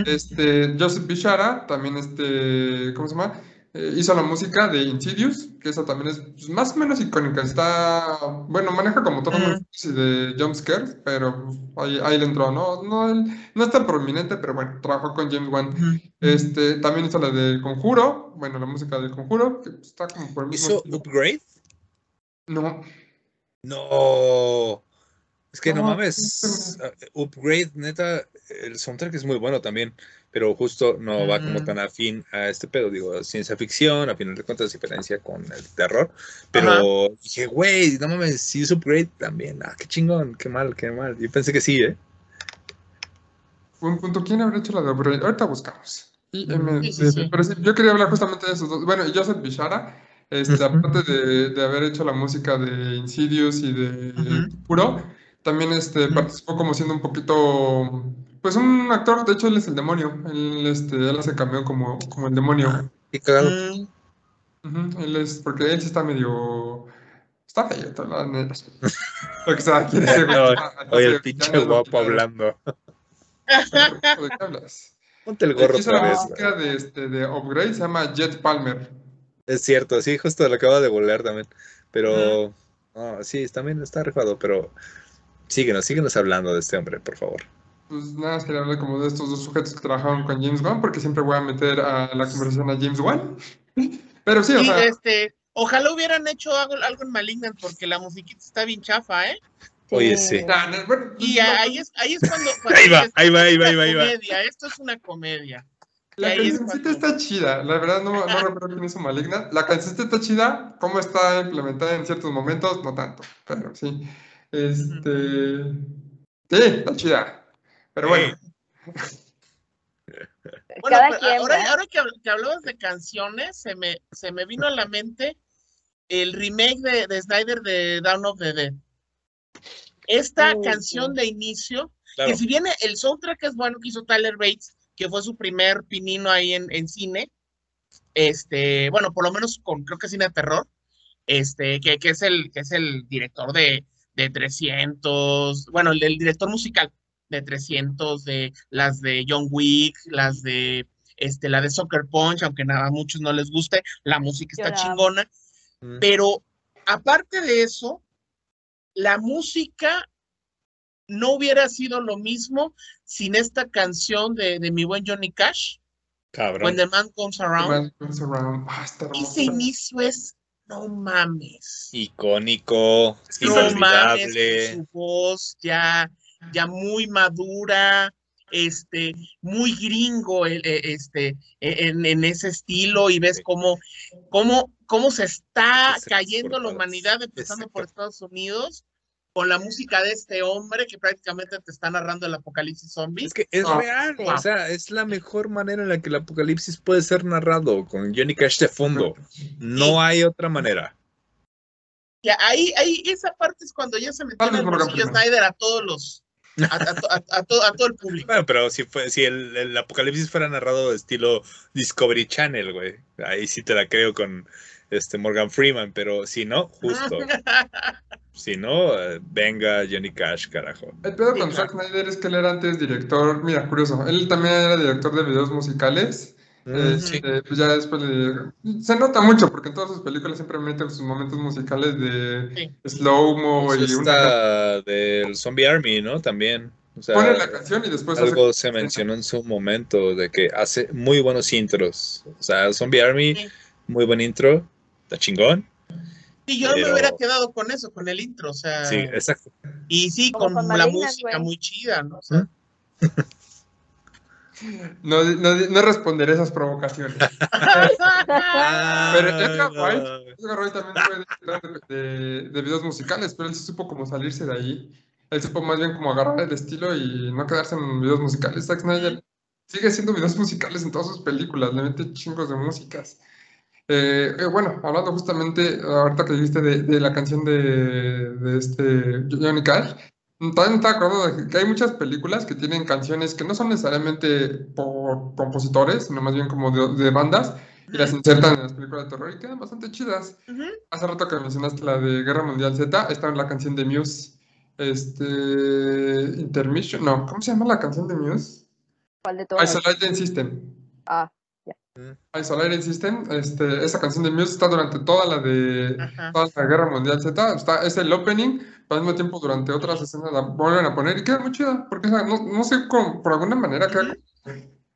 [SPEAKER 1] Este, Joseph Bishara también, este, ¿cómo se llama? Eh, hizo la música de Insidious, que esa también es pues, más o menos icónica. Está, bueno, maneja como fuertes y de jumpscares, pero pues, ahí, ahí le entró, ¿no? No, él- no es tan prominente, pero bueno, trabajó con James Wan. Este, también hizo la del Conjuro, bueno, la música del Conjuro, que está como por el mismo
[SPEAKER 4] ¿Hizo
[SPEAKER 1] estilo.
[SPEAKER 4] Upgrade?
[SPEAKER 1] No,
[SPEAKER 4] No. Es que no,
[SPEAKER 1] No,
[SPEAKER 4] mames. Upgrade, neta, el soundtrack es muy bueno también, pero justo no va como tan afín a este pedo. Digo, ciencia ficción, a final de cuentas, diferencia con el terror. Pero dije, güey, no mames, si es Upgrade también. Ah, qué chingón, qué mal, qué mal. Yo pensé que sí, ¿eh?
[SPEAKER 1] buen punto. ¿Quién habrá hecho la de Upgrade? Ahorita buscamos. Y,
[SPEAKER 3] Sí, sí, sí.
[SPEAKER 1] Pero sí, yo quería hablar justamente de esos dos. Bueno, y Joseph Bishara, este, aparte de, de haber hecho la música de Insidious y de. Puro, también este, participó como siendo un poquito, pues un actor, de hecho él es el demonio, él, este, él hace cameo como, como el demonio.
[SPEAKER 4] Qué cagado.
[SPEAKER 3] Mm,
[SPEAKER 1] Ujú, Él es, porque él sí está medio, está feo, la neta. (laughs) Lo que sea, quiere ser, güey,
[SPEAKER 4] No,
[SPEAKER 1] está-
[SPEAKER 4] Oye, el pinche guapo hablando.
[SPEAKER 1] ¿De qué hablas?
[SPEAKER 4] Ponte el gorro otra
[SPEAKER 1] la
[SPEAKER 4] vez.
[SPEAKER 1] música de, este, de Upgrade se llama Jet Palmer.
[SPEAKER 4] Es cierto, sí, justo lo acabo de volar también. Pero, no, sí, también está rifado, pero síguenos, síguenos hablando de este hombre, por favor.
[SPEAKER 1] Pues nada, más quería hablar como de estos dos sujetos que trabajaron con James Wan, porque siempre voy a meter a la conversación a James Wan. Pero sí, o
[SPEAKER 3] y
[SPEAKER 1] sea,
[SPEAKER 3] este, ojalá hubieran hecho algo, algo en Malignant porque la musiquita está bien chafa, ¿eh?
[SPEAKER 4] Oye, sí.
[SPEAKER 1] nah, nah, bueno,
[SPEAKER 3] Y
[SPEAKER 1] no,
[SPEAKER 3] ahí es, ahí es cuando, (laughs) cuando
[SPEAKER 4] Ahí va, ahí va, ahí va,
[SPEAKER 3] "Esto
[SPEAKER 4] ahí va,
[SPEAKER 3] es
[SPEAKER 4] ahí va.
[SPEAKER 3] comedia, esto es una comedia.
[SPEAKER 1] la
[SPEAKER 3] es
[SPEAKER 1] cancioncita
[SPEAKER 3] cuando-
[SPEAKER 1] está chida, la verdad no, no recuerdo quién hizo Maligna. La cancioncita está chida, cómo está implementada en ciertos momentos, no tanto, pero sí. Este. Sí, está chida. Pero bueno, (laughs)
[SPEAKER 3] Bueno,
[SPEAKER 2] Cada
[SPEAKER 3] pero
[SPEAKER 2] quien,
[SPEAKER 3] ahora, que, que hablabas de canciones, se me, se me vino a la mente el remake de, de Snyder de Dawn of the Dead. Esta canción
[SPEAKER 2] sí.
[SPEAKER 3] de inicio,
[SPEAKER 4] Claro.
[SPEAKER 3] que si bien el soundtrack es bueno que hizo Tyler Bates, que fue su primer pinino ahí en, en cine, este, bueno, por lo menos con creo que cine de terror, este, que, que es el, que es el director de, de 300, bueno, el, el director musical de 300, de las de John Wick, las de, este, la de Soccer Punch, aunque nada, a muchos no les guste, la música está
[SPEAKER 2] amo.
[SPEAKER 3] chingona,
[SPEAKER 4] Mm.
[SPEAKER 3] pero aparte de eso, la música no hubiera sido lo mismo sin esta canción de, de mi buen Johnny Cash,
[SPEAKER 4] Cabrón.
[SPEAKER 3] When the Man Comes
[SPEAKER 1] The
[SPEAKER 3] Around.
[SPEAKER 1] Man Comes Around. Ah, está
[SPEAKER 3] Ese inicio es, no mames.
[SPEAKER 4] Icónico,
[SPEAKER 3] No mames,
[SPEAKER 4] inolvidable.
[SPEAKER 3] con su voz ya, ya muy madura, este, muy gringo el- e- este, e- en, en ese estilo y ves cómo, cómo, cómo se está cayendo la humanidad, empezando por. Estados Unidos, con la música de este hombre que prácticamente te está narrando el apocalipsis zombie.
[SPEAKER 4] Es que es
[SPEAKER 1] Ah,
[SPEAKER 4] real, o sea, es la mejor manera en la que el apocalipsis puede ser narrado, con Johnny Cash de fondo. No hay otra manera.
[SPEAKER 3] Que ahí, ahí, esa parte es cuando ya se metió
[SPEAKER 1] Tal
[SPEAKER 3] en el. Snyder a todos los, a, a to- a- a to- a todo el público.
[SPEAKER 4] Bueno, pero si fue, si el, el apocalipsis fuera narrado de estilo Discovery Channel, güey, ahí sí te la creo con este Morgan Freeman, pero si no, justo. (laughs) Si no, venga Johnny Cash, carajo.
[SPEAKER 1] El pedo con. Zack Snyder es que él era antes director, mira, curioso, él también era director de videos musicales.
[SPEAKER 4] Sí.
[SPEAKER 1] Este, pues ya después le- se nota mucho porque en todas sus películas siempre meten sus momentos musicales de slow-mo
[SPEAKER 4] Pues
[SPEAKER 1] y una
[SPEAKER 4] del Zombie Army, ¿no? También. O sea,
[SPEAKER 1] pone la canción y después hace
[SPEAKER 4] algo se mencionó en su momento de que hace muy buenos intros. O sea, Zombie Army,
[SPEAKER 3] Sí.
[SPEAKER 4] muy buen intro, está chingón.
[SPEAKER 3] Y yo no me hubiera quedado con eso, con el intro, o sea,
[SPEAKER 4] Sí, exacto.
[SPEAKER 3] y sí,
[SPEAKER 2] Como
[SPEAKER 3] con,
[SPEAKER 2] con
[SPEAKER 3] la música
[SPEAKER 2] güey.
[SPEAKER 3] muy chida, ¿no? O sea,
[SPEAKER 1] No, no, no responderé esas provocaciones. (laughs) Pero Edgar Wright, Edgar Wright también fue de, de- de videos musicales, pero él sí supo como salirse de ahí. Él supo más bien como agarrar el estilo y no quedarse en videos musicales. Zack Snyder sigue haciendo videos musicales en todas sus películas, le mete chingos de músicas. Eh, eh, bueno, hablando justamente, ahorita que dijiste de, de la canción de, de este Johnny Cash, también me estaba acordando de que hay muchas películas que tienen canciones que no son necesariamente por compositores, sino más bien como de, de bandas, y las insertan en las películas de terror y quedan bastante chidas. Hace rato que mencionaste la de Guerra Mundial Z, está en la canción de Muse, este, Intermission, no, ¿cómo se llama la canción de Muse?
[SPEAKER 2] ¿Cuál de todas?
[SPEAKER 1] System.
[SPEAKER 2] Ah,
[SPEAKER 1] Isolated System, este, esa canción de Muse está durante toda la de
[SPEAKER 3] Ajá.
[SPEAKER 1] toda la Guerra Mundial Z, está, es el opening, pero al mismo tiempo durante otras escenas la vuelven a poner y queda muy chida, porque o sea, no, no sé, cómo, por alguna manera queda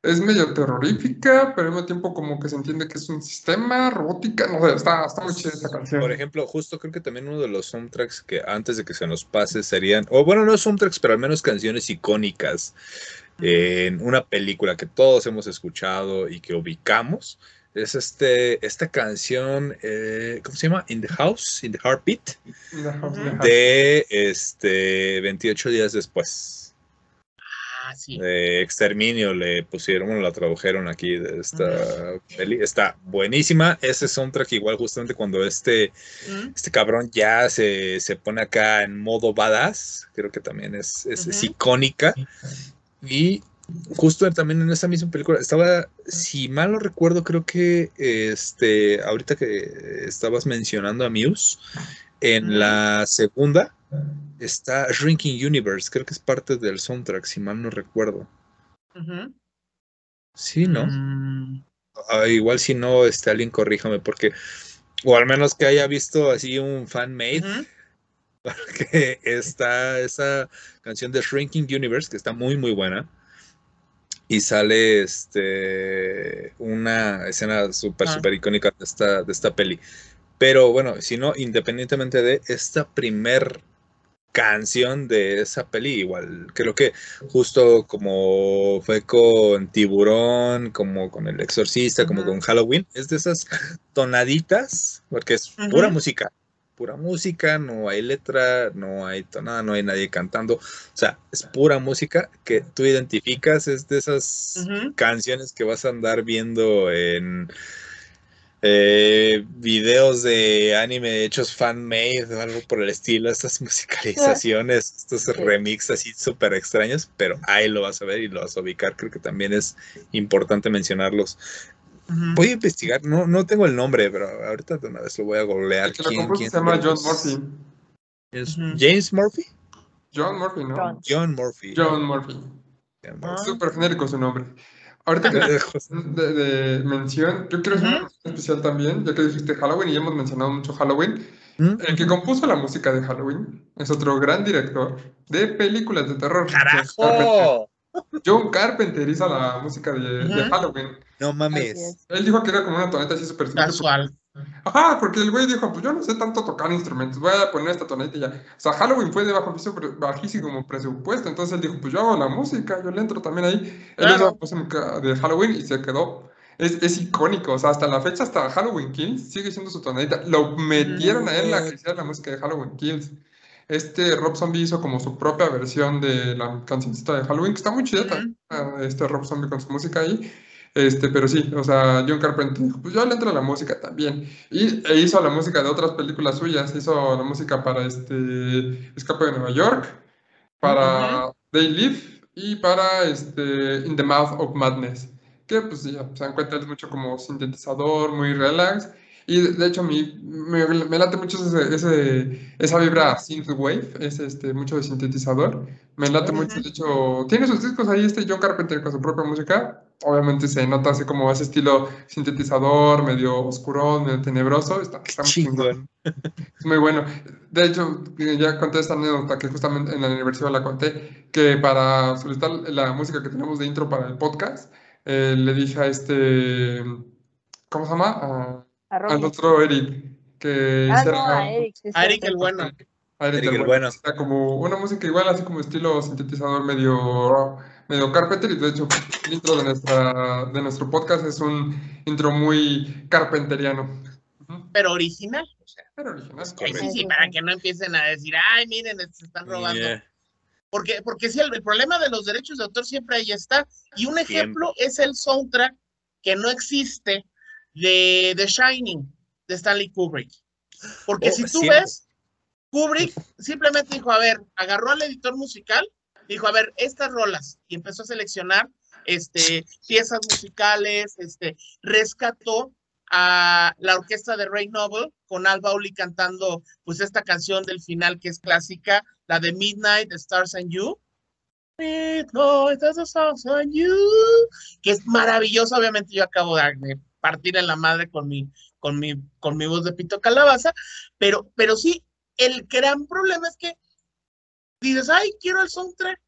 [SPEAKER 1] es medio terrorífica, pero al mismo tiempo como que se entiende que es un sistema, robótica, no sé, está, está muy chida esta canción.
[SPEAKER 4] Por ejemplo, justo creo que también uno de los soundtracks que antes de que se nos pase serían, o bueno, no soundtracks, pero al menos canciones icónicas en una película que todos hemos escuchado y que ubicamos. Es este, esta canción, eh, ¿cómo se llama? In the House, In the Heartbeat, de este 28 días después.
[SPEAKER 3] Ah, sí.
[SPEAKER 4] De Exterminio le pusieron, bueno, la tradujeron aquí de esta peli. Está buenísima. Ese soundtrack igual justamente cuando este
[SPEAKER 3] Ujú.
[SPEAKER 4] este cabrón ya se, se pone acá en modo badass, creo que también es, es, icónica. Y justo también en esa misma película estaba, si mal no recuerdo, creo que este, ahorita que estabas mencionando a Muse, en la segunda está Shrinking Universe, creo que es parte del soundtrack, si mal no recuerdo. Sí, ¿no?
[SPEAKER 3] Mm,
[SPEAKER 4] Ah, igual si no, este, alguien corríjame, porque, o al menos que haya visto así un fan made. (laughs) que está esa canción de Shrinking Universe, que está muy, muy buena. Y sale este, una escena súper,
[SPEAKER 3] Ah.
[SPEAKER 4] súper icónica de esta, de esta peli. Pero bueno, si no, independientemente de esta primer canción de esa peli, igual creo que justo como fue con Tiburón, como con El Exorcista, como con Halloween, es de esas tonaditas, porque es pura música, pura música, no hay letra, no hay tonada, no hay nadie cantando, o sea, es pura música que tú identificas, es de esas canciones que vas a andar viendo en eh, videos de anime hechos fan-made o algo por el estilo, estas (laughs) musicalizaciones, estos remix así súper extraños, pero ahí lo vas a ver y lo vas a ubicar, creo que también es importante mencionarlos.
[SPEAKER 3] Ujú.
[SPEAKER 4] Voy a investigar, no, no tengo el nombre, pero ahorita de una vez lo voy a googlear.
[SPEAKER 1] El que lo
[SPEAKER 4] ¿Quién- quién
[SPEAKER 1] se llama? John Murphy.
[SPEAKER 4] ¿Es
[SPEAKER 3] Ujú.
[SPEAKER 4] James Murphy?
[SPEAKER 1] John Murphy, ¿no?
[SPEAKER 2] John.
[SPEAKER 4] John Murphy.
[SPEAKER 1] John Murphy.
[SPEAKER 4] John
[SPEAKER 3] Ah.
[SPEAKER 4] Murphy.
[SPEAKER 1] Súper genérico su nombre. Ahorita que (laughs) de, de mención, yo quiero hacer una
[SPEAKER 3] Ujú.
[SPEAKER 1] mención especial también, ya que dijiste Halloween y ya hemos mencionado mucho Halloween.
[SPEAKER 4] ¿Mm?
[SPEAKER 1] El que compuso la música de Halloween es otro gran director de películas de terror. John Carpenter.
[SPEAKER 4] ¡Carajo!
[SPEAKER 1] John Carpenter hizo la música de, de
[SPEAKER 3] Ujú.
[SPEAKER 1] Halloween.
[SPEAKER 4] No mames.
[SPEAKER 2] es.
[SPEAKER 1] Él dijo que era como una toneta así súper simple.
[SPEAKER 3] Casual.
[SPEAKER 1] Ajá, porque el güey dijo, pues yo no sé tanto tocar instrumentos, voy a poner esta tonadita y ya. O sea, Halloween fue de bajo piso, bajísimo presupuesto, entonces él dijo, pues yo hago la música, yo le entro también ahí. Él hizo la música de Halloween y se quedó. Es, es icónico, o sea, hasta la fecha, hasta Halloween Kills, sigue siendo su tonadita. Lo metieron a él a que hiciera la música de Halloween Kills. Este Rob Zombie hizo como su propia versión de la cancioncita de Halloween, que está muy chida, ah, este Rob Zombie con su música ahí. Este, pero sí, o sea, John Carpenter dijo, pues yo le entro a la música también. Y e hizo la música de otras películas suyas, hizo la música para este Escape de Nueva York, para They Live y para este In the Mouth of Madness, que pues ya se es mucho como sintetizador, muy relax. Y de, de hecho mi- me, me late mucho ese, ese- esa vibra synthwave, es este, mucho de sintetizador. Me late mucho, de hecho, tiene sus discos ahí este John Carpenter con su propia música. Obviamente se nota así como ese estilo sintetizador, medio oscurón, medio tenebroso. Está, está muy
[SPEAKER 4] Chingón.
[SPEAKER 1] es muy bueno. De hecho, ya conté esta anécdota que justamente en la universidad la conté, que para solicitar la música que tenemos de intro para el podcast, eh, le dije a este, ¿cómo se llama? A-
[SPEAKER 2] A
[SPEAKER 1] al otro Eric, que
[SPEAKER 2] Ah,
[SPEAKER 1] hiciera
[SPEAKER 2] no, a Eric. sí,
[SPEAKER 3] A Eric
[SPEAKER 2] cierto.
[SPEAKER 3] el bueno.
[SPEAKER 1] a Eric
[SPEAKER 4] Eric
[SPEAKER 1] el Bueno.
[SPEAKER 4] Bueno.
[SPEAKER 1] Está como una música igual, así como estilo sintetizador medio, medio Carpenter, y de hecho el intro de, nuestra, de nuestro podcast es un intro muy carpenteriano.
[SPEAKER 3] Pero original. O sea,
[SPEAKER 1] Pero original.
[SPEAKER 3] sí, sí, para que no empiecen a decir, ay, miren, se están robando.
[SPEAKER 4] Yeah.
[SPEAKER 3] Porque, porque sí, el, el problema de los derechos de autor siempre ahí está. Y un ejemplo es el soundtrack que no existe de The Shining, de Stanley Kubrick. Porque
[SPEAKER 4] Oh,
[SPEAKER 3] si tú
[SPEAKER 4] siempre.
[SPEAKER 3] ves, Kubrick simplemente dijo, a ver, agarró al editor musical, dijo, a ver, estas rolas, y empezó a seleccionar este, piezas musicales, este, rescató a la orquesta de Ray Noble con Al Bowley cantando pues esta canción del final que es clásica, la de Midnight, The Stars and You. Midnight, the Stars and You, que es maravillosa, obviamente yo acabo de, de partir en la madre con mi, con mi, con mi voz de pito calabaza, pero, pero sí, el gran problema es que dices, ay, quiero el soundtrack,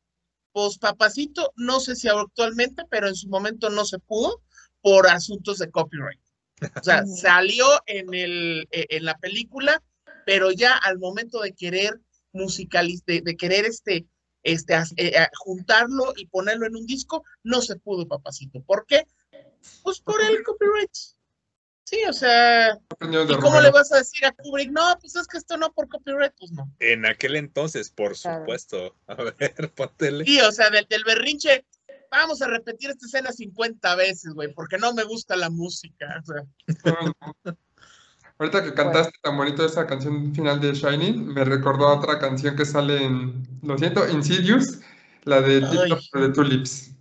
[SPEAKER 3] pues papacito, no sé si actualmente, pero en su momento no se pudo por asuntos de copyright. O sea, salió en, el, eh, en la película, pero ya al momento de querer musicalizar, de, de querer este, este, eh, eh, juntarlo y ponerlo en un disco, no se pudo, papacito. ¿Por qué? Pues por el copyright. Sí, o sea, ¿y cómo le vas a decir a Kubrick? No, pues es que esto no por copyright, pues no.
[SPEAKER 4] En aquel entonces, por
[SPEAKER 2] Claro.
[SPEAKER 4] supuesto. A ver, (laughs) póntele.
[SPEAKER 3] Sí, o sea, del, del berrinche, vamos a repetir esta escena 50 veces, güey, porque no me gusta la música. O sea, (laughs)
[SPEAKER 1] Ahorita que cantaste tan bonito esa canción final de Shining, me recordó a otra canción que sale en, lo siento, Insidious, la de Tip
[SPEAKER 3] Ay.
[SPEAKER 1] De Tulips,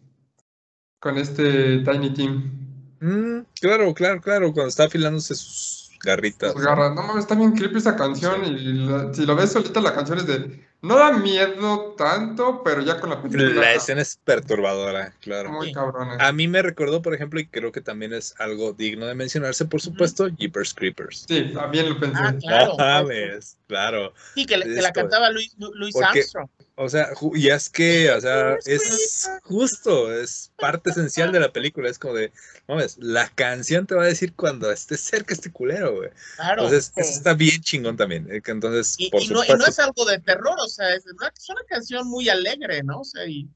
[SPEAKER 1] con este Tiny Tim.
[SPEAKER 4] Mm, claro, claro, claro. Cuando está afilándose sus garritas.
[SPEAKER 1] Sus garras. No mames, está bien creepy esa canción y la- si lo ves solita la canción es de, no da miedo tanto, pero ya con la película
[SPEAKER 4] La escena es perturbadora, claro.
[SPEAKER 1] muy cabrona.
[SPEAKER 4] A mí me recordó, por ejemplo, y creo que también es algo digno de mencionarse, por supuesto, Jeepers Creepers.
[SPEAKER 1] Sí, también lo pensé.
[SPEAKER 3] Ah, claro. (laughs)
[SPEAKER 4] Ah, ves, claro.
[SPEAKER 3] sí, que, la cantaba Luis, Lu- Luis
[SPEAKER 4] porque-
[SPEAKER 3] Armstrong.
[SPEAKER 4] O sea, y es que, o sea, es justo, es parte esencial de la película. Es como de, no ves, la canción te va a decir cuando estés cerca este culero, güey.
[SPEAKER 3] Claro.
[SPEAKER 4] Entonces,
[SPEAKER 2] Sí.
[SPEAKER 4] eso está bien chingón también. eh, Entonces,
[SPEAKER 3] y,
[SPEAKER 4] por
[SPEAKER 3] y no, y no es algo de terror, o sea, es una, es una canción muy alegre, ¿no? O sea, y,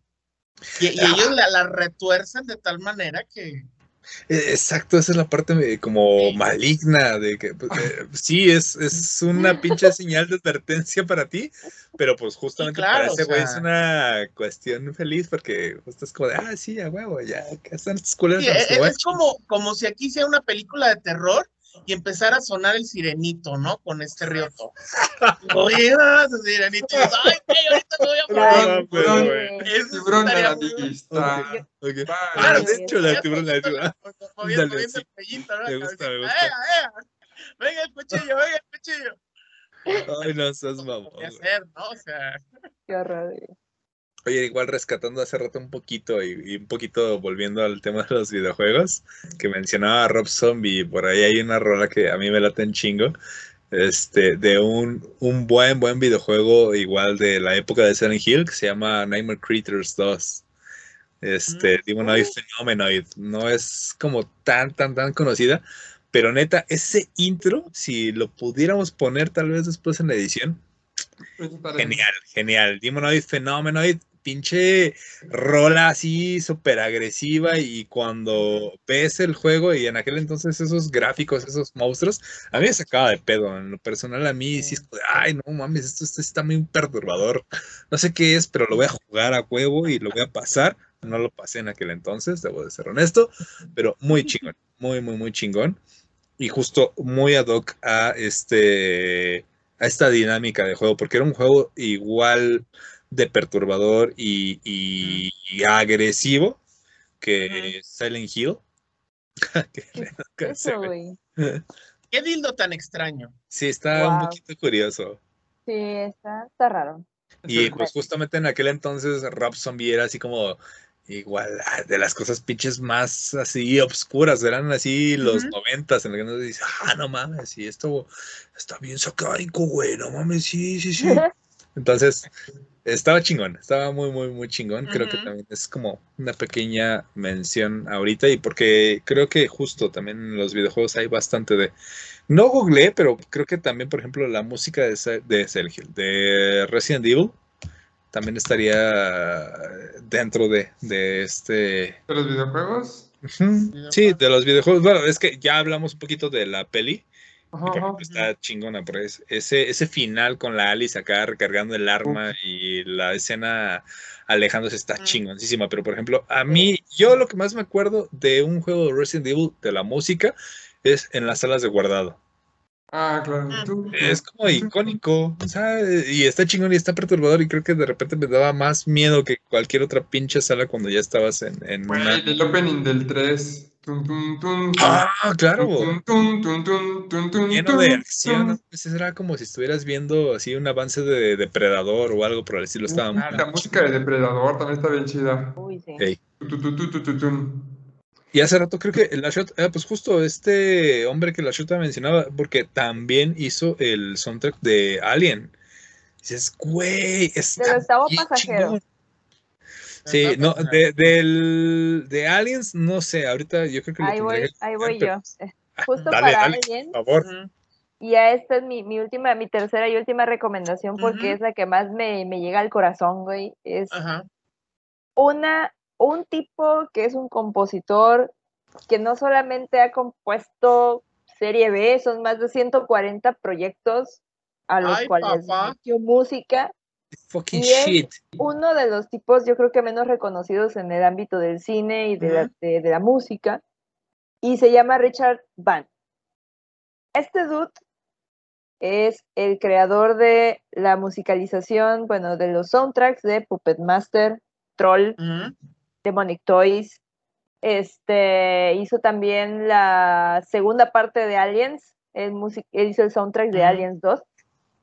[SPEAKER 3] y, y ellos la, la retuercen de tal manera que.
[SPEAKER 4] Eh, Exacto, esa es la parte como maligna de que pues, eh, (laughs) sí es, es una pinche señal de advertencia para ti, pero pues justamente
[SPEAKER 3] claro,
[SPEAKER 4] para ese güey
[SPEAKER 3] sea-
[SPEAKER 4] es una cuestión feliz porque justo es como de, ah, sí, a huevo, ya, que están estos culeros.
[SPEAKER 3] Sí,
[SPEAKER 4] se los
[SPEAKER 3] es, como si aquí sea una película de terror y empezara a sonar el sirenito, ¿no? Con este rioto. (laughs) Oídas, sirenito. Ay, güey, ahorita me voy a
[SPEAKER 4] gusta.
[SPEAKER 3] Venga, el cuchillo, venga el cuchillo.
[SPEAKER 4] Ay, no seas mamón.
[SPEAKER 3] ¿Qué
[SPEAKER 4] güey.
[SPEAKER 3] hacer, no? O sea,
[SPEAKER 2] Qué horror.
[SPEAKER 4] Oye, igual rescatando hace rato un poquito y, y un poquito volviendo al tema de los videojuegos, que mencionaba Rob Zombie, por ahí hay una rola que a mí me late en chingo, este, de un, un buen, buen videojuego igual de la época de Silent Hill, que se llama Nightmare Creatures 2. Este, Demonoid Phenomenon, no es como tan, tan, tan conocida, Pero neta, ese intro, si lo pudiéramos poner tal vez después en la edición, genial, genial. Demonoid Phenomeноid, pinche rola así súper agresiva y cuando ves el juego y en aquel entonces esos gráficos, esos monstruos, a mí me sacaba de pedo. En lo personal, a mí sí es como de, ay, no mames, esto, esto está muy perturbador. No sé qué es, pero lo voy a jugar a huevo y lo voy a pasar. No lo pasé en aquel entonces, debo de ser honesto, pero muy chingón, muy, muy, muy chingón. Y justo muy ad hoc a este a esta dinámica de juego, porque era un juego igual de perturbador y, y agresivo que Silent Hill. (laughs) (laughs)
[SPEAKER 3] ¿Qué dildo tan extraño?
[SPEAKER 4] Sí, está un poquito curioso.
[SPEAKER 2] Sí, está, está raro.
[SPEAKER 4] Y pues justamente en aquel entonces Rob Zombie era así como igual de las cosas pinches más así obscuras, eran así los noventas en el que uno dice, ah, no mames, y esto está bien sacárico, güey, no mames, sí, sí, sí. (laughs) Entonces, estaba chingón, estaba muy, muy, muy chingón. Creo que también es como una pequeña mención ahorita y porque creo que justo también en los videojuegos hay bastante de... No googleé, pero creo que también, por ejemplo, la música de, de Silent de Resident Evil, también estaría dentro de, de este...
[SPEAKER 1] ¿De los videojuegos?
[SPEAKER 4] Sí, de los videojuegos. Bueno, es que ya hablamos un poquito de la peli. Está chingona, pero ese, ese final con la Alice acá recargando el arma y la escena alejándose está chingoncísima. Pero, por ejemplo, a mí, yo lo que más me acuerdo de un juego de Resident Evil, de la música, es en las salas de guardado.
[SPEAKER 1] Ah, claro.
[SPEAKER 4] Es como icónico, o sea, y está chingón y está perturbador y creo que de repente me daba más miedo que cualquier otra pinche sala cuando ya estabas en, en
[SPEAKER 1] una... El opening del 3.
[SPEAKER 4] Ah, claro. Lleno de acción. Ese era como si estuvieras viendo así un avance de Depredador o algo por el estilo. Estaba
[SPEAKER 1] la música de Depredador también está bien chida.
[SPEAKER 2] Uy, sí.
[SPEAKER 4] Hey. Y hace rato creo que la Shot, ah, pues justo este hombre que la Shota mencionaba, porque también hizo el soundtrack de Alien. Dices, güey, está.
[SPEAKER 2] Pero estaba pasajero.
[SPEAKER 4] Sí, no, de, del, de Aliens, no sé, ahorita yo creo que...
[SPEAKER 2] Ahí voy, ahí voy yo. Justo para Alien.
[SPEAKER 4] Por favor.
[SPEAKER 2] Y a esta es mi, mi, última, mi tercera y última recomendación porque es la que más me, me, llega al corazón, güey. Es una un tipo que es un compositor que no solamente ha compuesto serie B, son más de 140 proyectos a los cuales dio música.
[SPEAKER 4] Y shit.
[SPEAKER 2] uno de los tipos, yo creo que menos reconocidos en el ámbito del cine y de, la, de, la música, y se llama Richard Van. Este dude es el creador de la musicalización, bueno, de los soundtracks de Puppet Master, Troll, Demonic Toys. Este, hizo también la segunda parte de Aliens. Él, hizo el soundtrack de Aliens 2.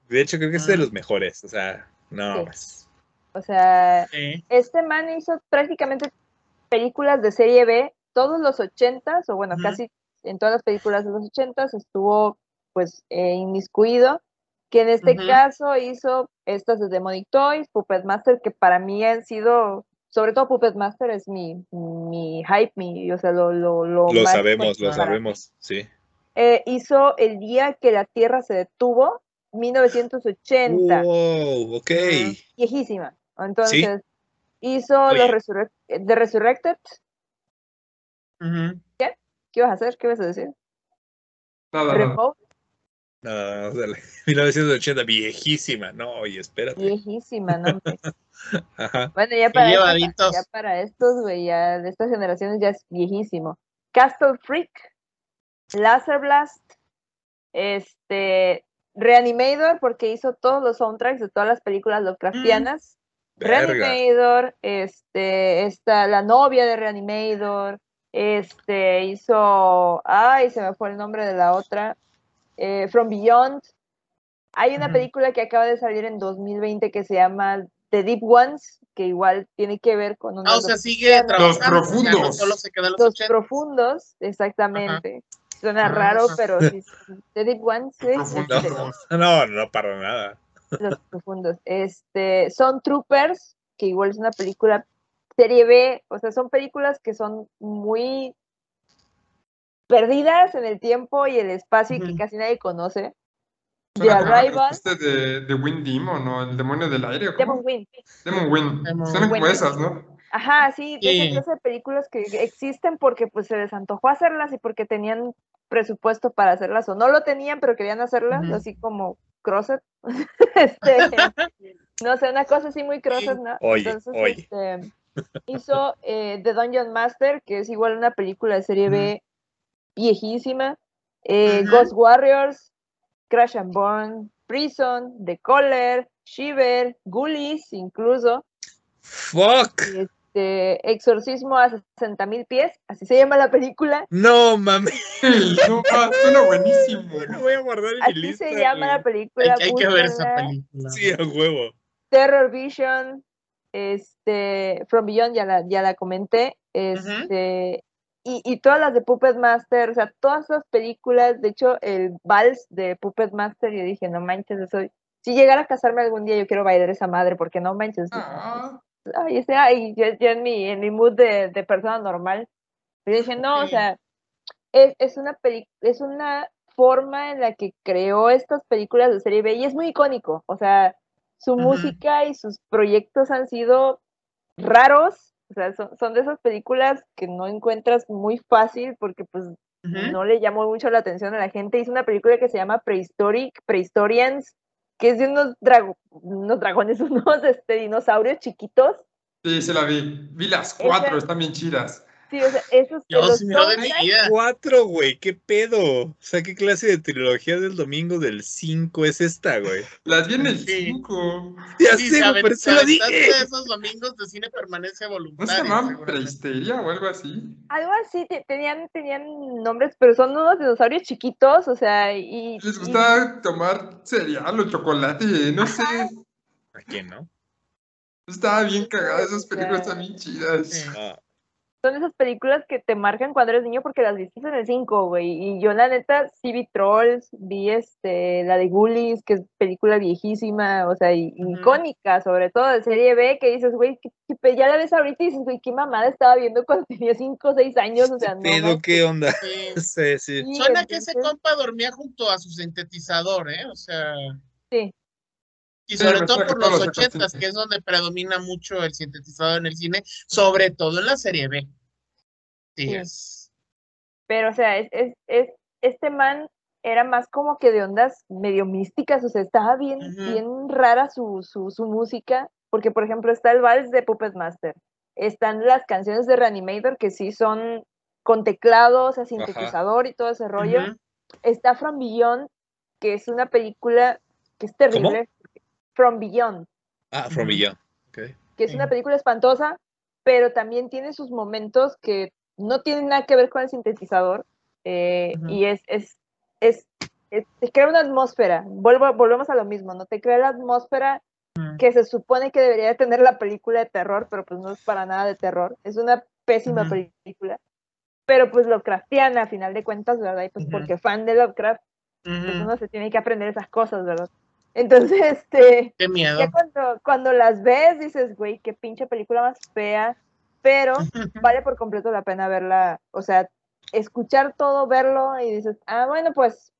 [SPEAKER 4] De hecho, creo que es de los mejores. O sea, no más.
[SPEAKER 2] O sea, este man hizo prácticamente películas de serie B, todos los ochentas, o bueno, casi en todas las películas de los ochentas estuvo pues eh, inmiscuido, que en este caso hizo estas de Demonic Toys, Puppet Master, que para mí han sido sobre todo Puppet Master es mi, mi hype, mi, o sea, lo, lo,
[SPEAKER 4] lo, lo sabemos, lo sabemos, sí.
[SPEAKER 2] Eh, hizo El día que la Tierra se detuvo, 1980.
[SPEAKER 4] Wow, ok.
[SPEAKER 2] Viejísima. Entonces, hizo los The Resurrected. ¿Qué? ¿Qué ibas a hacer? ¿Qué ibas a decir?
[SPEAKER 1] Nada,
[SPEAKER 4] no, dale. (laughs) 1980, viejísima. No, oye, espérate.
[SPEAKER 2] Viejísima, no. (laughs) Ajá. Bueno, ya para, ya para estos, güey, ya de estas generaciones ya es viejísimo. Castle Freak, Laser Blast, este, Reanimator, porque hizo todos los soundtracks de todas las películas Lovecraftianas. Mm, Reanimator, este, esta, la novia de Reanimator, este, hizo, ay, se me fue el nombre de la otra, eh, From Beyond. Hay una película que acaba de salir en 2020 que se llama The Deep Ones, que igual tiene que ver con
[SPEAKER 3] una. Ah, o sea, sigue
[SPEAKER 1] Los profundos.
[SPEAKER 2] los, profundos, exactamente. Suena raro, pero sí. The Deep Ones.
[SPEAKER 4] No, no, para nada.
[SPEAKER 2] Los profundos. Este, son Troopers, que igual es una película serie B, o sea, son películas que son muy perdidas en el tiempo y el espacio y que casi nadie conoce. The Arrival,
[SPEAKER 1] Este de, de Wind Demon, ¿no? El demonio del aire. ¿o
[SPEAKER 2] Demon. Wind.
[SPEAKER 1] Demon Wind. Suenan como esas, ¿no?
[SPEAKER 2] Ajá, sí, de
[SPEAKER 3] Sí.
[SPEAKER 2] esa clase de películas que existen porque pues se les antojó hacerlas y porque tenían presupuesto para hacerlas o no lo tenían pero querían hacerlas, así como Crosset. (laughs) este, no sé, una cosa así muy Crosset, ¿no?
[SPEAKER 4] Oye,
[SPEAKER 2] Entonces,
[SPEAKER 4] oye.
[SPEAKER 2] este, hizo eh, The Dungeon Master, que es igual una película de serie B viejísima, eh. Ghost Warriors, Crash and Burn, Prison, The Caller, Shiver, Ghoulies incluso,
[SPEAKER 4] Fuck.
[SPEAKER 2] Este, Exorcismo a 60 mil pies, así se llama la película.
[SPEAKER 4] No mames. (laughs)
[SPEAKER 1] no, suena buenísimo.
[SPEAKER 4] Lo voy a guardar en mi
[SPEAKER 2] Así se llama la película.
[SPEAKER 3] Hay, hay que ver esa película.
[SPEAKER 4] Sí, a huevo.
[SPEAKER 2] Terror Vision, este, From Beyond, ya la, ya la comenté. Este, y, y todas las de Puppet Master, o sea, todas esas películas, de hecho, el vals de Puppet Master, yo dije, no manches, eso. Si llegara a casarme algún día, yo quiero bailar esa madre, porque no manches.
[SPEAKER 1] Ah,
[SPEAKER 2] ay, ese, ay, yo, yo en mi, en mi mood de, de persona normal. Pero dije, no, o
[SPEAKER 3] Ok.
[SPEAKER 2] sea, es, es una peli es una forma en la que creó estas películas de serie B y es muy icónico. O sea, su
[SPEAKER 3] Ujú.
[SPEAKER 2] música y sus proyectos han sido raros. O sea, son, son de esas películas que no encuentras muy fácil porque pues
[SPEAKER 3] Ujú.
[SPEAKER 2] no le llamó mucho la atención a la gente. Hizo una película que se llama Prehistoric, Prehistorians, que es de unos, drago- unos dragones, (laughs) unos este, dinosaurios chiquitos.
[SPEAKER 1] sí, se la vi. Vi las
[SPEAKER 2] Esa-
[SPEAKER 1] cuatro, están bien chidas.
[SPEAKER 2] Sí, o sea, esos
[SPEAKER 3] Yo
[SPEAKER 2] los
[SPEAKER 3] sí, no de mi
[SPEAKER 2] soundtracks-
[SPEAKER 3] vida.
[SPEAKER 4] Cuatro, güey. ¿Qué pedo? O sea, ¿qué clase de trilogía del domingo del 5 es esta, güey? (laughs)
[SPEAKER 1] Las vi en el
[SPEAKER 3] Sí.
[SPEAKER 1] 5.
[SPEAKER 4] Ya
[SPEAKER 3] Sí,
[SPEAKER 4] sé,
[SPEAKER 3] se se
[SPEAKER 4] lo dije.
[SPEAKER 3] esos domingos de cine permanece
[SPEAKER 1] ¿No
[SPEAKER 3] voluntario.
[SPEAKER 1] se llamaban. Preisteria o algo así?
[SPEAKER 2] Algo así, te- tenían, tenían nombres, pero son unos dinosaurios chiquitos, o sea, y...
[SPEAKER 1] Les
[SPEAKER 2] y-
[SPEAKER 1] gustaba tomar cereal o chocolate, no sé.
[SPEAKER 4] ¿A quién, no?
[SPEAKER 1] Estaba bien cagada, esas películas están bien chidas.
[SPEAKER 3] Sí.
[SPEAKER 4] Ah,
[SPEAKER 2] son esas películas que te marcan cuando eres niño porque las viste en el 5, güey. Y yo, la neta, sí vi Trolls, vi este, la de Ghoulies, que es película viejísima, o sea, y- icónica, sobre todo de serie B, que dices, güey, ya la ves ahorita y dices, güey, qué mamada estaba viendo cuando (laughs) tenía 5 o 6 años, o sea, no. manches.
[SPEAKER 4] ¿qué onda?
[SPEAKER 3] Sí. (laughs)
[SPEAKER 4] Sí,
[SPEAKER 3] Suena que ese compa dormía junto a su sintetizador, ¿eh? O sea.
[SPEAKER 2] Sí.
[SPEAKER 3] Y sobre todo por los ochentas, que es donde predomina mucho el sintetizador en el cine, sobre todo en la serie B. Sí,
[SPEAKER 2] Sí.
[SPEAKER 3] es.
[SPEAKER 2] Pero, o sea, es, es, es- este man era más como que de ondas medio místicas, o sea, estaba bien, bien rara su, su, su música, porque, por ejemplo, está el vals de Puppet Master, están las canciones de Reanimator, que sí son con teclados, a sintetizador y todo ese rollo, está From Beyond, que es una película que es terrible, From Beyond,
[SPEAKER 4] Ah, From. Beyond. Ok.
[SPEAKER 2] que es una película espantosa, pero también tiene sus momentos que no tienen nada que ver con el sintetizador. eh,
[SPEAKER 3] Ujú.
[SPEAKER 2] Y es, es, es, es- te crea una atmósfera. Vuelvo, volvemos a lo mismo, ¿no? Te crea la atmósfera
[SPEAKER 3] Ujú.
[SPEAKER 2] que se supone que debería de tener la película de terror, pero pues no es para nada de terror. Es una pésima
[SPEAKER 3] Ujú.
[SPEAKER 2] película. Pero pues Lovecraftiana, a final de cuentas, ¿verdad? Y pues porque fan de Lovecraft, pues uno se tiene que aprender esas cosas, ¿verdad? Entonces, (laughs) este
[SPEAKER 3] Qué miedo.
[SPEAKER 2] ya cuando, cuando las ves dices, güey, qué pinche película más fea, pero (laughs) vale por completo la pena verla, o sea, escuchar todo, verlo y dices, ah, bueno, pues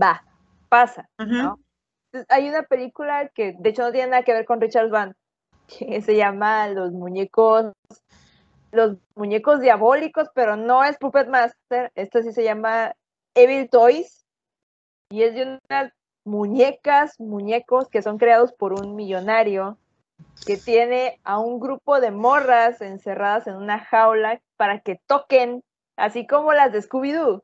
[SPEAKER 2] va, pasa. ¿no? Entonces, hay una película que de hecho no tiene nada que ver con Richard Van, (laughs) que se llama Los muñecos, los muñecos diabólicos, pero no es Puppet Master, esto sí se llama Evil Toys, y es de unas muñecas, muñecos que son creados por un millonario que tiene a un grupo de morras encerradas en una jaula para que toquen, así como las de Scooby-Doo,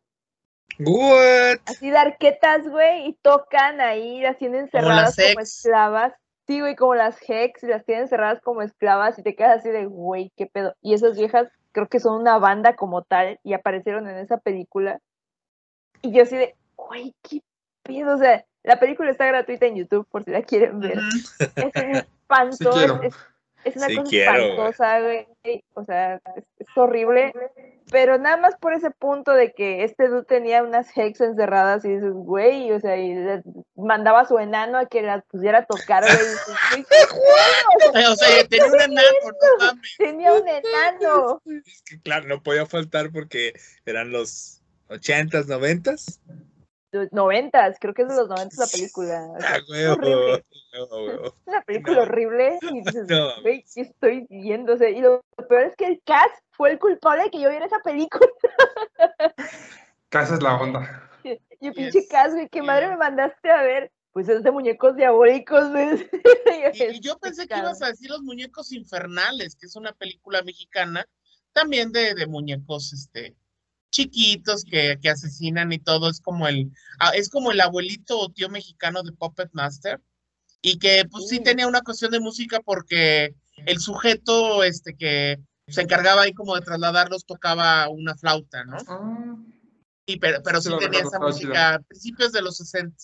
[SPEAKER 4] What?
[SPEAKER 2] así de arquetas, güey, y tocan ahí, las tienen
[SPEAKER 3] Como
[SPEAKER 2] encerradas como,
[SPEAKER 3] Hex.
[SPEAKER 2] esclavas. Sí, güey, como las Hex, y las tienen encerradas como esclavas y te quedas así de, güey, qué pedo. Y esas viejas creo que son una banda como tal y aparecieron en esa película. Y yo así de, güey, qué pedo. O sea, la película está gratuita en YouTube por si la quieren ver. Es (laughs) un espanto,
[SPEAKER 1] Sí
[SPEAKER 2] es, es una
[SPEAKER 4] Sí
[SPEAKER 2] cosa
[SPEAKER 4] quiero,
[SPEAKER 2] espantosa, güey. O sea, es, es horrible. pero nada más por ese punto de que este dude tenía unas hex encerradas y dices, güey, o sea, y le mandaba a su enano a que las pusiera a tocar, güey. y dices, "Güey, qué (laughs) juego,
[SPEAKER 3] O sea, tenía un enano, no (laughs) mames.
[SPEAKER 2] Tenía un enano.
[SPEAKER 4] Es que claro, no podía faltar porque eran los 80s, 90s.
[SPEAKER 2] Noventas, creo que es de los noventas la película. (laughs) o sea,
[SPEAKER 4] Ah,
[SPEAKER 2] horrible. Es una película
[SPEAKER 4] No.
[SPEAKER 2] horrible y (laughs) dices,
[SPEAKER 4] No.
[SPEAKER 2] güey, ¿qué estoy viéndose? Y lo peor es que el cast fue el culpable de que yo viera esa película. (laughs)
[SPEAKER 1] Casa es la onda.
[SPEAKER 2] Y el pinche
[SPEAKER 3] Yes.
[SPEAKER 2] cast, güey, ¿qué madre me mandaste a ver? Pues es de muñecos diabólicos, güey.
[SPEAKER 3] Y, y yo pensé que ibas a decir Los Muñecos Infernales, que es una película mexicana, también de, de muñecos este, chiquitos que, que asesinan y todo. Es como el, ah, es como el abuelito o tío mexicano de Puppet Master. Y que pues sí
[SPEAKER 2] Mm.
[SPEAKER 3] tenía una cuestión de música porque el sujeto este que se encargaba ahí como de trasladarlos tocaba una flauta, ¿no?
[SPEAKER 1] Ah,
[SPEAKER 3] Y pero, pero
[SPEAKER 1] Sí
[SPEAKER 3] tenía esa música a principios de los 60.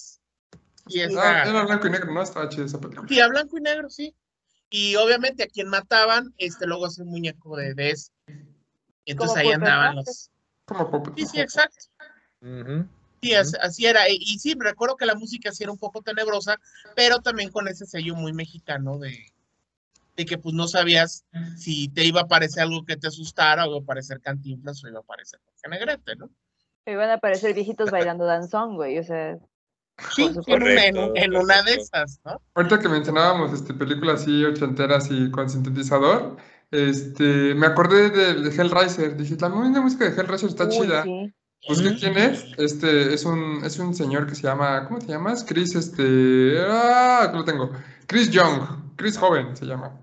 [SPEAKER 3] Y
[SPEAKER 1] ah, era blanco y negro, ¿no? Estaba chida esa película.
[SPEAKER 3] Sí, a blanco y negro, sí. Y obviamente a quien mataban, este luego hace un muñeco de, de ese. Y entonces ahí andaban los.
[SPEAKER 1] Como Puppet.
[SPEAKER 3] Sí, sí, exacto. Sí, as- así era. Y, y sí, recuerdo que la música sí era un poco tenebrosa, pero también con ese sello muy mexicano de, de que pues no sabías si te iba a parecer algo que te asustara o iba a parecer cantinflas o iba a parecer Negrete, ¿no?
[SPEAKER 2] Iban a aparecer viejitos bailando danzón, güey. O sea,
[SPEAKER 3] Sí, en, una, en- una de esas, ¿no?
[SPEAKER 1] Ahorita que mencionábamos este, películas así ochenteras y con sintetizador, este, me acordé del Hellraiser. Dije, la música de Hellraiser está
[SPEAKER 2] uy,
[SPEAKER 1] chida.
[SPEAKER 2] sí.
[SPEAKER 1] Busqué
[SPEAKER 3] Ujú.
[SPEAKER 1] quién es. Este, es un, es un señor que se llama, ¿cómo te llamas? Chris, este, ah, lo tengo. Chris Young, Chris Joven se llama.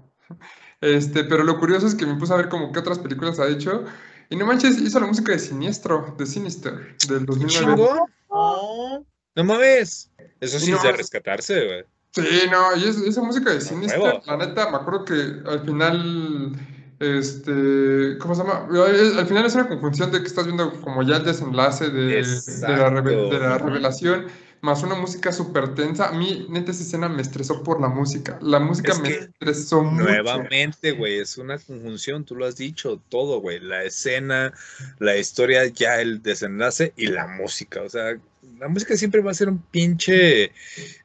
[SPEAKER 1] Este, pero lo curioso es que me puse a ver como qué otras películas ha hecho. Y no manches, hizo la música de Siniestro, de Sinister, del 2009.
[SPEAKER 4] Chingón.
[SPEAKER 3] No,
[SPEAKER 4] No mames. Eso sí es de rescatarse, güey.
[SPEAKER 1] Sí, no, y es- esa música de
[SPEAKER 4] huevo.
[SPEAKER 1] la neta, me acuerdo que al final, este, ¿cómo se llama? Al final es una conjunción de que estás viendo como ya el desenlace de, de la, reve- de la revelación, más una música súper tensa. A mí, neta, esa escena me estresó por la música. La música
[SPEAKER 4] Es
[SPEAKER 1] me estresó mucho.
[SPEAKER 4] Nuevamente, güey, es una conjunción, tú lo has dicho, todo, güey, la escena, la historia, ya el desenlace y la música, o sea, la música siempre va a ser un pinche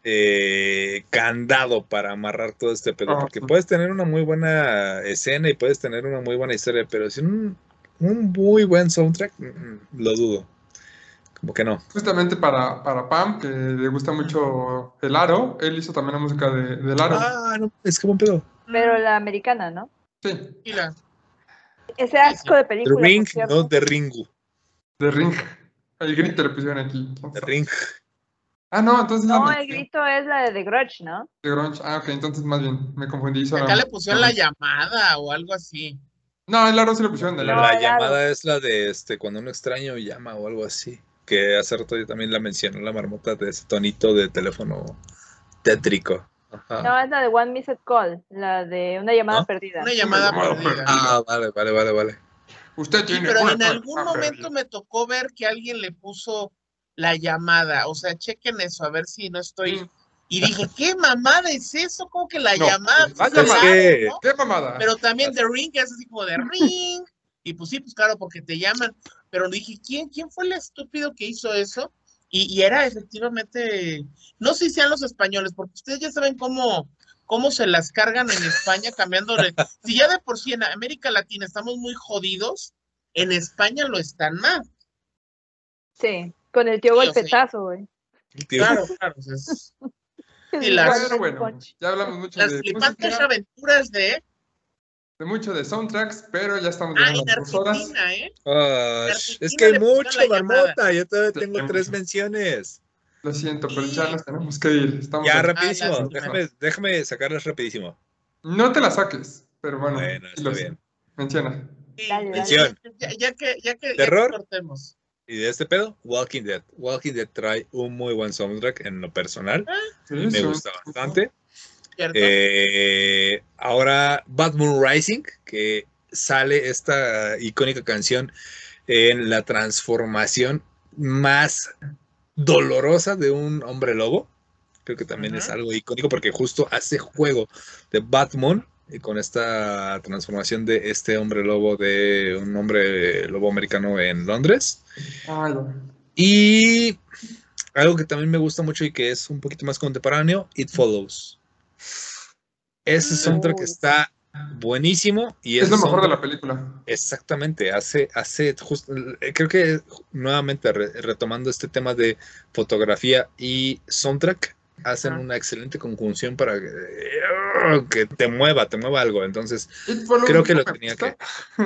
[SPEAKER 4] eh, candado para amarrar todo este pedo,
[SPEAKER 1] Ah,
[SPEAKER 4] porque puedes tener una muy buena escena y puedes tener una muy buena historia, pero sin un, un muy buen soundtrack, mm, mm, lo dudo, como que no.
[SPEAKER 1] Justamente para, para Pam, que le gusta mucho el aro, él hizo también la música de, del aro.
[SPEAKER 4] Ah, no, es que buen pedo.
[SPEAKER 2] Pero la americana, ¿no?
[SPEAKER 1] Sí,
[SPEAKER 3] Mira,
[SPEAKER 2] Ese asco de
[SPEAKER 4] The
[SPEAKER 2] película. por
[SPEAKER 4] Ring, no The Ringu,
[SPEAKER 1] de Ring. El grito le pusieron aquí.
[SPEAKER 4] The Ring.
[SPEAKER 1] Ah, no, entonces
[SPEAKER 2] No, el grito es la de The Grudge, ¿no?
[SPEAKER 1] De Grunge. Ah, ok, entonces más bien me confundí.
[SPEAKER 3] acá
[SPEAKER 1] la-
[SPEAKER 3] le pusieron la llamada o algo así.
[SPEAKER 1] No, el aro sí le pusieron de
[SPEAKER 2] No,
[SPEAKER 1] aro.
[SPEAKER 4] La llamada es la de este cuando un extraño llama o algo así. Que hace rato yo también la mencionó la marmota de ese tonito de teléfono tétrico. Ajá.
[SPEAKER 2] No, es la de One Missed Call, la de una llamada
[SPEAKER 4] ¿No?
[SPEAKER 2] perdida.
[SPEAKER 3] Una llamada
[SPEAKER 1] llamada
[SPEAKER 3] perdida.
[SPEAKER 1] perdida.
[SPEAKER 4] Ah, vale, vale, vale, vale.
[SPEAKER 1] Usted
[SPEAKER 3] Sí,
[SPEAKER 1] tiene
[SPEAKER 3] pero en algún
[SPEAKER 1] cuenta
[SPEAKER 3] momento me tocó ver que alguien le puso la llamada. O sea, chequen eso, a ver si no estoy.
[SPEAKER 1] Mm.
[SPEAKER 3] Y dije, (laughs) ¿qué mamada es eso? ¿Cómo que la
[SPEAKER 1] No,
[SPEAKER 3] llamada?
[SPEAKER 1] la
[SPEAKER 3] Pues.
[SPEAKER 1] ¿Qué mamada?
[SPEAKER 3] Pero también The Ring es así como de (laughs) ring. Y pues sí, pues claro, porque te llaman. Pero dije, ¿quién, quién fue el estúpido que hizo eso? Y, y era efectivamente, no sé si sean los españoles, porque ustedes ya saben cómo, cómo se las cargan en España cambiándole. (laughs) Si ya de por sí en América Latina estamos muy jodidos, en España lo están más.
[SPEAKER 2] Sí, con el tío
[SPEAKER 3] Sí,
[SPEAKER 2] golpetazo, güey.
[SPEAKER 3] Claro, claro. (laughs) es- Y las-
[SPEAKER 1] bueno, ya hablamos mucho
[SPEAKER 3] las
[SPEAKER 1] de
[SPEAKER 3] flipantes
[SPEAKER 1] música,
[SPEAKER 3] aventuras de.
[SPEAKER 1] de mucho de soundtracks, pero ya estamos
[SPEAKER 3] Ah,
[SPEAKER 1] llegando a
[SPEAKER 3] en
[SPEAKER 1] las dos horas.
[SPEAKER 3] ¿eh?
[SPEAKER 4] ah, es que hay mucho, marmota. Yo todavía tengo tres
[SPEAKER 1] mucho.
[SPEAKER 4] menciones.
[SPEAKER 1] Lo siento, pero ya nos tenemos que ir. Estamos
[SPEAKER 4] Ya, rapidísimo. déjame, déjame sacarlas rapidísimo.
[SPEAKER 1] No te la saques, pero bueno.
[SPEAKER 4] Bueno, está bien.
[SPEAKER 1] Menciona.
[SPEAKER 2] Dale,
[SPEAKER 3] ya, ya- ya que, ya que, ya que
[SPEAKER 4] ¿Terror?
[SPEAKER 3] cortemos.
[SPEAKER 4] Y de este pedo, Walking Dead. Walking Dead trae un muy buen soundtrack en lo personal.
[SPEAKER 1] Sí,
[SPEAKER 4] Me
[SPEAKER 1] sí,
[SPEAKER 4] gusta
[SPEAKER 1] sí.
[SPEAKER 4] bastante. Eh, ahora, Bad Moon Rising, que sale esta icónica canción en la transformación más dolorosa de un hombre lobo. Creo que también es algo icónico porque justo hace juego de Batman eh, con esta transformación de este hombre lobo de un hombre lobo americano en Londres. Y algo que también me gusta mucho y que es un poquito más contemporáneo, It Follows. Ese soundtrack está buenísimo y
[SPEAKER 1] Es lo mejor de la película.
[SPEAKER 4] Exactamente, hace, hace justo, creo que nuevamente re- retomando este tema de fotografía y soundtrack, hacen una excelente conjunción para que, eh, que te mueva, te mueva algo. Entonces, creo que
[SPEAKER 1] no
[SPEAKER 4] lo tenía
[SPEAKER 1] gusta.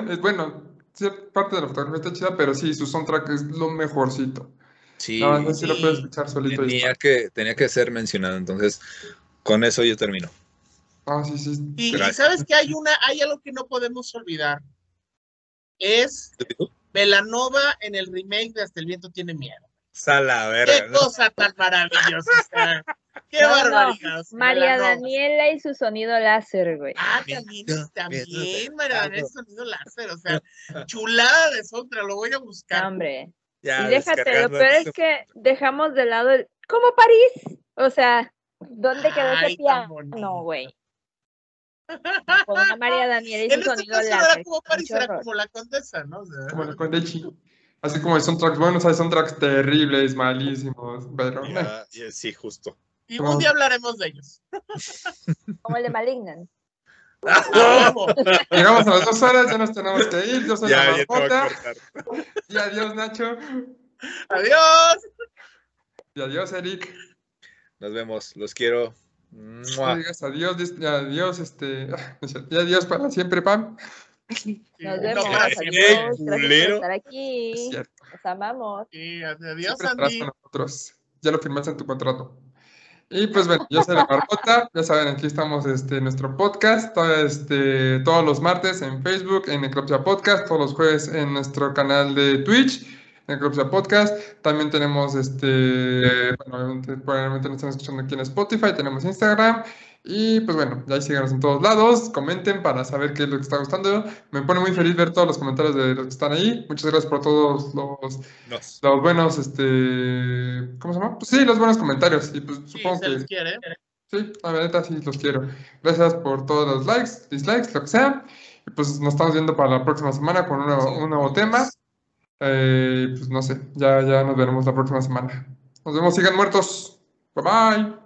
[SPEAKER 1] Es (laughs) bueno, sí, parte de la fotografía está chida, pero sí, su soundtrack es lo mejorcito.
[SPEAKER 4] sí,
[SPEAKER 1] Nada más sí lo
[SPEAKER 3] sí.
[SPEAKER 1] puedes escuchar solito.
[SPEAKER 4] tenía que, tenía que ser mencionado. Entonces, con eso yo termino.
[SPEAKER 1] Ah, sí, sí.
[SPEAKER 3] Y, y sabes que hay una, hay algo que no podemos olvidar. Es Belanova en el remake de Hasta el viento tiene miedo.
[SPEAKER 4] Sala, a ver.
[SPEAKER 3] Qué cosa tan maravillosa. sea, qué
[SPEAKER 2] No, no,
[SPEAKER 3] barbaridad.
[SPEAKER 2] María
[SPEAKER 3] Belanova.
[SPEAKER 2] Daniela y su sonido láser, güey.
[SPEAKER 3] Ah, también, también, María. Daniela sonido láser, o sea, chulada de soundtrack, lo voy a buscar.
[SPEAKER 2] No, hombre.
[SPEAKER 4] Ya,
[SPEAKER 2] y déjate, lo peor es que dejamos de lado el. ¿Cómo París? O sea, ¿dónde quedó
[SPEAKER 3] Ay,
[SPEAKER 2] ese piano,
[SPEAKER 3] bonito.
[SPEAKER 2] güey? Con una María Daniela y
[SPEAKER 3] En
[SPEAKER 2] su
[SPEAKER 3] este
[SPEAKER 2] sonido
[SPEAKER 3] caso era como París,
[SPEAKER 2] Qué
[SPEAKER 3] era
[SPEAKER 2] horror.
[SPEAKER 3] como la condesa, ¿no? O sea,
[SPEAKER 1] Como la Condechi. Así como hay soundtracks buenos, hay soundtracks terribles, malísimos. Pero
[SPEAKER 4] ya, sí, justo.
[SPEAKER 3] y un día hablaremos de ellos.
[SPEAKER 2] Como el de Malignant. (laughs)
[SPEAKER 3] A huevo.
[SPEAKER 1] llegamos a las dos horas, ya nos tenemos que ir. Yo soy
[SPEAKER 4] Ya,
[SPEAKER 1] la
[SPEAKER 4] ya te voy a
[SPEAKER 1] Marmota.
[SPEAKER 4] cortar.
[SPEAKER 1] Y adiós, Nacho.
[SPEAKER 3] Adiós.
[SPEAKER 1] Y adiós, Eric.
[SPEAKER 4] Nos vemos, los quiero.
[SPEAKER 1] No adiós, y adiós, este. no. Y adiós para siempre, Pam.
[SPEAKER 2] Nos
[SPEAKER 3] no,
[SPEAKER 2] vemos.
[SPEAKER 3] gracias.
[SPEAKER 4] ¡Qué
[SPEAKER 2] Adiós. Gracias por estar
[SPEAKER 1] Es
[SPEAKER 2] aquí. Los amamos.
[SPEAKER 3] Sí, adiós, Andy.
[SPEAKER 1] nosotros. Ya lo firmaste en tu contrato. Y pues bueno, yo soy la Marmota. (laughs) Ya saben, aquí estamos este, en nuestro podcast. todo este, todos los martes en Facebook, en Necropsia Podcast. Todos los jueves en nuestro canal de Twitch, Necropsia Podcast. También tenemos, este, bueno, obviamente, probablemente nos están escuchando aquí en Spotify. Tenemos Instagram. Y pues bueno, ya ahí síganos en todos lados. Comenten para saber qué es lo que está gustando. Me pone muy feliz ver todos los comentarios de los que están ahí. Muchas gracias por todos los los buenos, este, ¿cómo se llama? Pues sí, los buenos comentarios. Y pues
[SPEAKER 3] Sí,
[SPEAKER 1] supongo
[SPEAKER 3] se
[SPEAKER 1] que
[SPEAKER 3] les quiere.
[SPEAKER 1] sí, la verdad sí los quiero. Gracias por todos los likes, dislikes, lo que sea. Y pues nos estamos viendo para la próxima semana con un nuevo, un nuevo tema. Eh, pues no sé, ya, ya nos veremos la próxima semana. Nos vemos, sigan muertos. Bye bye.